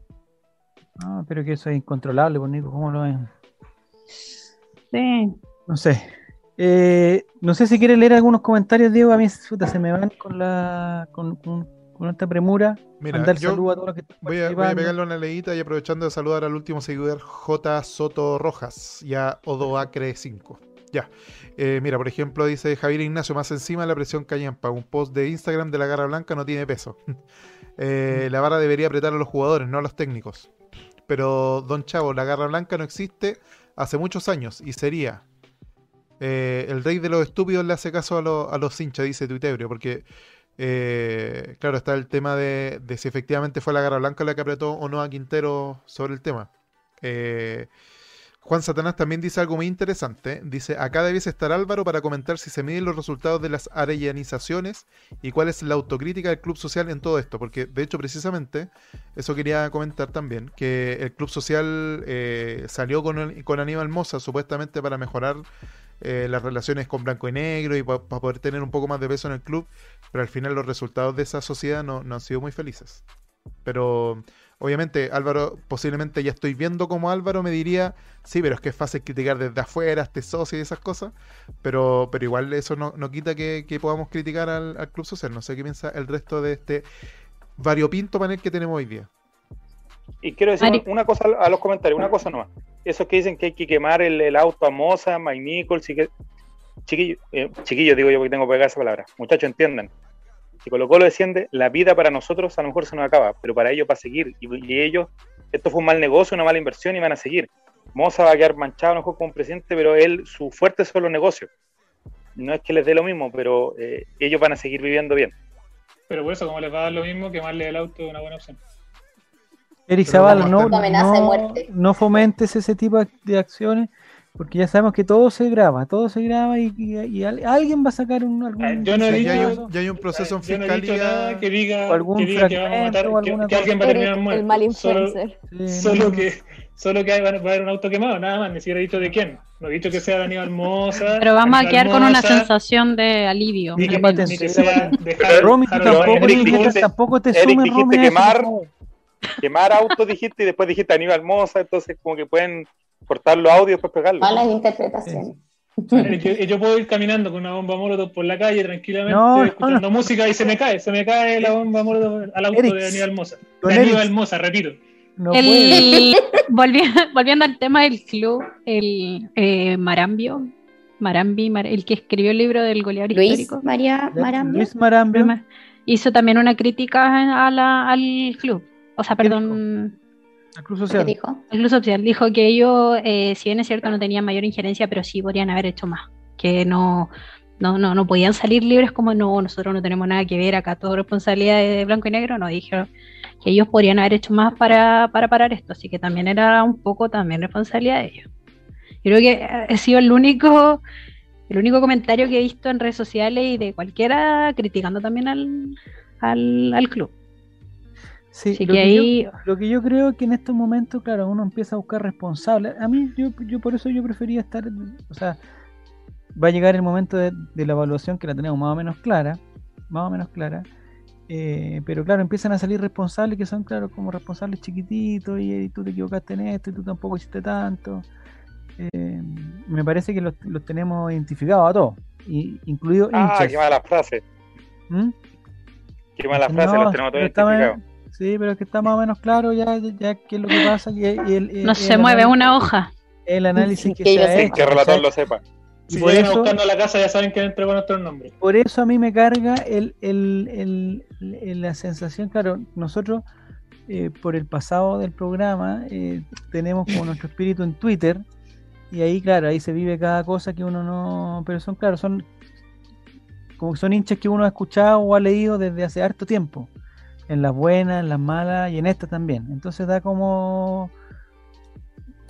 Ah, pero que eso es incontrolable, pues, Nico, ¿cómo lo ven? Sí. No sé. Eh, no sé si quiere leer algunos comentarios, Diego. A mí se me van con la con, esta premura. Mira, a todos los que voy, a, voy a pegarle una leída y aprovechando de saludar al último seguidor J. Soto Rojas y a Odoacre 5. Ya. Eh, mira, por ejemplo, dice Javier Ignacio, más encima de la presión callampa. Un post de Instagram de la Garra Blanca no tiene peso. Eh, la barra debería apretar a los jugadores, no a los técnicos. Pero, don Chavo, la Garra Blanca no existe hace muchos años y sería eh, el rey de los estúpidos le hace caso a, los hinchas, dice Tuitebrio, porque, eh, claro, está el tema de, si efectivamente fue la Garra Blanca la que apretó o no a Quintero sobre el tema. Eh, Juan Satanás también dice algo muy interesante. Dice, acá debes estar Álvaro para comentar si se miden los resultados de las arellanizaciones y cuál es la autocrítica del Club Social en todo esto. Porque de hecho precisamente, eso quería comentar también, que el Club Social eh, salió con, con Aníbal Moza supuestamente para mejorar eh, las relaciones con blanco y negro y para poder tener un poco más de peso en el club, pero al final los resultados de esa sociedad no, no han sido muy felices. Pero Obviamente, Álvaro, posiblemente ya estoy viendo como Álvaro me diría, sí, pero es que es fácil criticar desde afuera, este socio y esas cosas, pero, pero igual eso no, quita que, podamos criticar al, Club Social. No sé qué piensa el resto de este variopinto panel que tenemos hoy día. Y quiero decir una cosa a los comentarios, una cosa nomás. Esos que dicen que hay que quemar el, auto a Moza, Mike Nichols, que... Chiquillo, eh, chiquillo, digo yo porque tengo que pegar esa palabra. Muchachos, entiendan si Colo Colo desciende, la vida para nosotros a lo mejor se nos acaba, pero para ellos va a seguir. Y, ellos, esto fue un mal negocio, una mala inversión y van a seguir. Moza va a quedar manchado a lo mejor como presidente, pero él, su fuerte son los negocios. No es que les dé lo mismo, pero eh, ellos van a seguir viviendo bien. Pero por eso, como les va a dar lo mismo, quemarle el auto es una buena opción. Eric Zavala, no, no, no, fomentes ese tipo de acciones porque ya sabemos que todo se graba, todo se graba y, alguien va a sacar un algún eh, yo no he dicho, ya, hay un, proceso en fiscalía que diga, algún que, diga que, vamos a matar, que, alguien va a terminar muerto. El mal influencer. Solo, que solo que va a haber un auto quemado, nada más, ni siquiera he dicho de quién. No he dicho que sea Daniel Moza. Pero vamos a quedar con una sensación de alivio. Ni que, ni que sea de Romy, tampoco, te sumes, dijiste quemar, quemar autos, dijiste, y después dijiste Aníbal Moza, entonces como que pueden cortar los audios y después pegarlos. Malas interpretaciones. Yo, yo, puedo ir caminando con una bomba molotov por la calle tranquilamente, escuchando música y se me cae, se me cae la bomba molotov al auto de Aníbal Moza. De Aníbal Moza, repito. el, volviendo, al tema del club, el eh, Marambio, Marambi, el que escribió el libro del goleador Luis histórico. María Marambio. Luis Marambio. Hizo también una crítica a la, al club. O sea, perdón, el Club Social. dijo? El Club Social dijo que ellos, eh, si bien es cierto, no tenían mayor injerencia, pero sí podrían haber hecho más. Que no, no, no, no podían salir libres como no, nosotros no tenemos nada que ver acá, todo responsabilidad de blanco y negro. No, dijeron que ellos podrían haber hecho más para, para parar esto, así que también era un poco también responsabilidad de ellos. Yo creo que ha sido el único, el único comentario que he visto en redes sociales y de cualquiera criticando también al, al, al club. Sí, lo, que yo, lo, que yo, creo es que en estos momentos, claro, uno empieza a buscar responsables. A mí, yo, yo por eso yo prefería estar, o sea, va a llegar el momento de, la evaluación que la tenemos más o menos clara, más o menos clara, eh, pero claro, empiezan a salir responsables que son, claro, como responsables chiquititos y, tú te equivocaste en esto y tú tampoco hiciste tanto. eh, me parece que los, tenemos identificados a todos, y, incluido ah, qué mala frase. ¿Mm? Qué mala frase, los tenemos todos identificados. Sí, pero es que está más o menos claro ya, ya, qué es lo que pasa. Y, el, no se mueve una hoja. El análisis que, se ha hecho. Que el relator lo sepa. Si por eso, buscando la casa ya saben que entregó nuestro nombre. Por eso a mí me carga el, el, el, la sensación, claro, nosotros eh, por el pasado del programa eh, tenemos como nuestro espíritu en Twitter y ahí, claro, ahí se vive cada cosa que uno no... Pero son, claro, son como que son hinchas que uno ha escuchado o ha leído desde hace harto tiempo. En las buenas, en las malas y en esta también. Entonces da como...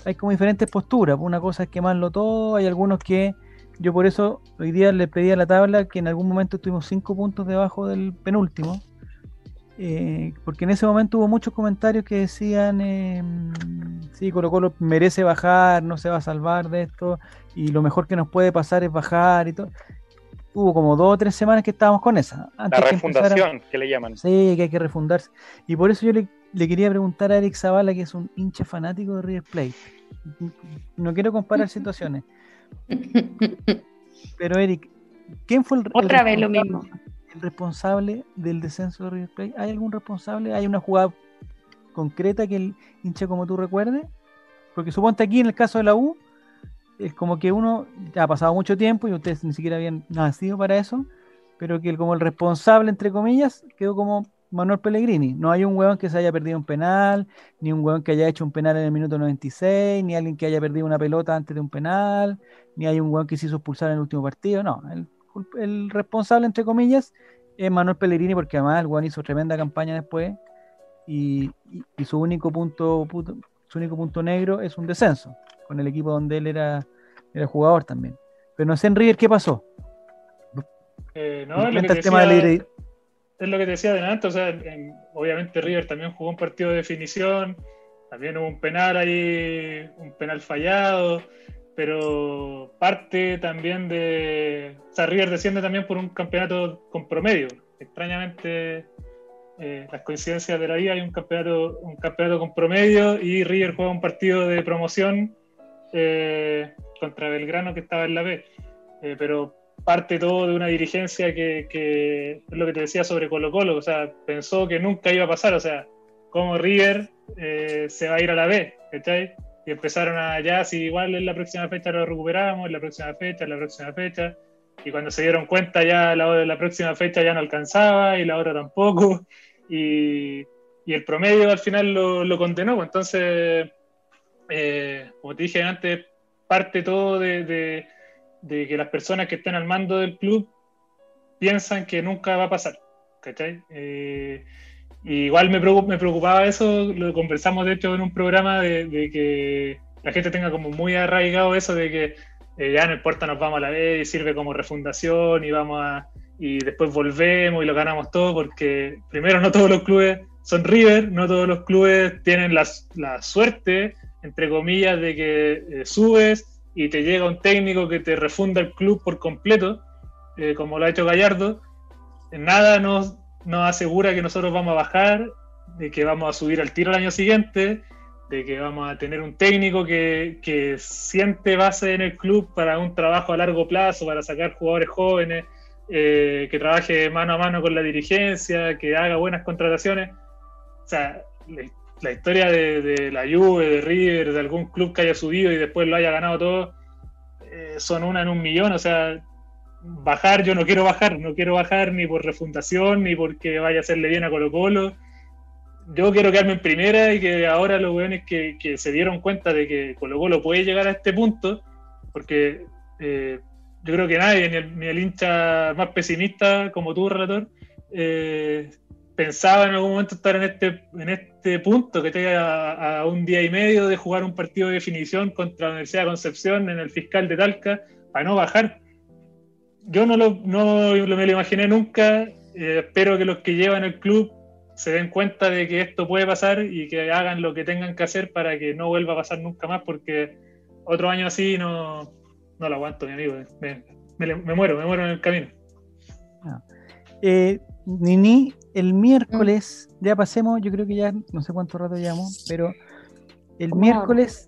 Hay como diferentes posturas. Una cosa es quemarlo todo, hay algunos que yo por eso hoy día le pedí a la tabla que en algún momento estuvimos cinco puntos debajo del penúltimo. Eh, porque en ese momento hubo muchos comentarios que decían, eh, sí, Colo Colo merece bajar, no se va a salvar de esto, y lo mejor que nos puede pasar es bajar y todo. Hubo como dos o tres semanas que estábamos con esa. la refundación, que, le llaman. Sí, que hay que refundarse. Y por eso yo le, le quería preguntar a Eric Zavala, que es un hincha fanático de River Plate. No quiero comparar situaciones. Pero Eric, ¿quién fue el, Otra vez lo mismo. el responsable del descenso de River Plate? ¿Hay algún responsable? ¿Hay una jugada concreta que el hincha como tú recuerde? Porque suponte aquí en el caso de la U, es como que uno ha pasado mucho tiempo y ustedes ni siquiera habían nacido para eso, pero que como el responsable, entre comillas, quedó como Manuel Pellegrini. No hay un huevón que se haya perdido un penal, ni un huevón que haya hecho un penal en el minuto 96, ni alguien que haya perdido una pelota antes de un penal, ni hay un huevón que se hizo expulsar en el último partido. No, el, responsable, entre comillas, es Manuel Pellegrini, porque además el huevón hizo tremenda campaña después y, su único punto, su único punto negro es un descenso con el equipo donde él era, era jugador también. Pero no sé en River qué pasó. Eh, no, el tema de es lo que te decía adelante, o sea, obviamente River también jugó un partido de definición, también hubo un penal ahí, un penal fallado, pero parte también de... O sea, River desciende también por un campeonato con promedio. Extrañamente, eh, las coincidencias de la vida, hay un campeonato, un campeonato con promedio y River juega un partido de promoción eh, contra Belgrano que estaba en la B. Eh, pero parte todo de una dirigencia que, es lo que te decía sobre Colo Colo, o sea, pensó que nunca iba a pasar, o sea, como River eh, se va a ir a la B, ¿cachai? Y empezaron a, ya, si igual en la próxima fecha lo recuperamos, en la próxima fecha, en la próxima fecha, y cuando se dieron cuenta ya la, la próxima fecha ya no alcanzaba y la otra tampoco, y, el promedio al final lo, condenó, pues entonces, eh, como te dije antes, parte todo de de que las personas que están al mando del club piensan que nunca va a pasar. ¿cachai? Eh, igual me, preocupaba eso, lo conversamos de hecho en un programa de, que la gente tenga como muy arraigado eso de que eh, ya no importa, nos vamos a la vez y sirve como refundación y vamos a y después volvemos y lo ganamos todo porque primero no todos los clubes son River, no todos los clubes tienen la, la suerte, entre comillas, de que eh, subes y te llega un técnico que te refunda el club por completo, eh, como lo ha hecho Gallardo, nada nos, nos asegura que nosotros vamos a bajar, de que vamos a subir al tiro el año siguiente, de que vamos a tener un técnico que, que siente base en el club para un trabajo a largo plazo, para sacar jugadores jóvenes, eh, que trabaje mano a mano con la dirigencia, que haga buenas contrataciones. O sea, la historia de, la Juve, de River, de algún club que haya subido y después lo haya ganado todo, eh, son una en un millón. O sea, bajar, yo no quiero bajar, no quiero bajar ni por refundación, ni porque vaya a hacerle bien a Colo Colo. Yo quiero quedarme en primera y que ahora los weones que, que se dieron cuenta de que Colo Colo puede llegar a este punto, porque eh, yo creo que nadie, ni el, hincha más pesimista como tú, relator, eh, pensaba en algún momento estar en este punto, que esté a, un día y medio de jugar un partido de definición contra la Universidad de Concepción en el fiscal de Talca, para no bajar. Yo no, lo, no me lo imaginé nunca, eh, espero que los que llevan el club se den cuenta de que esto puede pasar y que hagan lo que tengan que hacer para que no vuelva a pasar nunca más, porque otro año así no, no lo aguanto, mi amigo. Me, muero, me muero en el camino. Ah. Eh, Nini, el miércoles, mm. ya pasemos, yo creo que ya no sé cuánto rato llevamos, pero el miércoles,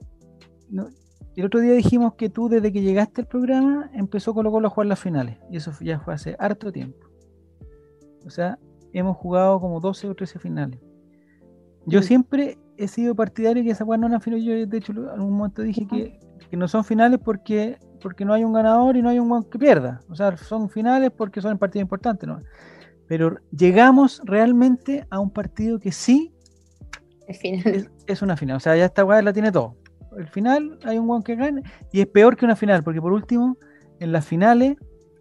el otro día dijimos que tú desde que llegaste al programa empezó Colo Colo a jugar las finales. Y eso ya fue hace harto tiempo. O sea, hemos jugado como 12 o 13 finales. Yo siempre he sido partidario que esa no eran finales. Yo de hecho en algún momento dije que, que no son finales porque, porque no hay un ganador y no hay un que pierda. O sea, son finales porque son partidos importantes. ¿no? Pero llegamos realmente a un partido que sí final. es, es una final. O sea, ya esta weá la tiene todo. El final hay un guan que gana y es peor que una final, porque por último, en las finales,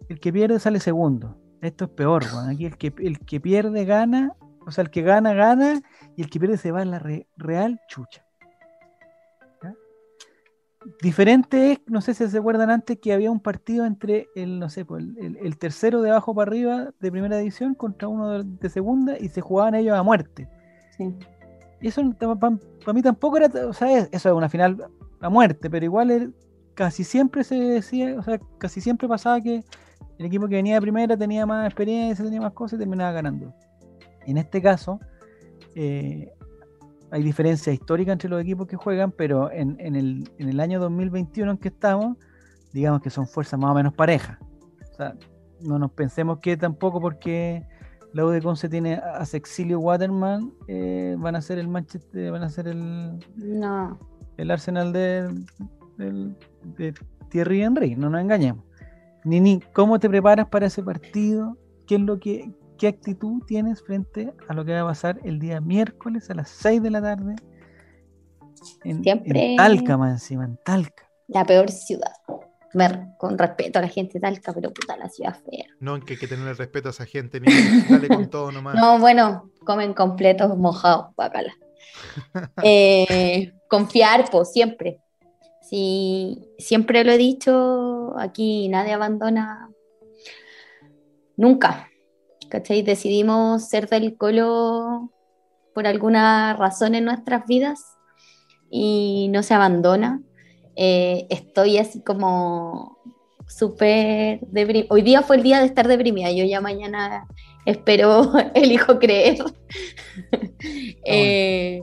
el que pierde sale segundo. Esto es peor, weón. Aquí el que, el que pierde gana, o sea, el que gana, gana, y el que pierde se va a la re- real chucha. Diferente es, no sé si se acuerdan antes que había un partido entre el, no sé, pues, el, tercero de abajo para arriba de primera división contra uno de, de segunda y se jugaban ellos a muerte. Sí. Y eso para mí tampoco era, o sea, es- eso es una final a muerte, pero igual el- casi siempre se decía, o sea, casi siempre pasaba que el equipo que venía de primera tenía más experiencia, tenía más cosas y terminaba ganando. En este caso, eh, hay diferencia histórica entre los equipos que juegan, pero en, en el, en el año 2021 en que estamos, digamos que son fuerzas más o menos parejas. O sea, no nos pensemos que tampoco porque la U de Conce tiene a Sexilio Waterman, eh, van a ser el Manchester, van a ser el, No. el Arsenal de, de Thierry Henry, no nos engañemos. Ni, ni cómo te preparas para ese partido, qué es lo que, qué actitud tienes frente a lo que va a pasar el día miércoles a las 6 de la tarde en, en Siempre- Talca, más encima, en Talca. La peor ciudad. Ver, con respeto a la gente de Talca, pero puta la ciudad fea. No, que hay que tenerle respeto a esa gente, ni dale con todo nomás. No, bueno, comen completos mojados, bacala. Eh, confiar, pues, siempre. Sí, siempre lo he dicho, aquí nadie abandona nunca. ¿Cachai? Decidimos ser del colo por alguna razón en nuestras vidas y no se abandona. Eh, estoy así como súper deprimida. Hoy día fue el día de estar deprimida. Yo ya mañana espero, elijo creer. eh,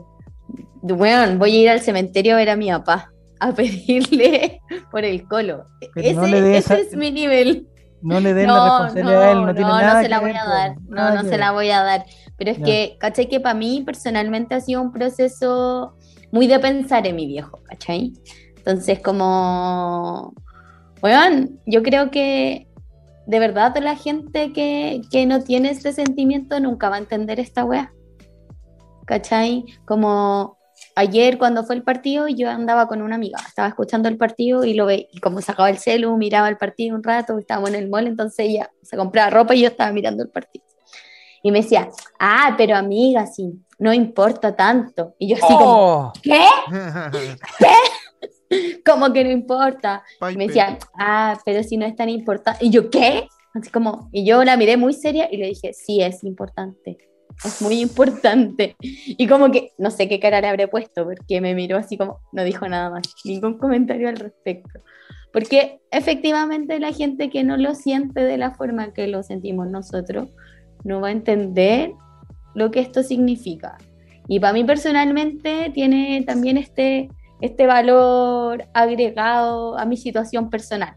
bueno, voy a ir al cementerio a ver a mi papá, a pedirle por el colo. Pero Ese, no ese es mi nivel. No le den No, la responsabilidad a él, no, no, tiene no, nada no se la voy a dar. No, no se ver. la voy a dar. Pero es que, ¿cachai? Que para mí personalmente ha sido un proceso muy de pensar en mi viejo, ¿cachai? Entonces, como, bueno, yo creo que de verdad la gente que, que no tiene este sentimiento nunca va a entender esta wea. ¿Cachai? Como ayer cuando fue el partido, yo andaba con una amiga, estaba escuchando el partido y lo ve, y como sacaba el celu, miraba el partido un rato, estábamos en el mall, entonces ella se compraba ropa y yo estaba mirando el partido. Y me decía, ah, pero amiga, sí, no importa tanto. Y yo así como, ¡Oh! ¿qué? Como que no importa. Y me decía, ah, pero si no es tan importante. Y yo, ¿qué? Así como, y yo la miré muy seria y le dije, sí, es importante. Es muy importante. Y como que, no sé qué cara le habré puesto, porque me miró así como, no dijo nada más, ningún comentario al respecto. Porque efectivamente la gente que no lo siente de la forma que lo sentimos nosotros, no va a entender lo que esto significa. Y para mí personalmente tiene también este, este valor agregado a mi situación personal.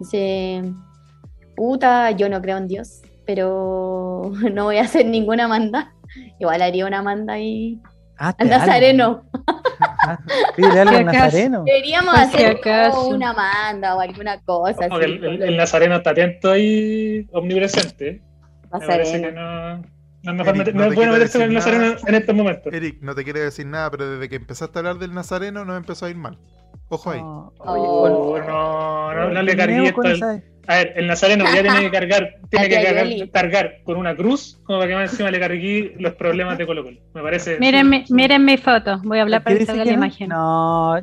Dice, puta, yo no creo en Dios, pero no voy a hacer ninguna manda. Igual haría una manda ahí Hazte al. Nazareno. Ah, Pídele algo al. Nazareno. Deberíamos hacer una manda o alguna cosa. Así, el, el- el nazareno está atento ahí, omnipresente. Me parece que Nazareno. no, no mejor Eric, meter- no no te es bueno quiero meterse con el nazareno en estos momentos. Eric, no te quiere decir nada, pero desde que empezaste a hablar del nazareno no empezó a ir mal. Ojo ahí. No, Oh. oye, No, no, no le cargué esto. A ver, el nazareno ya tiene que cargar, tiene que cargar, cargar con una cruz, como para que más encima le cargué los problemas de Colo Colo. Me parece. Miren, mi, miren mi foto. Voy a hablar ¿Qué para que salga la no? imagen. No,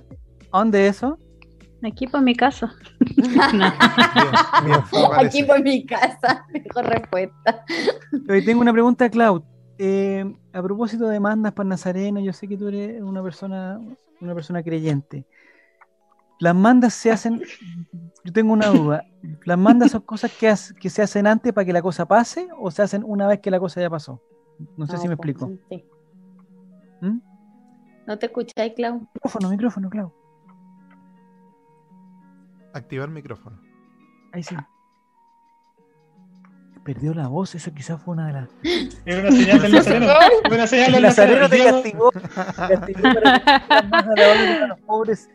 ¿dónde eso? Aquí por mi casa. Parece. Aquí por mi casa, mejor respuesta. Hoy tengo una pregunta, Cloud. Eh, a propósito de mandas para Nazareno, yo sé que tú eres una persona, una persona creyente. Las mandas se hacen, yo tengo una duda. ¿Las mandas son cosas que, se hacen antes para que la cosa pase o se hacen una vez que la cosa ya pasó? No sé si me pues, explico. sí. ¿Mm? ¿No te escucháis, Clau? Micrófono, micrófono, Cloud. Activar micrófono. Ahí sí. Perdió la voz, eso quizás fue una de las. Era una señal del Nazareno. Fue una señal del El Nazareno te Nazareno. castigó. te castigó para que más agradable para los pobres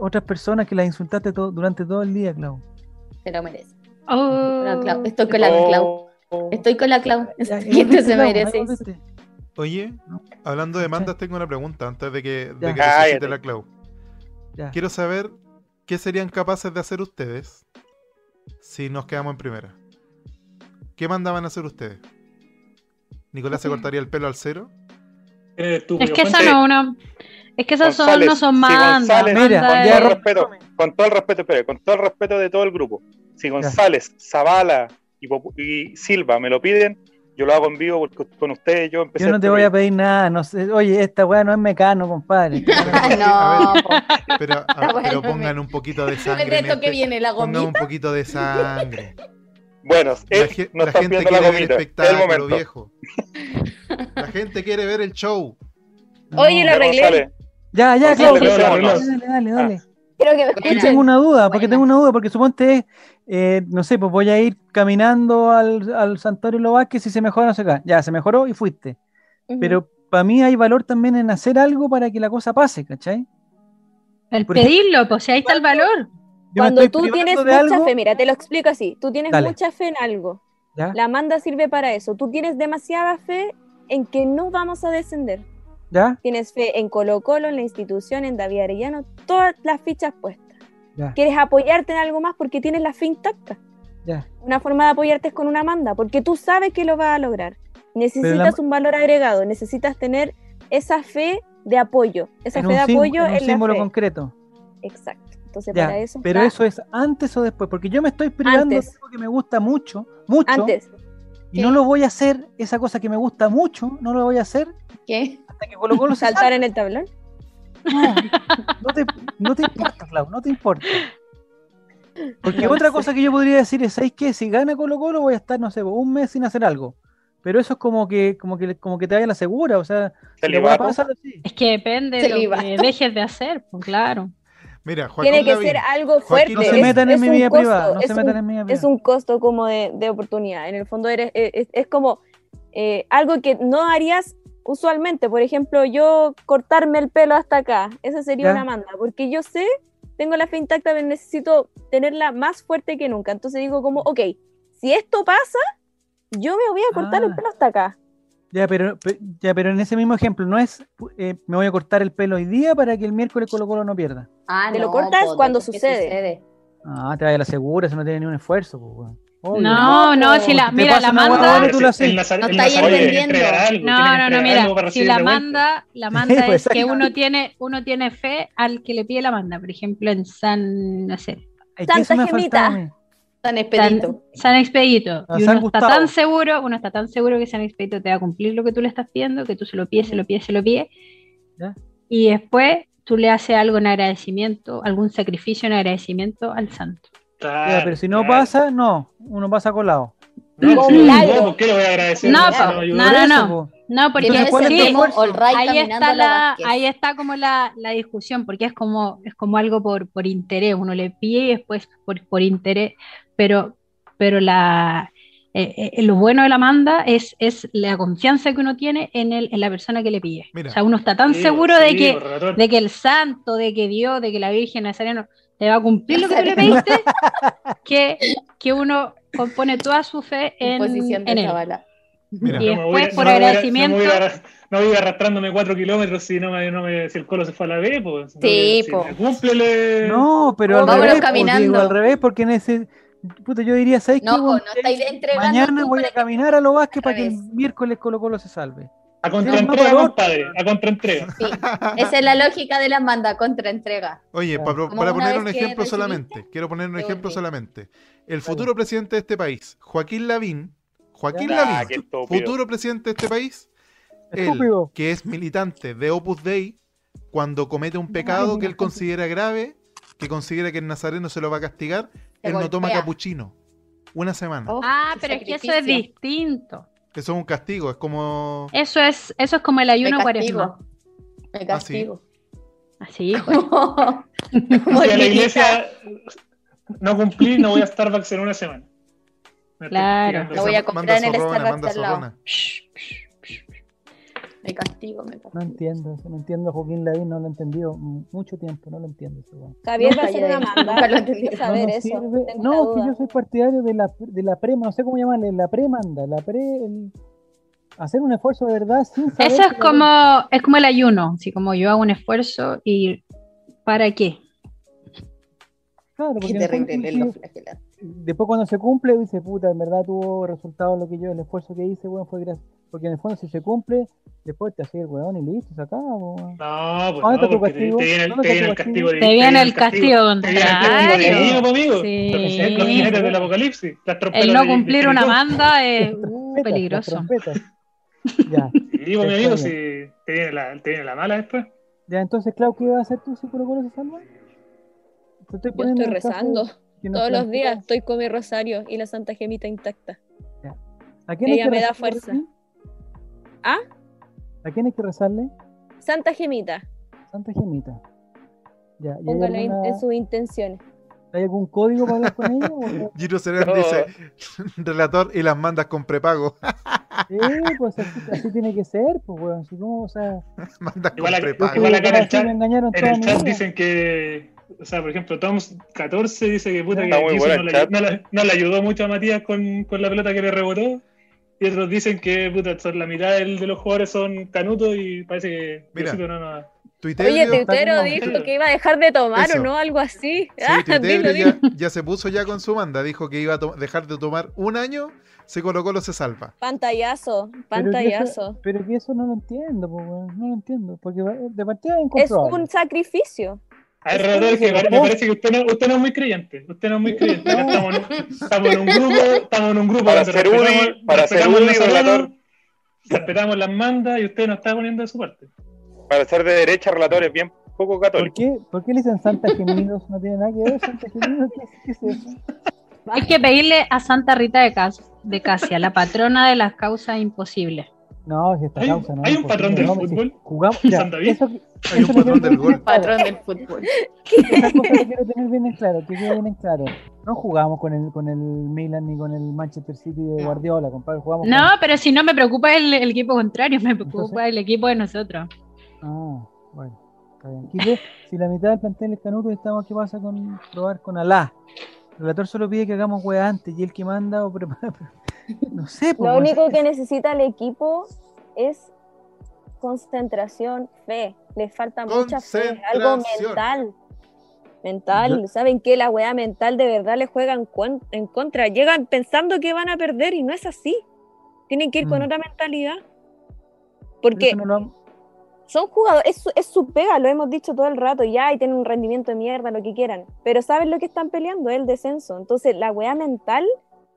otras personas que las insultaste todo- durante todo el día, Clau. Se lo merece. Oh. Clau. Estoy con la Clau. Oh. Estoy con la Clau. Ya, ¿Quién volviste, se Clau, merece? Oye, hablando de mandas, tengo una pregunta antes de que, de Ya. que resucite Cállate. la Clau. Ya. Quiero saber qué serían capaces de hacer ustedes si nos quedamos en primera. ¿Qué manda van a hacer ustedes? ¿Nicolás se cortaría el pelo al cero? Eres Es estúpido. que esa no es una. Es que esas son, González, no son si mandas. González- Mira, manda con ya todo el respeto, con todo el respeto, espere, con todo el respeto de todo el grupo. Si González, Zavala y, y Silva me lo piden, yo lo hago en vivo porque con ustedes yo empecé. Yo no el te voy a pedir nada, no sé. Oye, esta weá no es mecano, compadre. no. Pero, a- pero pongan un poquito de sangre. en esto que este- viene, la Pongan un poquito de sangre. Bueno, La, ge- no la gente viendo la quiere ver el espectáculo, momento. viejo. La gente quiere ver el show. Oye, lo Ya, arreglé. Ya, ya, lo Dale, dale, dale, dale. Quiero que me Porque Buena. tengo una duda, porque tengo una duda, porque suponte, eh, no sé, pues voy a ir caminando al, al Santuario Lo Vázquez y se mejora, no sé qué. Ya, se mejoró y fuiste. Pero para mí hay valor también en hacer algo para que la cosa pase, ¿cachai? El Por ejemplo- pedirlo, pues si ahí está el valor. Cuando tú tienes mucha algo, fe, mira, te lo explico así. Tú tienes Dale. mucha fe en algo. ¿ya? La manda sirve para eso. Tú tienes demasiada fe en que no vamos a descender. ¿Ya? Tienes fe en Colo Colo, en la institución, en David Arellano, todas las fichas puestas. Ya. Quieres apoyarte en algo más porque tienes la fe intacta. Ya. Una forma de apoyarte es con una manda, porque tú sabes que lo vas a lograr. Necesitas la- un valor agregado, necesitas tener esa fe de apoyo, esa En fe un, de apoyo en un en la símbolo fe. concreto. Exacto. Entonces, Ya, para eso pero está eso es antes o después, porque yo me estoy privando de Antes. algo que me gusta mucho, mucho, antes. y no lo voy a hacer, esa cosa que me gusta mucho, no lo voy a hacer ¿Qué? Hasta que Colo Saltar en el tablón. No, no te, no te importa, Clau, no te importa. Porque No otra sé. cosa que yo podría decir es, ¿sabéis qué? Si gana Colo Colo voy a estar, no sé, un mes sin hacer algo. Pero eso es como que, como que, como que te vaya a la segura, o sea, si le voy a pasar así. Es que depende de lo que dejes de hacer, pues claro. Mira, Joaquín Tiene que Lavín. ser algo Joaquín, fuerte. no se es- metan en es mi vida costo, privada, no es se un- metan en mi vida Es privada. un costo como de, de oportunidad. En el fondo eres, es, es como eh, algo que no harías usualmente. Por ejemplo, yo cortarme el pelo hasta acá. Esa sería Ya. una manda. Porque yo sé, tengo la fe intacta, pero necesito tenerla más fuerte que nunca. Entonces digo como, ok, si esto pasa, yo me voy a cortar el Ah. pelo hasta acá. Ya pero, pe- ya, pero en ese mismo ejemplo, no es eh, me voy a cortar el pelo hoy día para que el miércoles Colo Colo no pierda. Ah, Te lo no, cortas po, cuando sucede. sucede. Ah, te vaya a la segura, eso no tiene ni un esfuerzo. pues. Obvio. No, no, si la, mira, la manda. No que No, que no, mira, si la manda, la manda pues, es que exacto. uno tiene, uno tiene fe al que le pide la manda, por ejemplo, en San, no sé, que Santa Gemita. San, expedito. San Expedito. Y San uno está Gustavo. tan seguro, uno está tan seguro que San Expedito te va a cumplir lo que tú le estás pidiendo, que tú se lo pides, se lo pides, se lo pides. Ya. Y después tú le haces algo en agradecimiento, algún sacrificio en agradecimiento al santo. Claro, Ya, pero si no claro. pasa, no, uno pasa colado. No, no milagro. ayudó, ¿por qué le voy a agradecer? No, no, no, porque Entonces, ¿cuál es ahí está la, ahí está como la, la discusión, porque es como, es como algo por, por interés, uno le pide y después por, por interés, pero, pero la eh, eh, lo bueno de la manda es, es la confianza que uno tiene en el, en la persona que le pide. Mira. O sea, uno está tan Sí, seguro sí, de que, de que el santo, de que Dios, de que la Virgen Nazareno te va a cumplir lo que tú le pediste, que, que uno compone toda su fe en, en él. Mira. Y No me voy- después, no por voy agradecimiento, No voy, a, no voy a ir arrastrándome cuatro kilómetros si, no me, no me, si el colo se fue a la B, pues. Sí, si po. cúmplele. No, pero al revés, caminando. digo, al revés, porque en ese. Puta, yo diría, ¿sabes qué? No, entregando Mañana voy a caminar a lo Vázquez para que el miércoles Colo Colo se salve. A Sí, contraentrega, no, compadre. A contraentrega. Sí, esa es la lógica de la manda contra entrega. Oye, para, poner un ejemplo solamente, quiero poner un ejemplo solamente. El futuro presidente de este país, Joaquín Lavín, Joaquín. Ah, Lavín, estúpido. futuro presidente de este país, él, que es militante de Opus Dei, cuando comete un pecado que él considera grave, que considera que el nazareno se lo va a castigar, Se él no toma capuchino. Una semana. Oh, Ah, pero es que eso es distinto. Eso es un castigo, es como... Eso es, eso es como el ayuno castigo. cuaresma. Me castigo. Así, pues. Como Fui a la iglesia. no cumplí, no voy a Starbucks en una semana. claro. Lo voy a comprar en el Starbucks al lado. Me castigo, me castigo. No entiendo, no entiendo Joaquín Lavín, no lo he entendido mucho tiempo, no lo entiendo. Javier va a hacer una manda. lo entendí. saber no, eso. sirve. No, que yo soy partidario de la, de la pre, no sé cómo llamarle, la premanda, la pre, el, hacer un esfuerzo de verdad sin saber Eso es como, es como el ayuno, así como yo hago un esfuerzo y ¿para qué? Claro, porque Qué en el fondo terrible tú lo dices- flagelante. Después cuando se cumple dice, puta, en verdad tuvo resultado lo que yo, el esfuerzo que hice, weón, fue gracias. Porque en el fondo si se cumple, después te hace el weón y listo, se acaba, weón. No, pues ¿Dónde no, está tu porque te, castigo? te viene el, ¿Dónde te está viene el castigo castigo? Te viene el Te castigo viene el castigo pues, amigo. Sí. Los, los jinetes del apocalipsis. Las trompetas El no cumplir una manda es peligroso. ya, Sí, pues, mi amigo, si te viene, la, te viene la mala después. ya, entonces, Clau, ¿qué vas a hacer tú si Colo Colo se salva? Te estoy Yo estoy caso rezando que todos los días. Estoy con mi rosario y la Santa Gemita intacta. ¿A quién hay Ella que me da fuerza. ¿Ah? ¿A quién hay que rezarle? Santa Gemita, Santa Gemita. Ya, ¿y hay, póngala en, alguna- en sus intenciones. ¿hay algún código para hablar con ella? o- Giro No. dice, relator, y las mandas con prepago. Sí, pues así, así tiene que ser, pues, weón. Así como, o sea, mandas con Igual prepago. igual acá en el chat- En el chat dicen que, o sea, por ejemplo, Toms14 dice que puta que Está no, le, chat. no le- no le ayudó mucho a Matías con, con la pelota que le rebotó. Y otros dicen que puta, son la mitad del- de los jugadores son canutos y parece que Mira. No nos Tuiterio, Oye, como- dijo que iba a dejar de tomar Eso. o no, algo así. sí, Ah, Tuiterio dilo, dilo. ya, ya se puso ya con su manda. Dijo que iba a dejar de tomar un año si Colo Colo se salva. Pantallazo, Pero que pantallazo. eso- Pero que eso no lo entiendo, pues. No lo entiendo. Porque de partida es un sacrificio. A ver, pare- me parece que usted no, usted no es muy creyente. Usted no es muy creyente. Acá estamos, en un, estamos en un grupo, estamos en un grupo Para ser UDI, para ser UDI, relator. respetamos las mandas y usted no está poniendo de su parte. Para ser de derecha, relator es bien poco ¿Por católico. qué, ¿Por qué le dicen Santa Gemidos? No tiene nada que ver Santa Gemidos. ¿Qué, qué es eso? Hay que pedirle a Santa Rita de, Cas de Casia, la patrona de las causas imposibles. No, es esta ¿Hay- causa, ¿no? hay un patrón del no, si fútbol? Jugamos, ya, ¿San David? eso, Hay un patrón del gol. tener claro. Patrón del fútbol. Esa cosa que quiero tener bien en claro, que quede bien en claro. No jugamos con el, con el Milan ni con el Manchester City de Guardiola, compadre. Jugamos No, pero si no me preocupa el, el equipo contrario, me preocupa Entonces- el equipo de nosotros. Ah, bueno. Está bien. Quique, si la mitad del plantel es Canuto, estamos, ¿qué pasa con probar con Alá? El relator solo pide que hagamos weá antes y el que manda o prepara. No sé, pues, Lo único que necesita el equipo es concentración, fe. Le falta mucha fe, algo mental. Mental, ¿saben qué? La weá mental de verdad le juegan cuen- en contra. Llegan pensando que van a perder y no es así. Tienen que ir con Mm. otra mentalidad. Por Porque no lo son jugadores, es su, es su pega, lo hemos dicho todo el rato, ya, y tienen un rendimiento de mierda, lo que quieran. Pero saben lo que están peleando, es el descenso. Entonces, la weá mental,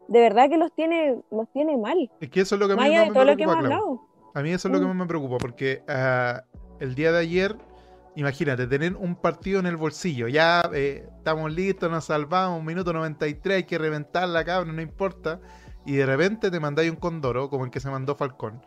de verdad que los tiene, los tiene mal. Es que eso es lo que a mí de me todo lo que hemos preocupa, hablado. A mí eso es lo que Mm. más me preocupa, porque ah, el día de ayer, imagínate, tener un partido en el bolsillo, ya eh, estamos listos, nos salvamos, un minuto 93, hay que reventar la cabra, no importa, y de repente te mandáis un condoro, como el que se mandó Falcón,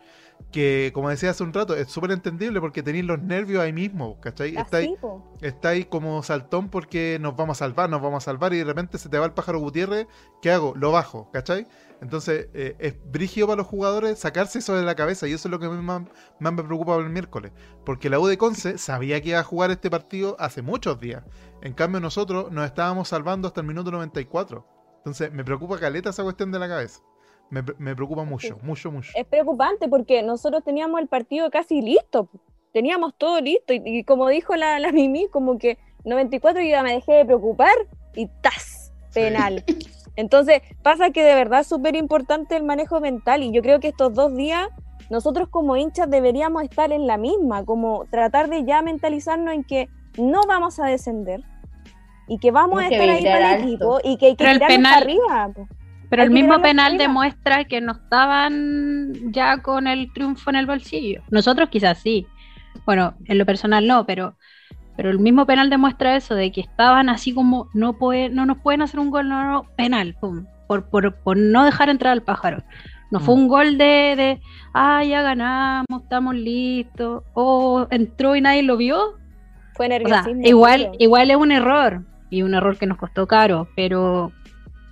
que como decía hace un rato, es súper entendible porque tenéis los nervios ahí mismo, ¿cachai? Estáis, Así, po. estáis como saltón porque nos vamos a salvar, nos vamos a salvar, y de repente se te va el pájaro Gutiérrez, ¿qué hago? Lo bajo, ¿cachai? Entonces, eh, es brígido para los jugadores sacarse eso de la cabeza y eso es lo que más, más me preocupa el miércoles. Porque la U de Conce sabía que iba a jugar este partido hace muchos días. En cambio, nosotros nos estábamos salvando hasta el minuto 94. Entonces, me preocupa caleta esa cuestión de la cabeza. Me, me preocupa mucho, mucho, mucho. Es preocupante porque nosotros teníamos el partido casi listo. Teníamos todo listo. Y, y como dijo la, la Mimi, como que 94 yo ya me dejé de preocupar y ¡tas! Penal. Entonces, pasa que de verdad es súper importante el manejo mental. Y yo creo que estos dos días, nosotros como hinchas deberíamos estar en la misma, como tratar de ya mentalizarnos en que no vamos a descender. Y que vamos a que estar ahí para el equipo y que hay que tirarnos penal- para arriba. Pero Hay el mismo penal demuestra que no estaban ya con el triunfo en el bolsillo. Nosotros quizás sí. Bueno, en lo personal no, pero, pero el mismo penal demuestra eso, de que estaban así como no puede, no nos pueden hacer un gol, no, no, penal, pum, por, por, por no dejar entrar al pájaro. No fue Mm. un gol de, de, ah, ya ganamos, estamos listos, o entró y nadie lo vio. Fue O sea, nerviosismo. igual, igual es un error, y un error que nos costó caro, pero,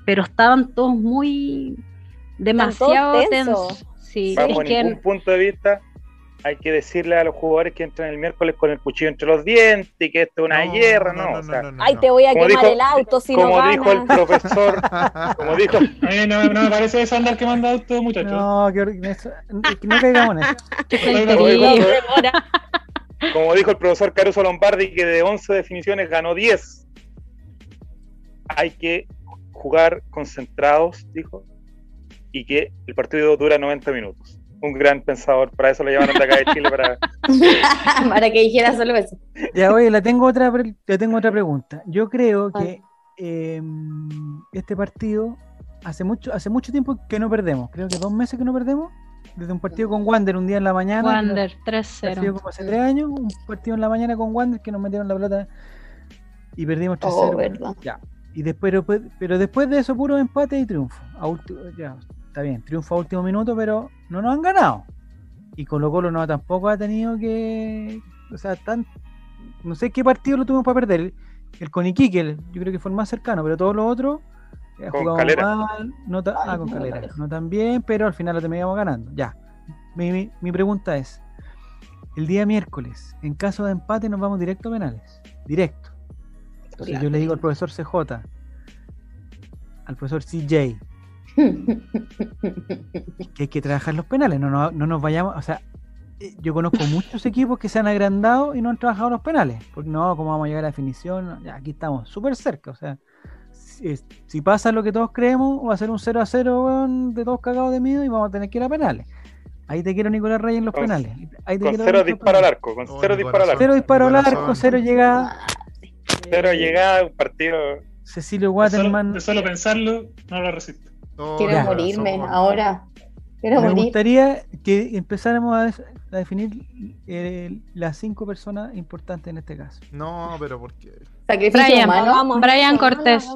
pero estaban todos muy demasiado tensos. Sí, Bajo ningún punto de vista hay que decirle a los jugadores que entran el miércoles con el cuchillo entre los dientes y que esto es una guerra, no. Ay, te voy a quemar el auto si como no dijo el profesor, como dijo. Mí no, no me parece eso andar quemando auto, muchachos. No, que, eso, no caigamos en eso. como, dijo, como dijo el profesor Caruso Lombardi, que de 11 definiciones ganó 10. Hay que jugar concentrados, dijo, y que el partido dura 90 minutos un gran pensador. Para eso lo llamaron de acá de Chile, para, para que dijera solo eso. Ya, oye, le tengo otra, le tengo otra pregunta. Yo creo que eh, este partido hace mucho, hace mucho tiempo que no perdemos. Creo que dos meses que no perdemos. Desde un partido con Wander un día en la mañana. Wander, 3-0. como hace tres años. Un partido en la mañana con Wander que nos metieron la pelota y perdimos 3-0. ya. Y después, pero después de eso, puro empate y triunfo. A ya, está bien, triunfo a último minuto, pero no nos han ganado. Y Colo Colo no tampoco ha tenido que. O sea, tan. No sé qué partido lo tuvimos para perder. El con Iquique, yo creo que fue el más cercano, pero todos los otros. Eh, con Calera. Mal, no ah, con Calera. No tan bien, pero al final lo terminamos ganando. Ya. Mi, mi, pregunta es: el día miércoles, en caso de empate, nos vamos directo a penales. Directo. Entonces yo le digo al profesor CJ, al profesor CJ, que hay que trabajar los penales, no, no, nos vayamos, o sea, eh, yo conozco muchos equipos que se han agrandado y no han trabajado los penales, porque no, ¿cómo vamos a llegar a la definición? Ya, aquí estamos súper cerca, o sea, si, pasa lo que todos creemos, va a ser un 0 a 0 de todos cagados de miedo y vamos a tener que ir a penales. Ahí te quiero Nicolás Reyes en los penales. Ahí con cero disparo al arco, con cero disparo al arco. Cero disparo al arco, cero llegada. Cero llegada, un partido. Cecilio Waterman. De solo, pensarlo, no lo resisto. Quiero morirme ahora. Quiero Me gustaría que empezáramos a, definir eh, las cinco personas importantes en este caso. No, pero ¿por qué? Brian, Vamos, Brian Cortés.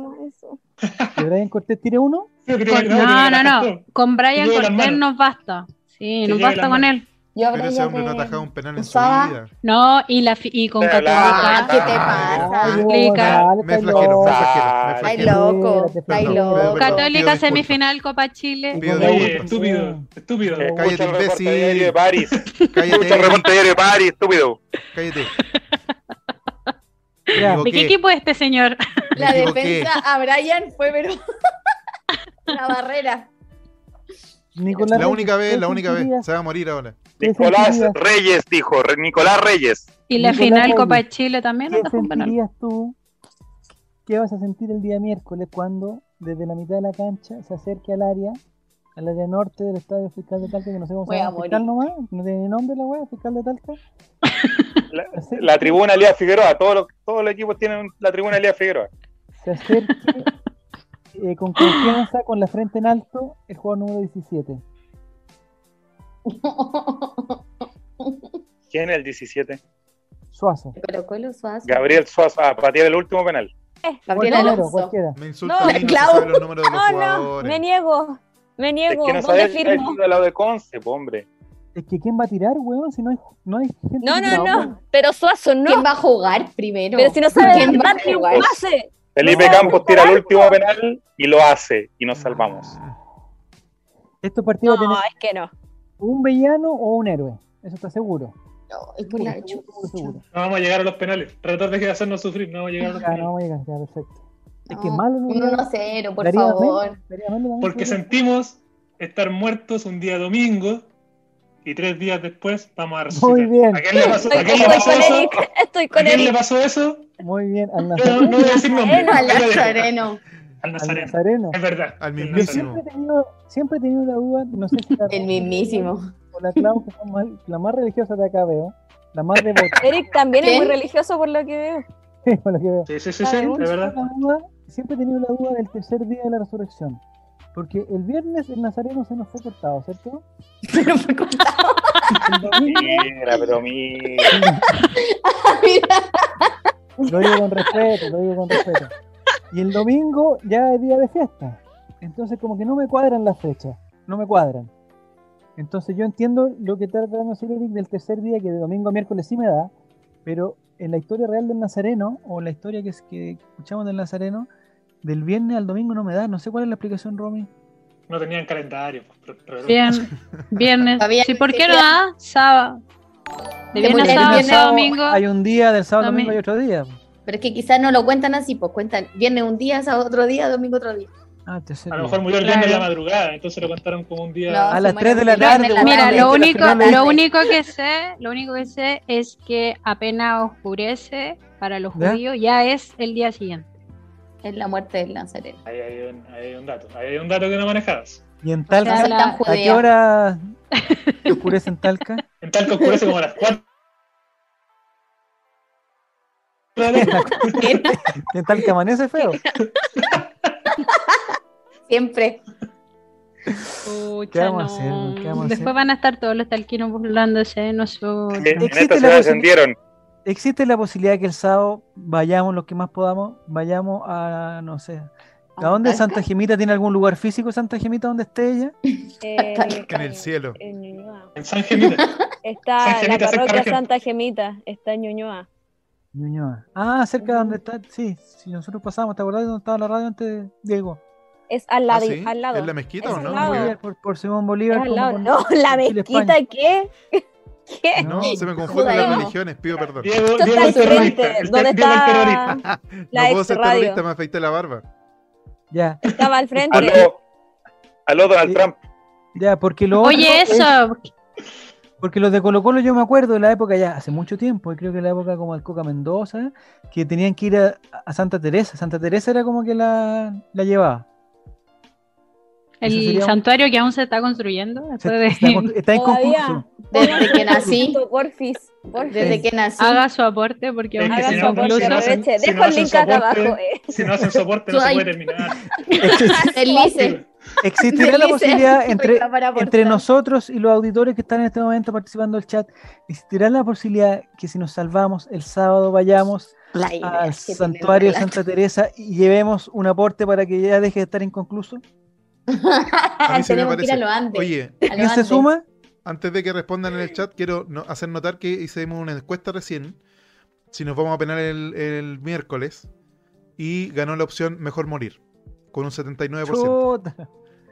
¿Que Brian Cortés tire uno? no, no, no. Con Brian Cortés nos basta. Sí, nos basta con él. Yo Pero ese hombre no ha atajado un penal en su vida. No, y, la, y con Católica. ¿Qué te pasa? Me flagelo, me flagelo. Ay, loco, ay, loco. Católica semifinal Copa Chile. estúpido, estúpido. Cállate, imbécil. de París. Cállate. remonte diario de París, estúpido. Cállate. ¿De qué equipo es este señor? La defensa a Brian fue, pero... La barrera. La única vez, la única vez. Se va a morir ahora. Nicolás Reyes dijo, Nicolás Reyes. Y la final Copa de Chile también. ¿Qué sentirías tú? ¿Qué vas a sentir el día miércoles cuando desde la mitad de la cancha se acerque al área, al área norte del estadio fiscal de Talca, que no sé cómo se llama, fiscal nomás, no tiene nombre la wea, fiscal de Talca? La, tribuna Lía Figueroa, todos los, todos los equipos tienen la tribuna Lía Figueroa. Se acerque eh, con confianza, con la frente en alto, el juego número 17. ¿Quién es el 17? Suazo. Suazo. Gabriel Suazo. Ah, patear el último penal. Eh, Gabriel Alonso. Me insulta no, Clau. los números de los no, no, me niego. Me niego. Es que no sabes el lado de Conce, hombre. Es que ¿quién va a tirar, weón? Si no hay, no hay gente. No, no, no. Pero Suazo no. ¿Quién va a jugar primero? Pero si no sabe quién va a jugar. Felipe Campos tira el último penal y lo hace. Y nos salvamos. Estos partidos no, es que no un villano o un héroe. Eso está seguro. No, es No vamos a llegar a los penales. Tratar de hacernos sufrir, no vamos a llegar a los penales. No vamos a llegar, ya, perfecto. Es que malo no. 1 0, por favor. Porque sentimos estar muertos un día domingo y tres días después vamos a resucitar. Muy bien. ¿A quién le pasó, ¿a quién le pasó eso? Estoy con ¿A quién le pasó eso? Muy bien, al Nazareno. No, no voy a decir nombre. Al Nazareno. Al Nazareno. Es verdad. Al mismísimo. siempre he tenido, siempre he tenido la duda, no sé si la El mismísimo. O la Clau, que es más, la más religiosa de acá veo. La más devota. Eric también es muy religioso por lo que veo. Sí, por lo que veo. Sí, sí, sí, sí, de verdad. Duda, siempre he tenido la duda del tercer día de la resurrección. Porque el viernes el Nazareno se nos fue cortado, ¿cierto? Se nos fue cortado. Mira, pero mira. Lo digo con respeto, lo digo con respeto. Y el domingo ya es día de fiesta. Entonces como que no me cuadran las fechas. No me cuadran. Entonces yo entiendo lo que trata de decir Eric del tercer día, que de domingo a miércoles sí me da. Pero en la historia real del Nazareno, o en la historia que, es, que escuchamos del Nazareno, del viernes al domingo no me da. No sé cuál es la explicación, Romy. No tenían calendario. pues, pero- pero- Bien, viernes. Todavía Sí, ¿por qué no da? Sábado. De viernes a sábado, sábado, domingo. Hay un día, del sábado domingo Domi- hay otro día. Pero es que quizás no lo cuentan así, pues cuentan viernes un día, sábado otro día, domingo otro día. Ah, A lo mejor murió el viernes en la Claro. madrugada, entonces lo contaron como un día. No, A las muere 3 de la tarde, Mira, tarde. lo único, lo único que sé, lo único que sé es que apenas oscurece para los ¿Ya? judíos, ya es el día siguiente. Es la muerte del Nazareno. Ahí hay, un, ahí hay un dato. Ahí hay un dato que no manejabas. Y en Talca, tan ¿a qué hora oscurece en Talca? En tal que oscurece como a las 4. Y en Talca amanece feo. Siempre. Pucha, vamos a hacer? no. ¿Qué vamos a Después hacer? van a estar todos los talquinos burlándose de nosotros. Existe la posi- descendieron. ¿Existe la posibilidad que el sábado vayamos, los que más podamos, vayamos a, no sé, ¿a dónde Talca. Santa Gemita tiene algún lugar físico Santa Gemita donde esté ella? En, En el cielo. en Ñuñoa. En San Gemita. Está San la Gemita, parroquia. Santa Gemita, está en Ñuñoa. Ñuñoa. Ah, cerca de donde está, sí, si nosotros pasamos, ¿te acordás de dónde estaba la radio antes, Diego? Es al Ah, lado. sí, al lado. ¿Es la mezquita Es o al no? lado. Bolívar, por, por Simón Bolívar. Es al como lado. No, la mezquita. ¿qué? ¿Qué? No, se me confunden las religiones, pido perdón. Diego, Diego está el terrorista. El te- Diego el está terrorista. la no puedo ser radio. terrorista, me afeité la barba. Ya, Estaba al frente. Aló, aló Donald. Trump. ya, porque lo Oye, es- eso, Porque los de Colo Colo yo me acuerdo de la época ya, hace mucho tiempo, y creo que la época como el Coca Mendoza, que tenían que ir a, a Santa Teresa. Santa Teresa era como que la, la llevaba. El un- santuario que aún se está construyendo. Se- de- está, está Todavía. inconcluso. Desde que nací, Porfis. porfis. desde que nací. haga su aporte porque Es aún que Haga si su no- aporte, si no hacen- aproveche. si Dejo no el link acá soporte, abajo. eh. Si no hacen soporte, no se puede terminar. Deslice. Existirá la posibilidad entre, entre nosotros y los auditores que están en este momento participando del chat, existirá la posibilidad que si nos salvamos el sábado vayamos al santuario de. Santa Teresa y llevemos un aporte para que ya deje de estar inconcluso? A mí me parece. antes. Oye, ¿Quién se antes. suma? antes de que respondan en el chat, quiero no- hacer notar que hicimos una encuesta recién. Si nos vamos a penar el, el miércoles. Y ganó la opción mejor morir. Con un 79%. Chuta.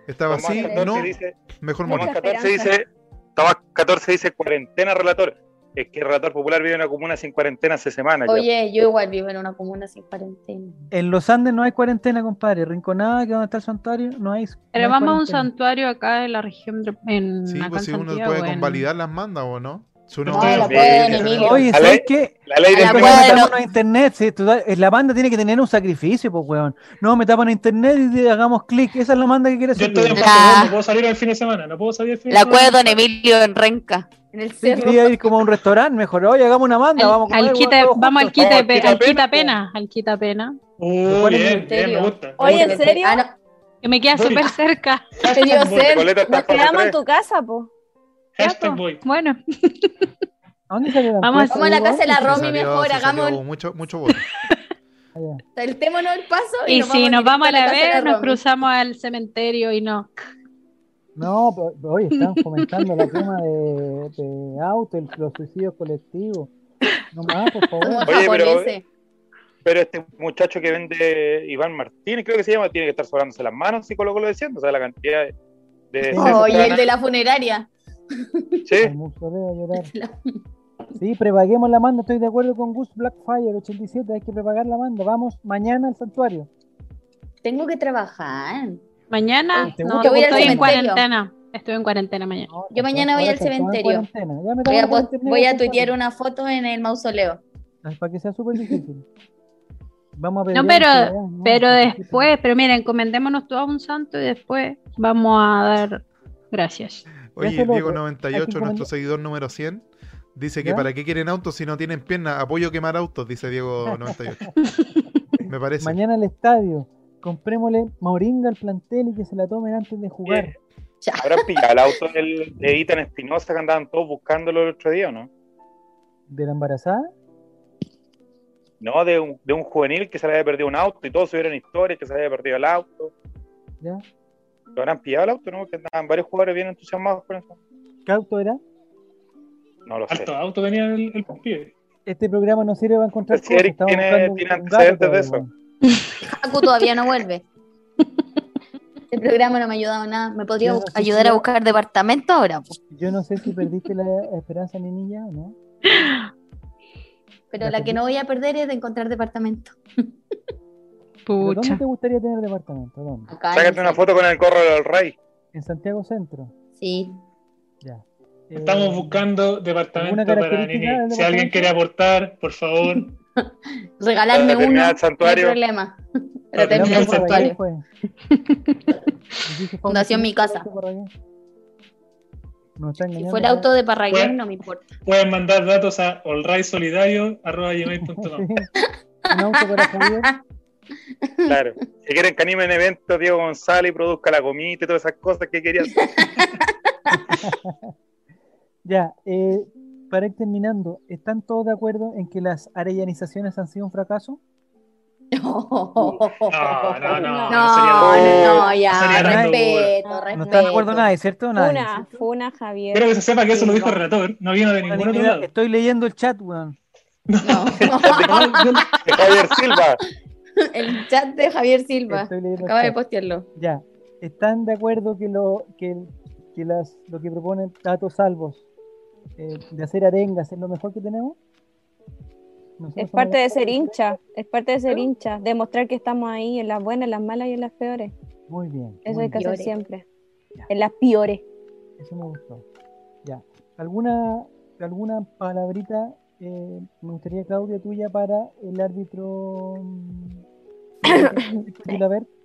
Estaba Tomás así, 14 no, dice, mejor morir. Tomás 14 esperanza. dice, Tomás 14 dice cuarentena relator. Es que el relator popular vive en una comuna sin cuarentena hace semanas. ya. Oye, yo igual vivo en una comuna sin cuarentena. En los Andes no hay cuarentena, compadre. Rinconada, que es donde está el santuario, no hay. Pero no hay vamos a un santuario acá en la región, de- en, Sí, acá pues en si uno puede en- convalidar las mandas o no. Si uno- No, la pueden. Oye, ¿sabes la- qué? La ley la de tapan lo- a internet, sí, tú la banda tiene que tener un sacrificio, pues, weón. No, me tapan a internet y hagamos clic. Esa es la banda que quiere Yo hacer. estoy en yo. Barcelona, no puedo salir el fin de semana. No puedo salir el fin de La semana. cueva de Don Emilio en Renca. En el Sí, cerro. quería ir como a un restaurante, mejor. Oye, hagamos una banda, al, vamos a al comer, quita- vamos al quita, pe- al quita pena, pena, al quita pena. Uh, ¿Cuál es bien, bien, me gusta. Oye. ¿en serio? Ah, no, Que me queda súper cerca. te dio sed. Nos quedamos en tu casa, po. Bueno, ¿A dónde salió la Vamos Vamos a la casa de la Romy salió- mejor, hagamos mucho, mucho voto. Saltémonos el paso y, y nos si vamos nos vamos a la de vez, nos cruzamos al cementerio y no. No, pero, pero, oye, están fomentando la quema de, de autos, los suicidios colectivos. No más, por favor. Oye, pero- este muchacho que vende Iván Martínez, creo que se llama, tiene que estar sobrándose las manos si Colo Colo diciendo, o sea, la cantidad de... Oye, van el de la funeraria. Sí. Sí, prepaguemos la manda, estoy de acuerdo con Gus Blackfire 87, hay que prepagar la manda. Vamos mañana al santuario. Tengo que trabajar. Mañana ¿Te no, Yo voy al estoy en cementerio. cuarentena. Estoy en cuarentena mañana. No, Yo mañana voy al en cementerio. cuarentena. Ya me Voy a, voy a tuitear una foto en el mausoleo. Para que sea súper difícil. Vamos a No, pero, no, pero después, pero mira, encomendémonos todos a un santo y después vamos a dar gracias. Oye, Eso es lo otro. Diego98, Hay que nuestro seguidor número 100, dice que ¿Ya? para qué quieren autos si no tienen piernas. Apoyo quemar autos, dice Diego98. Me parece. Mañana al estadio. Comprémosle moringa al plantel y que se la tomen antes de jugar. Ya. habrán pillado el auto del, de Itan Espinosa que andaban todos buscándolo el otro día, ¿o no? ¿De la embarazada? No, de un, de un juvenil que se le había perdido un auto y todos subieron historias que se le había perdido el auto. ¿Ya? ¿Lo habrán pillado el auto, no? Que andaban varios jugadores bien entusiasmados con eso. ¿Qué auto era? No lo sé. Alto auto tenía el, el. Este programa no sirve para encontrar Si Eric cosas. tiene- tiene antecedentes de eso. weón. Haku todavía no vuelve. El programa no me ha ayudado nada. ¿Me podría no ayudar si- a buscar departamento ahora? po? Yo no sé si perdiste la esperanza, mi niña, o no. Pero la que no voy a perder es de encontrar departamento. ¿Pero ¿Dónde te gustaría tener departamento? ¿Dónde? Acá Sácate una foto con el corro del rey. ¿En Santiago Centro? Sí. Ya. Estamos Eh, buscando departamento ¿alguna para Nini. Si alguien quiere aportar, por favor. Regalarme uno. No hay problema. Para Para terminar el terminar el santuario. Fundación Mi Casa. No Si fue el auto de Parraguén, Bueno. no me importa. Pueden mandar datos a allrightsolidario.com. Claro. Si quieren que anime en eventos, Diego González y produzca la comida y todas esas cosas que quería hacer. Ya, eh, para ir terminando, ¿están todos de acuerdo en que las arellanizaciones han sido un fracaso? No, no, no, no, no ya, respeto, respeto. No está de acuerdo nadie, ¿cierto? ¿cierto? Funa, Javier. Quiero que se sepa que eso lo dijo el no. relator, no vino de ningún otro lado. estoy leyendo el chat, weón. No. De Javier Silva. El chat de Javier Silva. Acaba de postearlo. Ya, ¿están de acuerdo que lo que, que las, lo que proponen Tato Salvos eh, de hacer arengas es lo mejor que tenemos? Nosotros Es parte de ser hincha, es parte de ser hincha, demostrar que estamos ahí en las buenas, en las malas y en las peores. Muy bien. Eso muy hay que hacer siempre. Ya. En las peores. Eso me gustó. Ya. ¿Alguna, alguna palabrita eh, me gustaría, Claudia, tuya para el árbitro?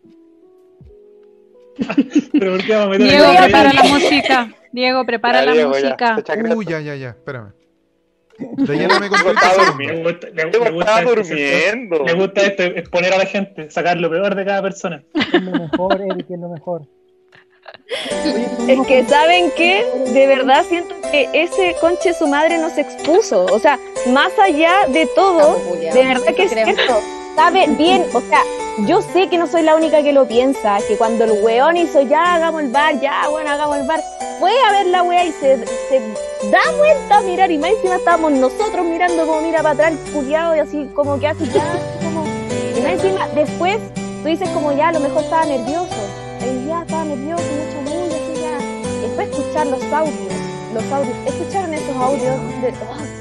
Pero ¿por qué vamos a meter Diego, prepara la música. Diego, prepara Ya, la Diego, música. Uy, ya, ya, ya, espérame. De lleno me estaba el Le durmiendo. gusta, le- gusta este- durmiendo. Le gusta esto, exponer a la gente, sacar lo peor de cada persona. Es lo mejor, Eric, es lo mejor. Es que saben que de verdad siento que ese conche su madre nos expuso. O sea, más allá de todo, de verdad que es cierto. Sabe bien, o sea, yo sé que no soy la única que lo piensa, que cuando el weón hizo ya hagamos el bar, ya bueno hagamos el bar, fue a ver la wea y se, da vuelta a mirar y más encima estábamos nosotros mirando como mira para atrás y así como que hace ya, como... Y más encima, después tú dices como ya a lo mejor estaba nervioso, y ya estaba nervioso, mucho mundo, así ya. Después escuchar los audios, los audios, ¿escucharon esos audios? De, oh,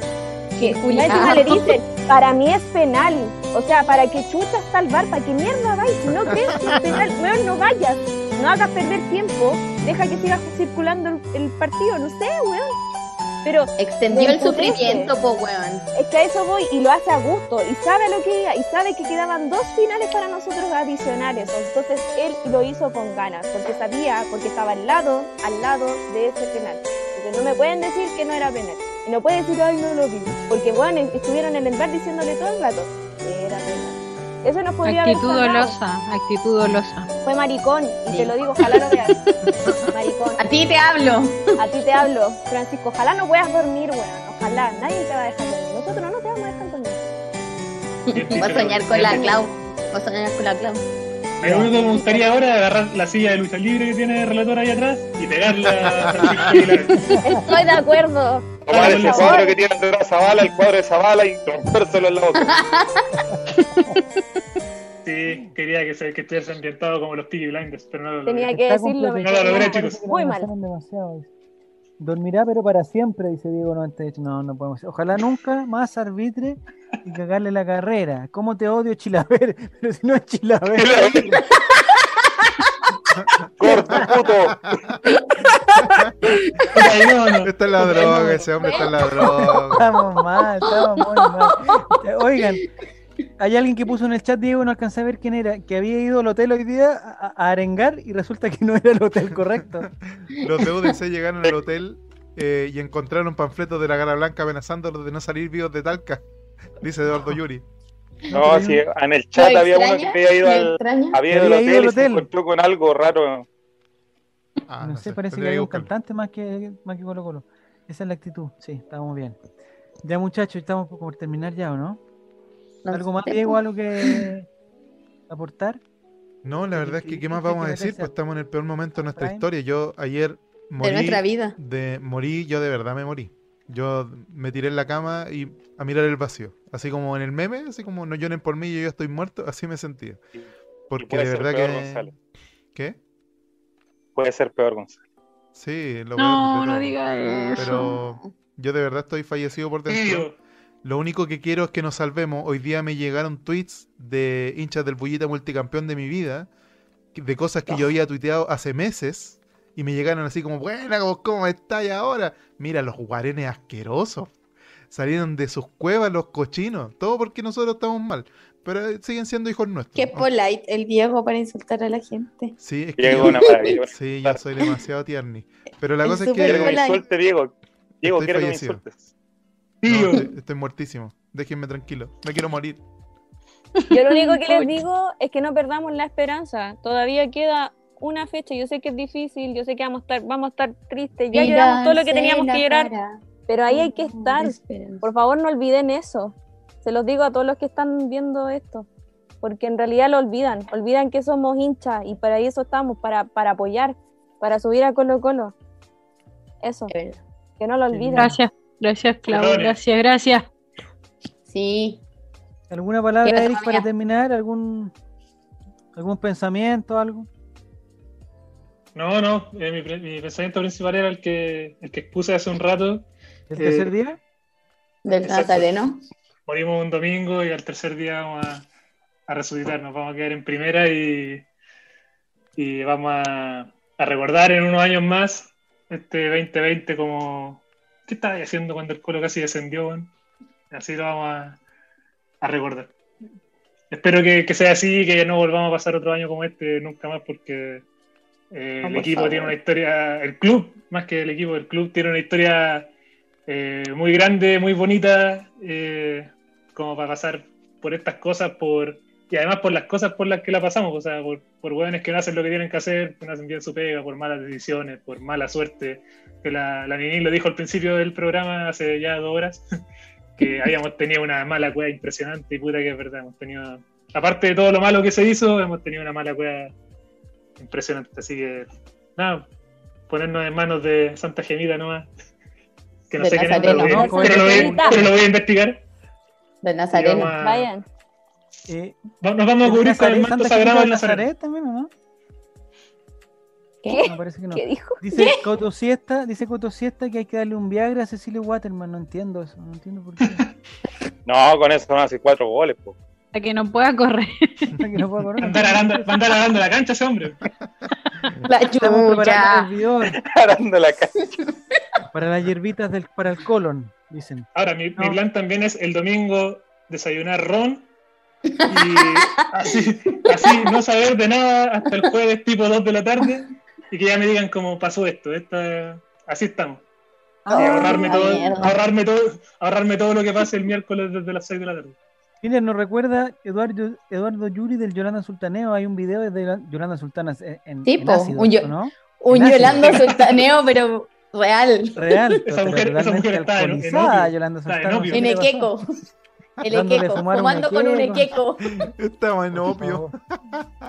encima le dicen, para mí es penal. O sea, ¿para qué chuta está el bar? ¿Para qué mierda vais? Si no crees que es penal, weón, no vayas. No hagas perder tiempo. Deja que siga circulando el, el partido. No sé, weón. Pero Extendió el sufrimiento, po, weón. es que a eso voy y lo hace a gusto. Y sabe lo que iba. Y sabe que quedaban dos finales para nosotros adicionales. Entonces él lo hizo con ganas. Porque sabía, porque estaba al lado, al lado de ese penal. Entonces no me pueden decir que no era penal. Y no puede decir, ay, no lo vi. Porque, bueno, estuvieron en el bar diciéndole todo el rato era penal. Eso nos podría haber Actitud salvado. dolosa, actitud dolosa. Fue maricón. Y Sí. te lo digo, ojalá lo veas. maricón. A ti te hablo. A ti te hablo, Francisco. Ojalá no puedas dormir, weón. Ojalá. Nadie te va a dejar dormir. Nosotros no te vamos a dejar dormir. Va a soñar con la Clau. Va a soñar con la Clau. Lo único que me gustaría ahora es agarrar la silla de lucha libre que tiene el relator ahí atrás y pegarla. Estoy de acuerdo. Tomar ese cuadro que tiene detrás Zavala, el cuadro de Zavala y rompérselo en la boca. Sí, quería que, se, que estuviese ambientado como los Peaky Blinders, pero no lo Tenía logré. que Está decirlo. No lo logré, chicos. Muy mal. Dormirá, pero para siempre, dice Diego 98. No, no podemos. Ojalá nunca más arbitre y cagarle la carrera. ¿Cómo te odio, Chilaver? Pero si no es Chilaver. ¡Corto, puto! Ay, no, no. Está en la droga, ese hombre está en la droga. Estamos mal, estamos muy mal. Oigan, hay alguien que puso en el chat, Diego, no alcancé a ver quién era, que había ido al hotel hoy día a, a arengar y resulta que no era el hotel correcto. Los de UDC llegaron al hotel eh, y encontraron panfletos de la Gara Blanca amenazándolos de no salir vivos de Talca. Dice Eduardo Yuri. No, sí, en el chat ¿Lo había uno que había ido ¿Lo al, había ido al hotel y se hotel. encontró con algo raro. Ah, no, sé, parece que hay un cantante más que, más que Colo Colo. Esa es la actitud, sí, estamos bien. Ya muchachos, estamos por terminar ya, ¿o no? No ¿Algo más, Diego? po. ¿Algo que aportar? No, la verdad es que ¿qué más vamos a decir? Pues estamos en el peor momento de nuestra historia. Yo ayer De morí nuestra vida. de morí, yo de verdad me morí. Yo me tiré en la cama y a mirar el vacío. Así como en el meme, así como no lloren por mí y yo estoy muerto, así me sentía. Porque de verdad que. ¿Qué? Puede ser peor, Gonzalo. Sí, lo No, no diga eso. Pero yo de verdad estoy fallecido por dentro. Lo único que quiero es que nos salvemos. Hoy día me llegaron tweets de hinchas del Bullita multicampeón de mi vida, de cosas que yo había tuiteado hace meses, y me llegaron así como, buena, ¿cómo estáis ahora? Mira, los guarenes asquerosos. Salieron de sus cuevas los cochinos. Todo porque nosotros estamos mal. Pero siguen siendo hijos nuestros. Qué polite el Diego para insultar a la gente. Sí, es que Diego, yo, una maravilla. sí, yo soy demasiado tierni. Pero la Es cosa es súper Quiero que me que insulte, Diego. Diego, Estoy quiero que me fallecido. insultes. no, estoy, estoy muertísimo. Déjenme tranquilo. Me quiero morir. Yo lo único que les digo es que no perdamos la esperanza. Todavía queda una fecha. Yo sé que es difícil, yo sé que vamos a estar, vamos a estar tristes. Ya lloramos todo lo que teníamos que llorar, pero ahí hay que estar. Por favor, no olviden eso. Se los digo a todos los que están viendo esto, porque en realidad lo olvidan. Olvidan que somos hinchas y para eso estamos, para, para apoyar, para subir a Colo Colo. Eso, que no lo olviden. Gracias, gracias, Clau. Gracias, gracias. Sí, ¿Alguna palabra, Eric, para terminar? ¿Algún, algún pensamiento, algo? No, no, eh, mi, pensamiento principal era el que, el que expuse hace un rato. ¿El Eh, tercer día? del. Nazareno. Morimos un domingo y al tercer día vamos a, a resucitar, nos vamos a quedar en primera y, y vamos a, a recordar en unos años más este 2020 como... ¿Qué estaba haciendo cuando el Colo casi descendió? weón? Así lo vamos a, a recordar. Espero que, que sea así y que no volvamos a pasar otro año como este nunca más porque eh, el equipo tiene una historia, el club, más que el equipo, el club tiene una historia eh, muy grande, muy bonita, eh, como para pasar por estas cosas, por y además por las cosas por las que la pasamos, o sea, por, por hueones que no hacen lo que tienen que hacer, que no hacen bien su pega, por malas decisiones, por mala suerte, que la, la Nini lo dijo al principio del programa hace ya dos horas, que habíamos tenido una mala cueva impresionante y puta que es verdad, hemos tenido, aparte de todo lo malo que se hizo, hemos tenido una mala cueva impresionante, así que nada, ponernos en manos de Santa Gemita nomás, que no De sé quién es, pero, Nazareno, lo voy- ¿no? pero lo voy- Gemita. pero lo voy a investigar. Del Y Nazareno. vamos a- Vayan. Eh, nos vamos a cubrir con el manto Santa sagrado de Nazareno. Nazaret también, ¿o no? ¿Qué? Parece que no. ¿Qué dijo? Dice Coto Siesta, dice Coto Siesta que hay que darle un Viagra a Cecilio Waterman. No entiendo eso, no entiendo por qué. No, con eso van a hacer cuatro goles, po. Para que no pueda correr. que no puede correr. Va a andar arando, va a andar arando la cancha ese hombre. La chucha. Arando la cancha. para las hierbitas del, para el colon, dicen. Ahora, mi, plan también es el domingo desayunar ron y así, así no saber de nada hasta el jueves tipo 2 de la tarde y que ya me digan cómo pasó esto. Esta, así estamos. Ah, ahorrarme, todo, ahorrarme, todo, ahorrarme todo lo que pase el miércoles desde las 6 de la tarde. Mira, nos recuerda Eduardo, Eduardo Yuri del Yolanda Sultaneo. Hay un video de Yola- Yolanda Sultana en, en, Sí, en ácido, un yo- ¿o ¿no? Un Gracias. Yolando sultaneo, pero real. Real. Esa pero mujer- esa realmente mujer está en- en. Yolanda Está en Sultana. no En. Equeco. El Equeco. Fumando con un Equeco. Estaba en opio.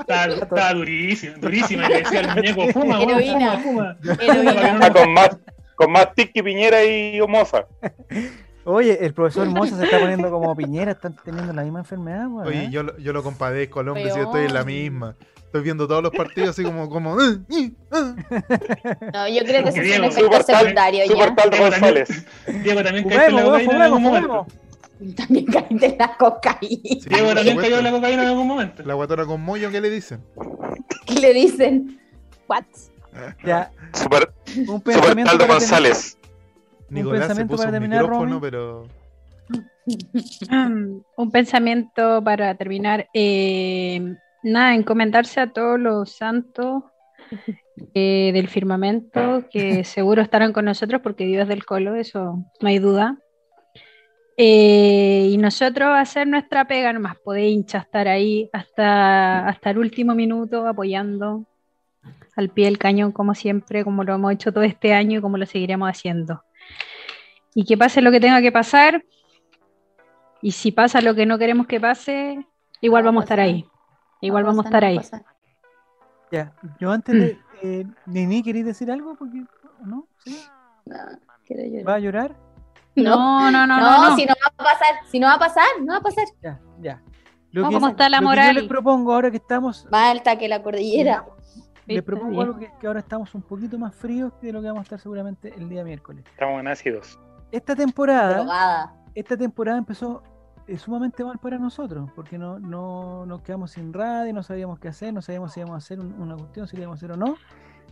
Estaba, durísima, durísima. Le decía al muñeco, fuma, Heroína. fuma, fuma. Heroína. Está con más, con más Tiki Piñera y Moza. Oye, el profesor Moza se está poniendo como piñera, están teniendo la misma enfermedad, weón, Oye, ¿eh? yo, lo- yo lo compadezco al hombre, si yo estoy en la misma. Estoy viendo todos los partidos así como, como, "Eh, eh, eh". No, yo creo que eso es un efecto Super tal, secundario super ya. tal Diego, González. Diego también caíste en la cocaína en algún momento. También caíste en la cocaína. Diego también cayó en la cocaína en algún momento. La guatona con mollo, ¿qué le dicen? ¿Qué le dicen? What? Ya, Super, un super pensamiento Taldo para terminar. González. Nicolás se pensamiento puso para un terminar, micrófono, Romy. pero Un pensamiento para terminar. eh, nada, encomendarse a todos los santos eh, del firmamento que seguro estarán con nosotros porque Dios es del colo, eso no hay duda. Eh, y nosotros hacer nuestra pega nomás, poder hincha, estar ahí hasta, hasta el último minuto apoyando al pie del cañón como siempre, como lo hemos hecho todo este año y como lo seguiremos haciendo. Y que pase lo que tenga que pasar, y si pasa lo que no queremos que pase, igual vamos a estar ahí. Igual vamos a estar ahí. Ya, yo antes de. Eh, Nini, ¿queréis decir algo? Porque, ¿No? ¿Sí? No, quiero llorar. ¿Va a llorar? No, no, no, no, no, si no va a pasar, si no va a pasar, no va a pasar. Ya, ya. Lo no, que, ¿Cómo está la lo moral? Que yo les propongo ahora que estamos. Más alta que la cordillera. Les propongo algo que, que, ahora estamos un poquito más fríos que lo que vamos a estar seguramente el día miércoles. Estamos en ácidos. Esta temporada. Drogada. Esta temporada empezó eh, sumamente mal para nosotros, porque no, no nos quedamos sin radio, no sabíamos qué hacer, no sabíamos si íbamos a hacer una cuestión, si íbamos a hacer o no.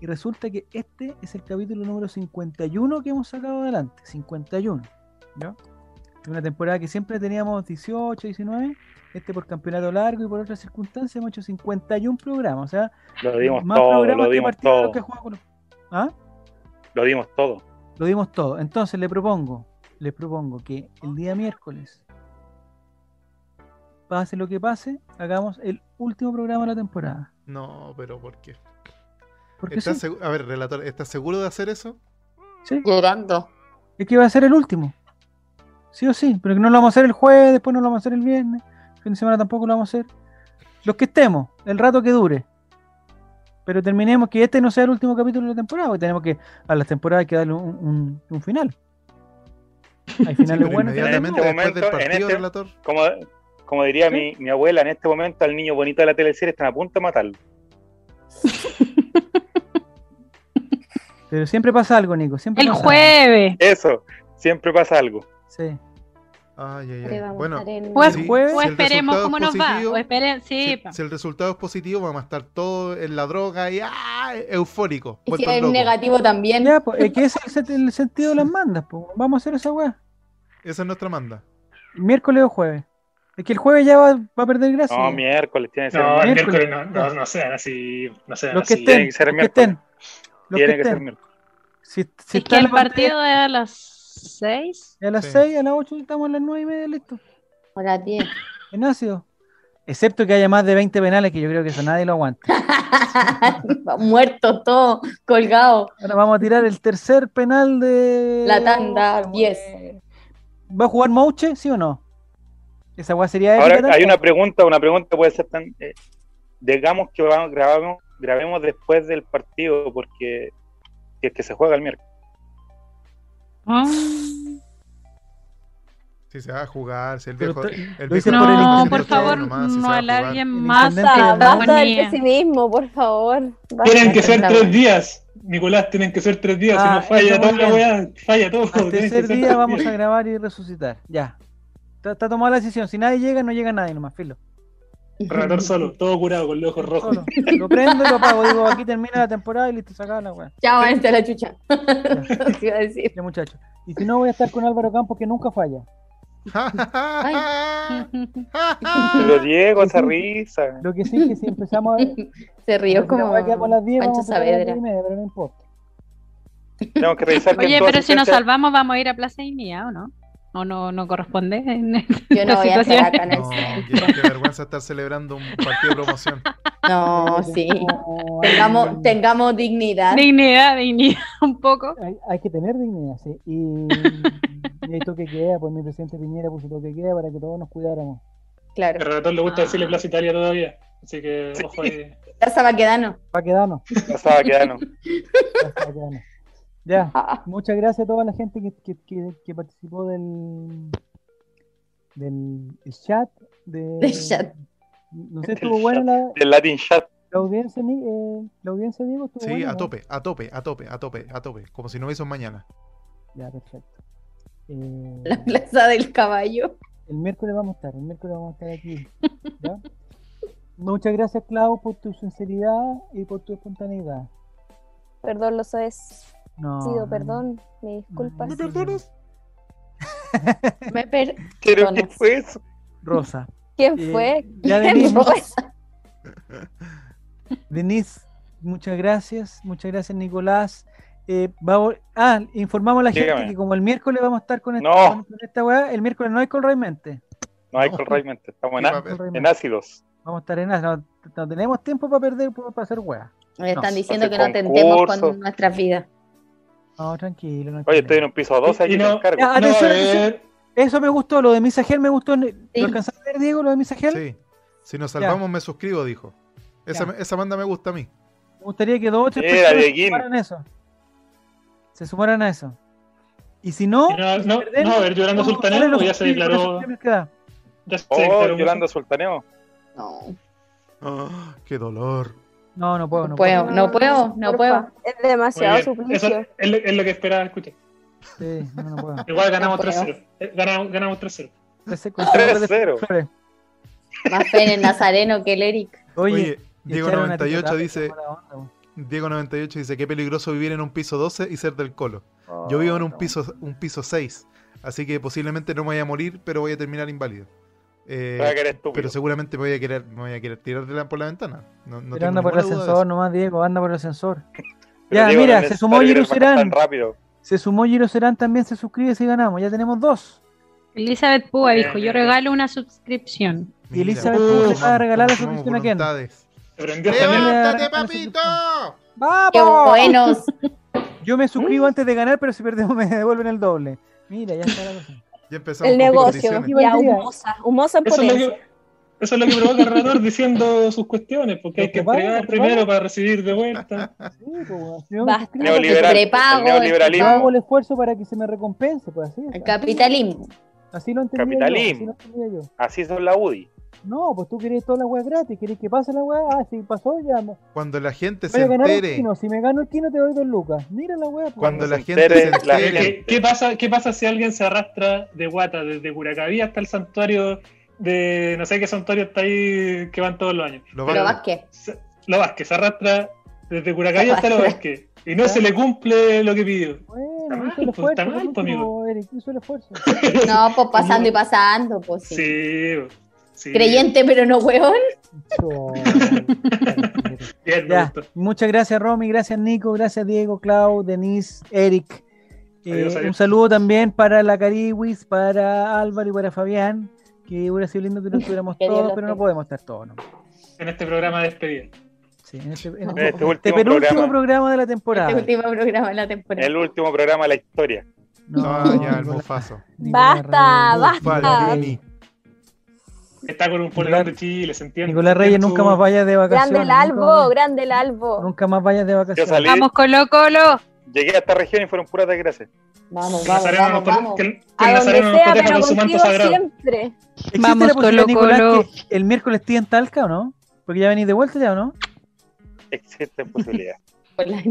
Y resulta que este es el capítulo número 51 que hemos sacado adelante. 51. ¿ya? Una temporada que siempre teníamos 18, 19. Este por campeonato largo y por otras circunstancias hemos hecho 51 programas. O sea, lo dimos todo. Lo dimos todo. Que ¿Ah? Lo dimos todo. Lo dimos todo. Entonces le propongo, le propongo que el día miércoles, pase lo que pase, hagamos el último programa de la temporada. No, pero ¿por qué? ¿Estás A ver, relator, ¿estás seguro de hacer eso? Sí. Llorando. Es que va a ser el último. Sí o sí, pero que no lo vamos a hacer el jueves, después no lo vamos a hacer el viernes, el fin de semana tampoco lo vamos a hacer. Los que estemos, el rato que dure. Pero terminemos que este no sea el último capítulo de la temporada, porque tenemos que a las temporadas hay que darle un, un, final. Hay finales buenos. Inmediatamente en este momento, en este, relator. Como, como diría mi, mi, abuela, en este momento al niño bonito de la teleserie están a punto de matarlo. Pero siempre pasa algo, Nico. Siempre el jueves. Eso, siempre pasa algo. Sí. Ay, ay, ay. Bueno, pues, o esperemos cómo nos va. O esperen, sí, si, si, el resultado es positivo, vamos a estar todos en la droga y ¡ah! eufórico. Y si es negativo también. Ya, pues, es que ese es el, sentido de las mandas. Pues. Vamos a hacer esa weá. Esa es nuestra manda. Miércoles o jueves. Es que el jueves ya va, va a perder gracia. No, miércoles tiene que ser. No, miércoles, no, no, no sean así. No sean los que así. estén, tiene que ser miércoles. Tiene que ser miércoles. Si, si es que el partido a las 6. A las 6, a las 8 estamos a las 9 y media, listo. A las 10. En ácido. Excepto que haya más de 20 penales, que yo creo que eso nadie lo aguanta. Muerto todo, colgado. Ahora vamos a tirar el tercer penal de. La tanda, 10. ¿Va a jugar Mouche, sí o no? Esa weá sería. Ahora hay una pregunta, una pregunta puede ser tan. Eh, digamos que vamos, grabamos, grabemos después del partido, porque si es que se juega el miércoles. Ah. Si se va a jugar, si el viejo. El viejo no, por favor, no alarguen más. Basta del pesimismo, por favor. Tienen que ser tres días. Nicolás, tienen que ser tres días, si no ah, falla todo la weá, falla todo. El tercer día vamos a grabar y resucitar, ya. Está, tomada la decisión, si nadie llega, no llega nadie nomás, filo. Relator solo, todo curado con los ojos rojos. Lo prendo y lo apago. Digo, aquí termina la temporada y listo, sacada la weá. Chao, vente a la chucha. Te iba a decir. Muchacho. Y si no, voy a estar con Álvaro Campos, que nunca falla. Pero Diego, esa risa. Lo que sí es que si empezamos a. Se rió como. A las 10, vamos a Saavedra. pero no importa. Tengo que revisar Oye, pero si nos salvamos, vamos a ir a Plaza Inia, ¿o no? ¿O no, no corresponde? Yo no voy a estar acá en el no, qué, vergüenza estar celebrando un partido de promoción. No, sí. tengamos, tengamos dignidad. Dignidad, dignidad, un poco. Hay, hay que tener dignidad, sí. Y, y esto que queda, pues mi presidente Piñera puso lo que queda para que todos nos cuidáramos. Claro. A relator le gusta ah. decirle Plaza Italia todavía. Así que, ojo ahí. Plaza Baquedano. Baquedano. Plaza Baquedano. Plaza Baquedano. Ya, ah. muchas gracias a toda la gente que, que, que, que participó del, del chat. De, del chat. No sé, estuvo buena la. Del Latin chat. La audiencia, eh, la audiencia, Diego, estuvo Sí, a tope, a tope, a tope, a tope, a tope. Como si no hubiese mañana. Ya, perfecto. Eh, la plaza del caballo. El miércoles vamos a estar, el miércoles vamos a estar aquí. ¿ya? Muchas gracias, Clau, por tu sinceridad y por tu espontaneidad. Perdón, lo es. No. Perdón, me disculpas. ¿Me perdonas? Me per ¿Pero qué fue eso? Rosa. ¿Quién eh, fue? Ya ¿Quién Denise? Denise, muchas gracias. Muchas gracias, Nicolás. Eh, vamos, ah, informamos a la gente que como el miércoles vamos a estar con esta, No. con esta weá, el miércoles no hay Colraimente. No hay No. correctamente, estamos en. Colraimente. ácidos. Vamos a estar en no, no tenemos tiempo para perder para hacer weá. Me están No, diciendo que no tentemos con nuestras vidas. No, tranquilo. no Oye, estoy en un piso 12 aquí no- el cargo. Ya, No, atención, a atención. Eso me gustó, lo de Misagel me gustó. ¿Lo Sí. alcanzaste a ver, Diego, lo de Misagel? Sí. Si nos salvamos, me suscribo, dijo. Esa, Ya. esa banda me gusta a mí. Me gustaría que dos o tres Era personas se sumaran a eso. Se sumaran a eso. Y si no, Y No, no, no, a ver, Yolanda Sultaneo ya se declaró. Ya se Oh, declaró Yolanda Sultaneo. No, Ah, ¡Qué dolor! No, no puedo, no no puedo, puedo. no puedo, no puedo. Es demasiado suplicio. Eso es lo, es lo que esperaba escuchar. Sí, no, no puedo. Igual ganamos No puedo. 3-0. Eh, Ganamos, ganamos 3-0. Ese conservador de 3-0. Flores. Más fe en el Nazareno que el Eric. Oye, Oye, Diego echaron una 98 tita dice, onda. Diego 98 dice qué peligroso vivir en un piso 12 y ser del colo. Oh, Yo vivo en un no. piso un piso 6, así que posiblemente no me voy a morir, pero voy a terminar inválido. Eh, pero seguramente me voy a querer, me voy a querer tirar de la- por la ventana. No, no Pero tengo anda por el ascensor nomás, Diego, anda por el ascensor. Ya, Diego, mira, se sumó Giro Serán. Se sumó Giro Serán también, se suscribe si ganamos. Ya tenemos dos. Elizabeth Púa dijo, yo regalo una suscripción. Y Elizabeth Púa le acaba de regalar la suscripción a quién? ¡Levántate, papito! ¡Qué ¡Vamos! buenos! Yo me suscribo antes de ganar, pero si perdemos me devuelven el doble. Mira, ya está la cosa. Ya empezamos El negocio. Ya, humosa. Humosa en Eso es, lo potencia. que, eso es lo que provoca el relator diciendo sus cuestiones, porque hay que que que primero para recibir de vuelta. Sí, pues, Basta. Neoliberal. Prepago, el neoliberalismo. Yo hago el esfuerzo para que se me recompense, pues así. es. El capitalismo. Así lo entendía Capitalismo. yo. Así lo entendía yo. Así son la UDI. No, pues tú querés toda la weá gratis, querés que pase la weá. Ah, si pasó ya. Cuando la gente Voy se a ganar el entere, kino. Si me gano el kino, te doy dos lucas. Mira la weá. pues. cuando la se gente entere se la entere, ¿Qué, qué pasa, ¿Qué pasa si alguien se arrastra de guata desde Curacaví hasta el santuario de no sé qué santuario está ahí que van todos los años? lo Vázquez. Se- Lo Vázquez se arrastra desde Curacaví hasta lo Vázquez y no se le cumple lo que pidió. Bueno, Está hizo el mal, pues, está esfuerzo. mal, pues, último, Eric, hizo el esfuerzo. No, pues pasando y pasando, pues sí. Sí, sí. Creyente, pero no hueón. Bien, Ya, muchas gracias Romy, gracias Nico, gracias Diego, Clau, Denise, Eric. Eh, Adiós, adiós. Un saludo también para la Cariwis, para Álvaro y para Fabián, que hubiera sido lindo que no estuviéramos todos, pero no podemos estar todos. ¿no? En este programa de despedida. Sí, en este, en En este- este último penúltimo programa. programa de la temporada. Este último programa de la temporada. El último programa de la historia. Ah, ya, el. Nicolás Basta, basta. Está con un polerón de Chile, se entiende. Nicolás Reyes, nunca más vayas de vacaciones. Grande el albo, más- grande el albo. Nunca más vayas de vacaciones. salí- Vamos Colo Colo. Llegué a esta región y fueron puras desgracias. Vamos, vamos, vamos, que que A donde Nazareno nos sea, proteja pero con su manto contigo sagrado. siempre. ¿Existe Vamos, la posibilidad, Colo, Nicolás, Colo. que el miércoles esté en Talca o no? Porque ya venís de vuelta ya o no? Existen posibilidades. Por la-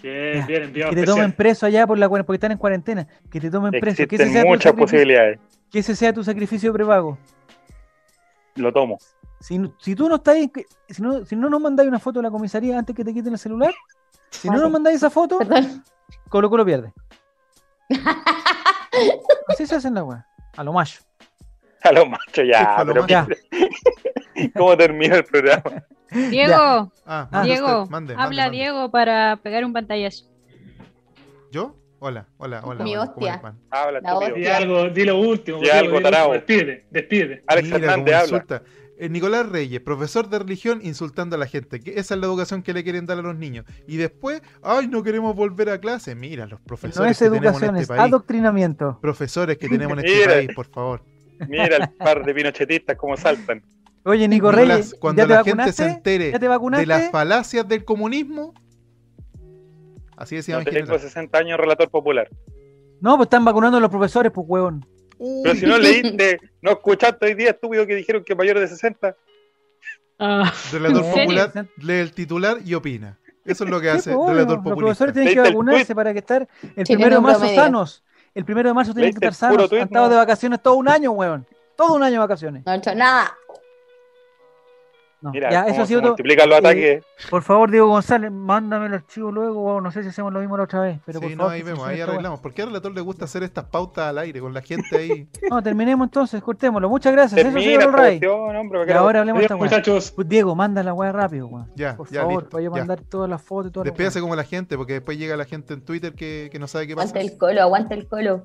Bien, bien, Que te tomen preso allá por la cuarentena, porque están en cuarentena. Que te tomen preso. Existen muchas posibilidades. Que ese sea tu sacrificio prepago. Lo tomo. Si, si tú no estás, si no, si no nos mandáis una foto de la comisaría antes que te quiten el celular, si no nos mandáis esa foto, Perdón. Colo Colo pierde. Así se hacen la weá. A lo macho. A lo macho ya. A lo pero macho. ¿Cómo termina el programa? Diego, Ah, Ah. Diego, usted, mande, habla mande, mande. Diego para pegar un pantallazo. ¿Yo? Hola, hola, hola. Mi hola, ¿cómo hostia. les van? Habla, La. Di algo, di lo último. Di algo, último. Despídete, despídete. Alex Mira cómo Hernández habla. insulta. Eh, Nicolás Reyes, profesor de religión, insultando a la gente. Que esa es la educación que le quieren dar a los niños. Y después, ay, no queremos volver a clase. Mira, los profesores No es que tenemos educación, en es este país. adoctrinamiento. Profesores que tenemos en este Mira. país, por favor. Mira el par de pinochetistas como saltan. Oye, Nico Nicolás, Reyes, cuando ¿ya te la gente vacunaste? se entere ¿Ya te vacunaste? de las falacias del comunismo, así decía No en tengo general. 60 años relator popular. No, pues están vacunando a los profesores, pues huevón. Pero si no leíste, no escuchaste hoy día, estúpido, que dijeron que mayores de 60. Ah, Relator popular lee el titular y opina. Eso es lo que Sí, hace pues, relator los populista. profesores tienen que vacunarse para que estar el primero de marzo promedio. sanos. El primero de marzo tienen que estar sanos. Han estado ¿no? de vacaciones todo un año, huevón. Todo un año de vacaciones. No he hecho nada. No, Mira, ya, eso sido todo. multiplican los Eh, ataques. Por favor, Diego González, mándame el archivo luego. o no sé si hacemos lo mismo la otra vez. Pero por sí, no, favor, ahí vemos, ahí arreglamos. ¿Por qué al relator le gusta hacer estas pautas al aire con la gente ahí? No, terminemos entonces, cortémoslo. Muchas gracias. Eso Termina Ray. cuestión, hombre. Y ahora hablemos de esta muchachos. Pues, Diego, manda la weá rápido, weón. Ya, Por ya, favor, listo, vaya a ya. mandar todas las fotos todas las Despídase como la gente, porque después llega la gente en Twitter que, que no sabe qué pasa. Aguanta el colo, aguanta el colo.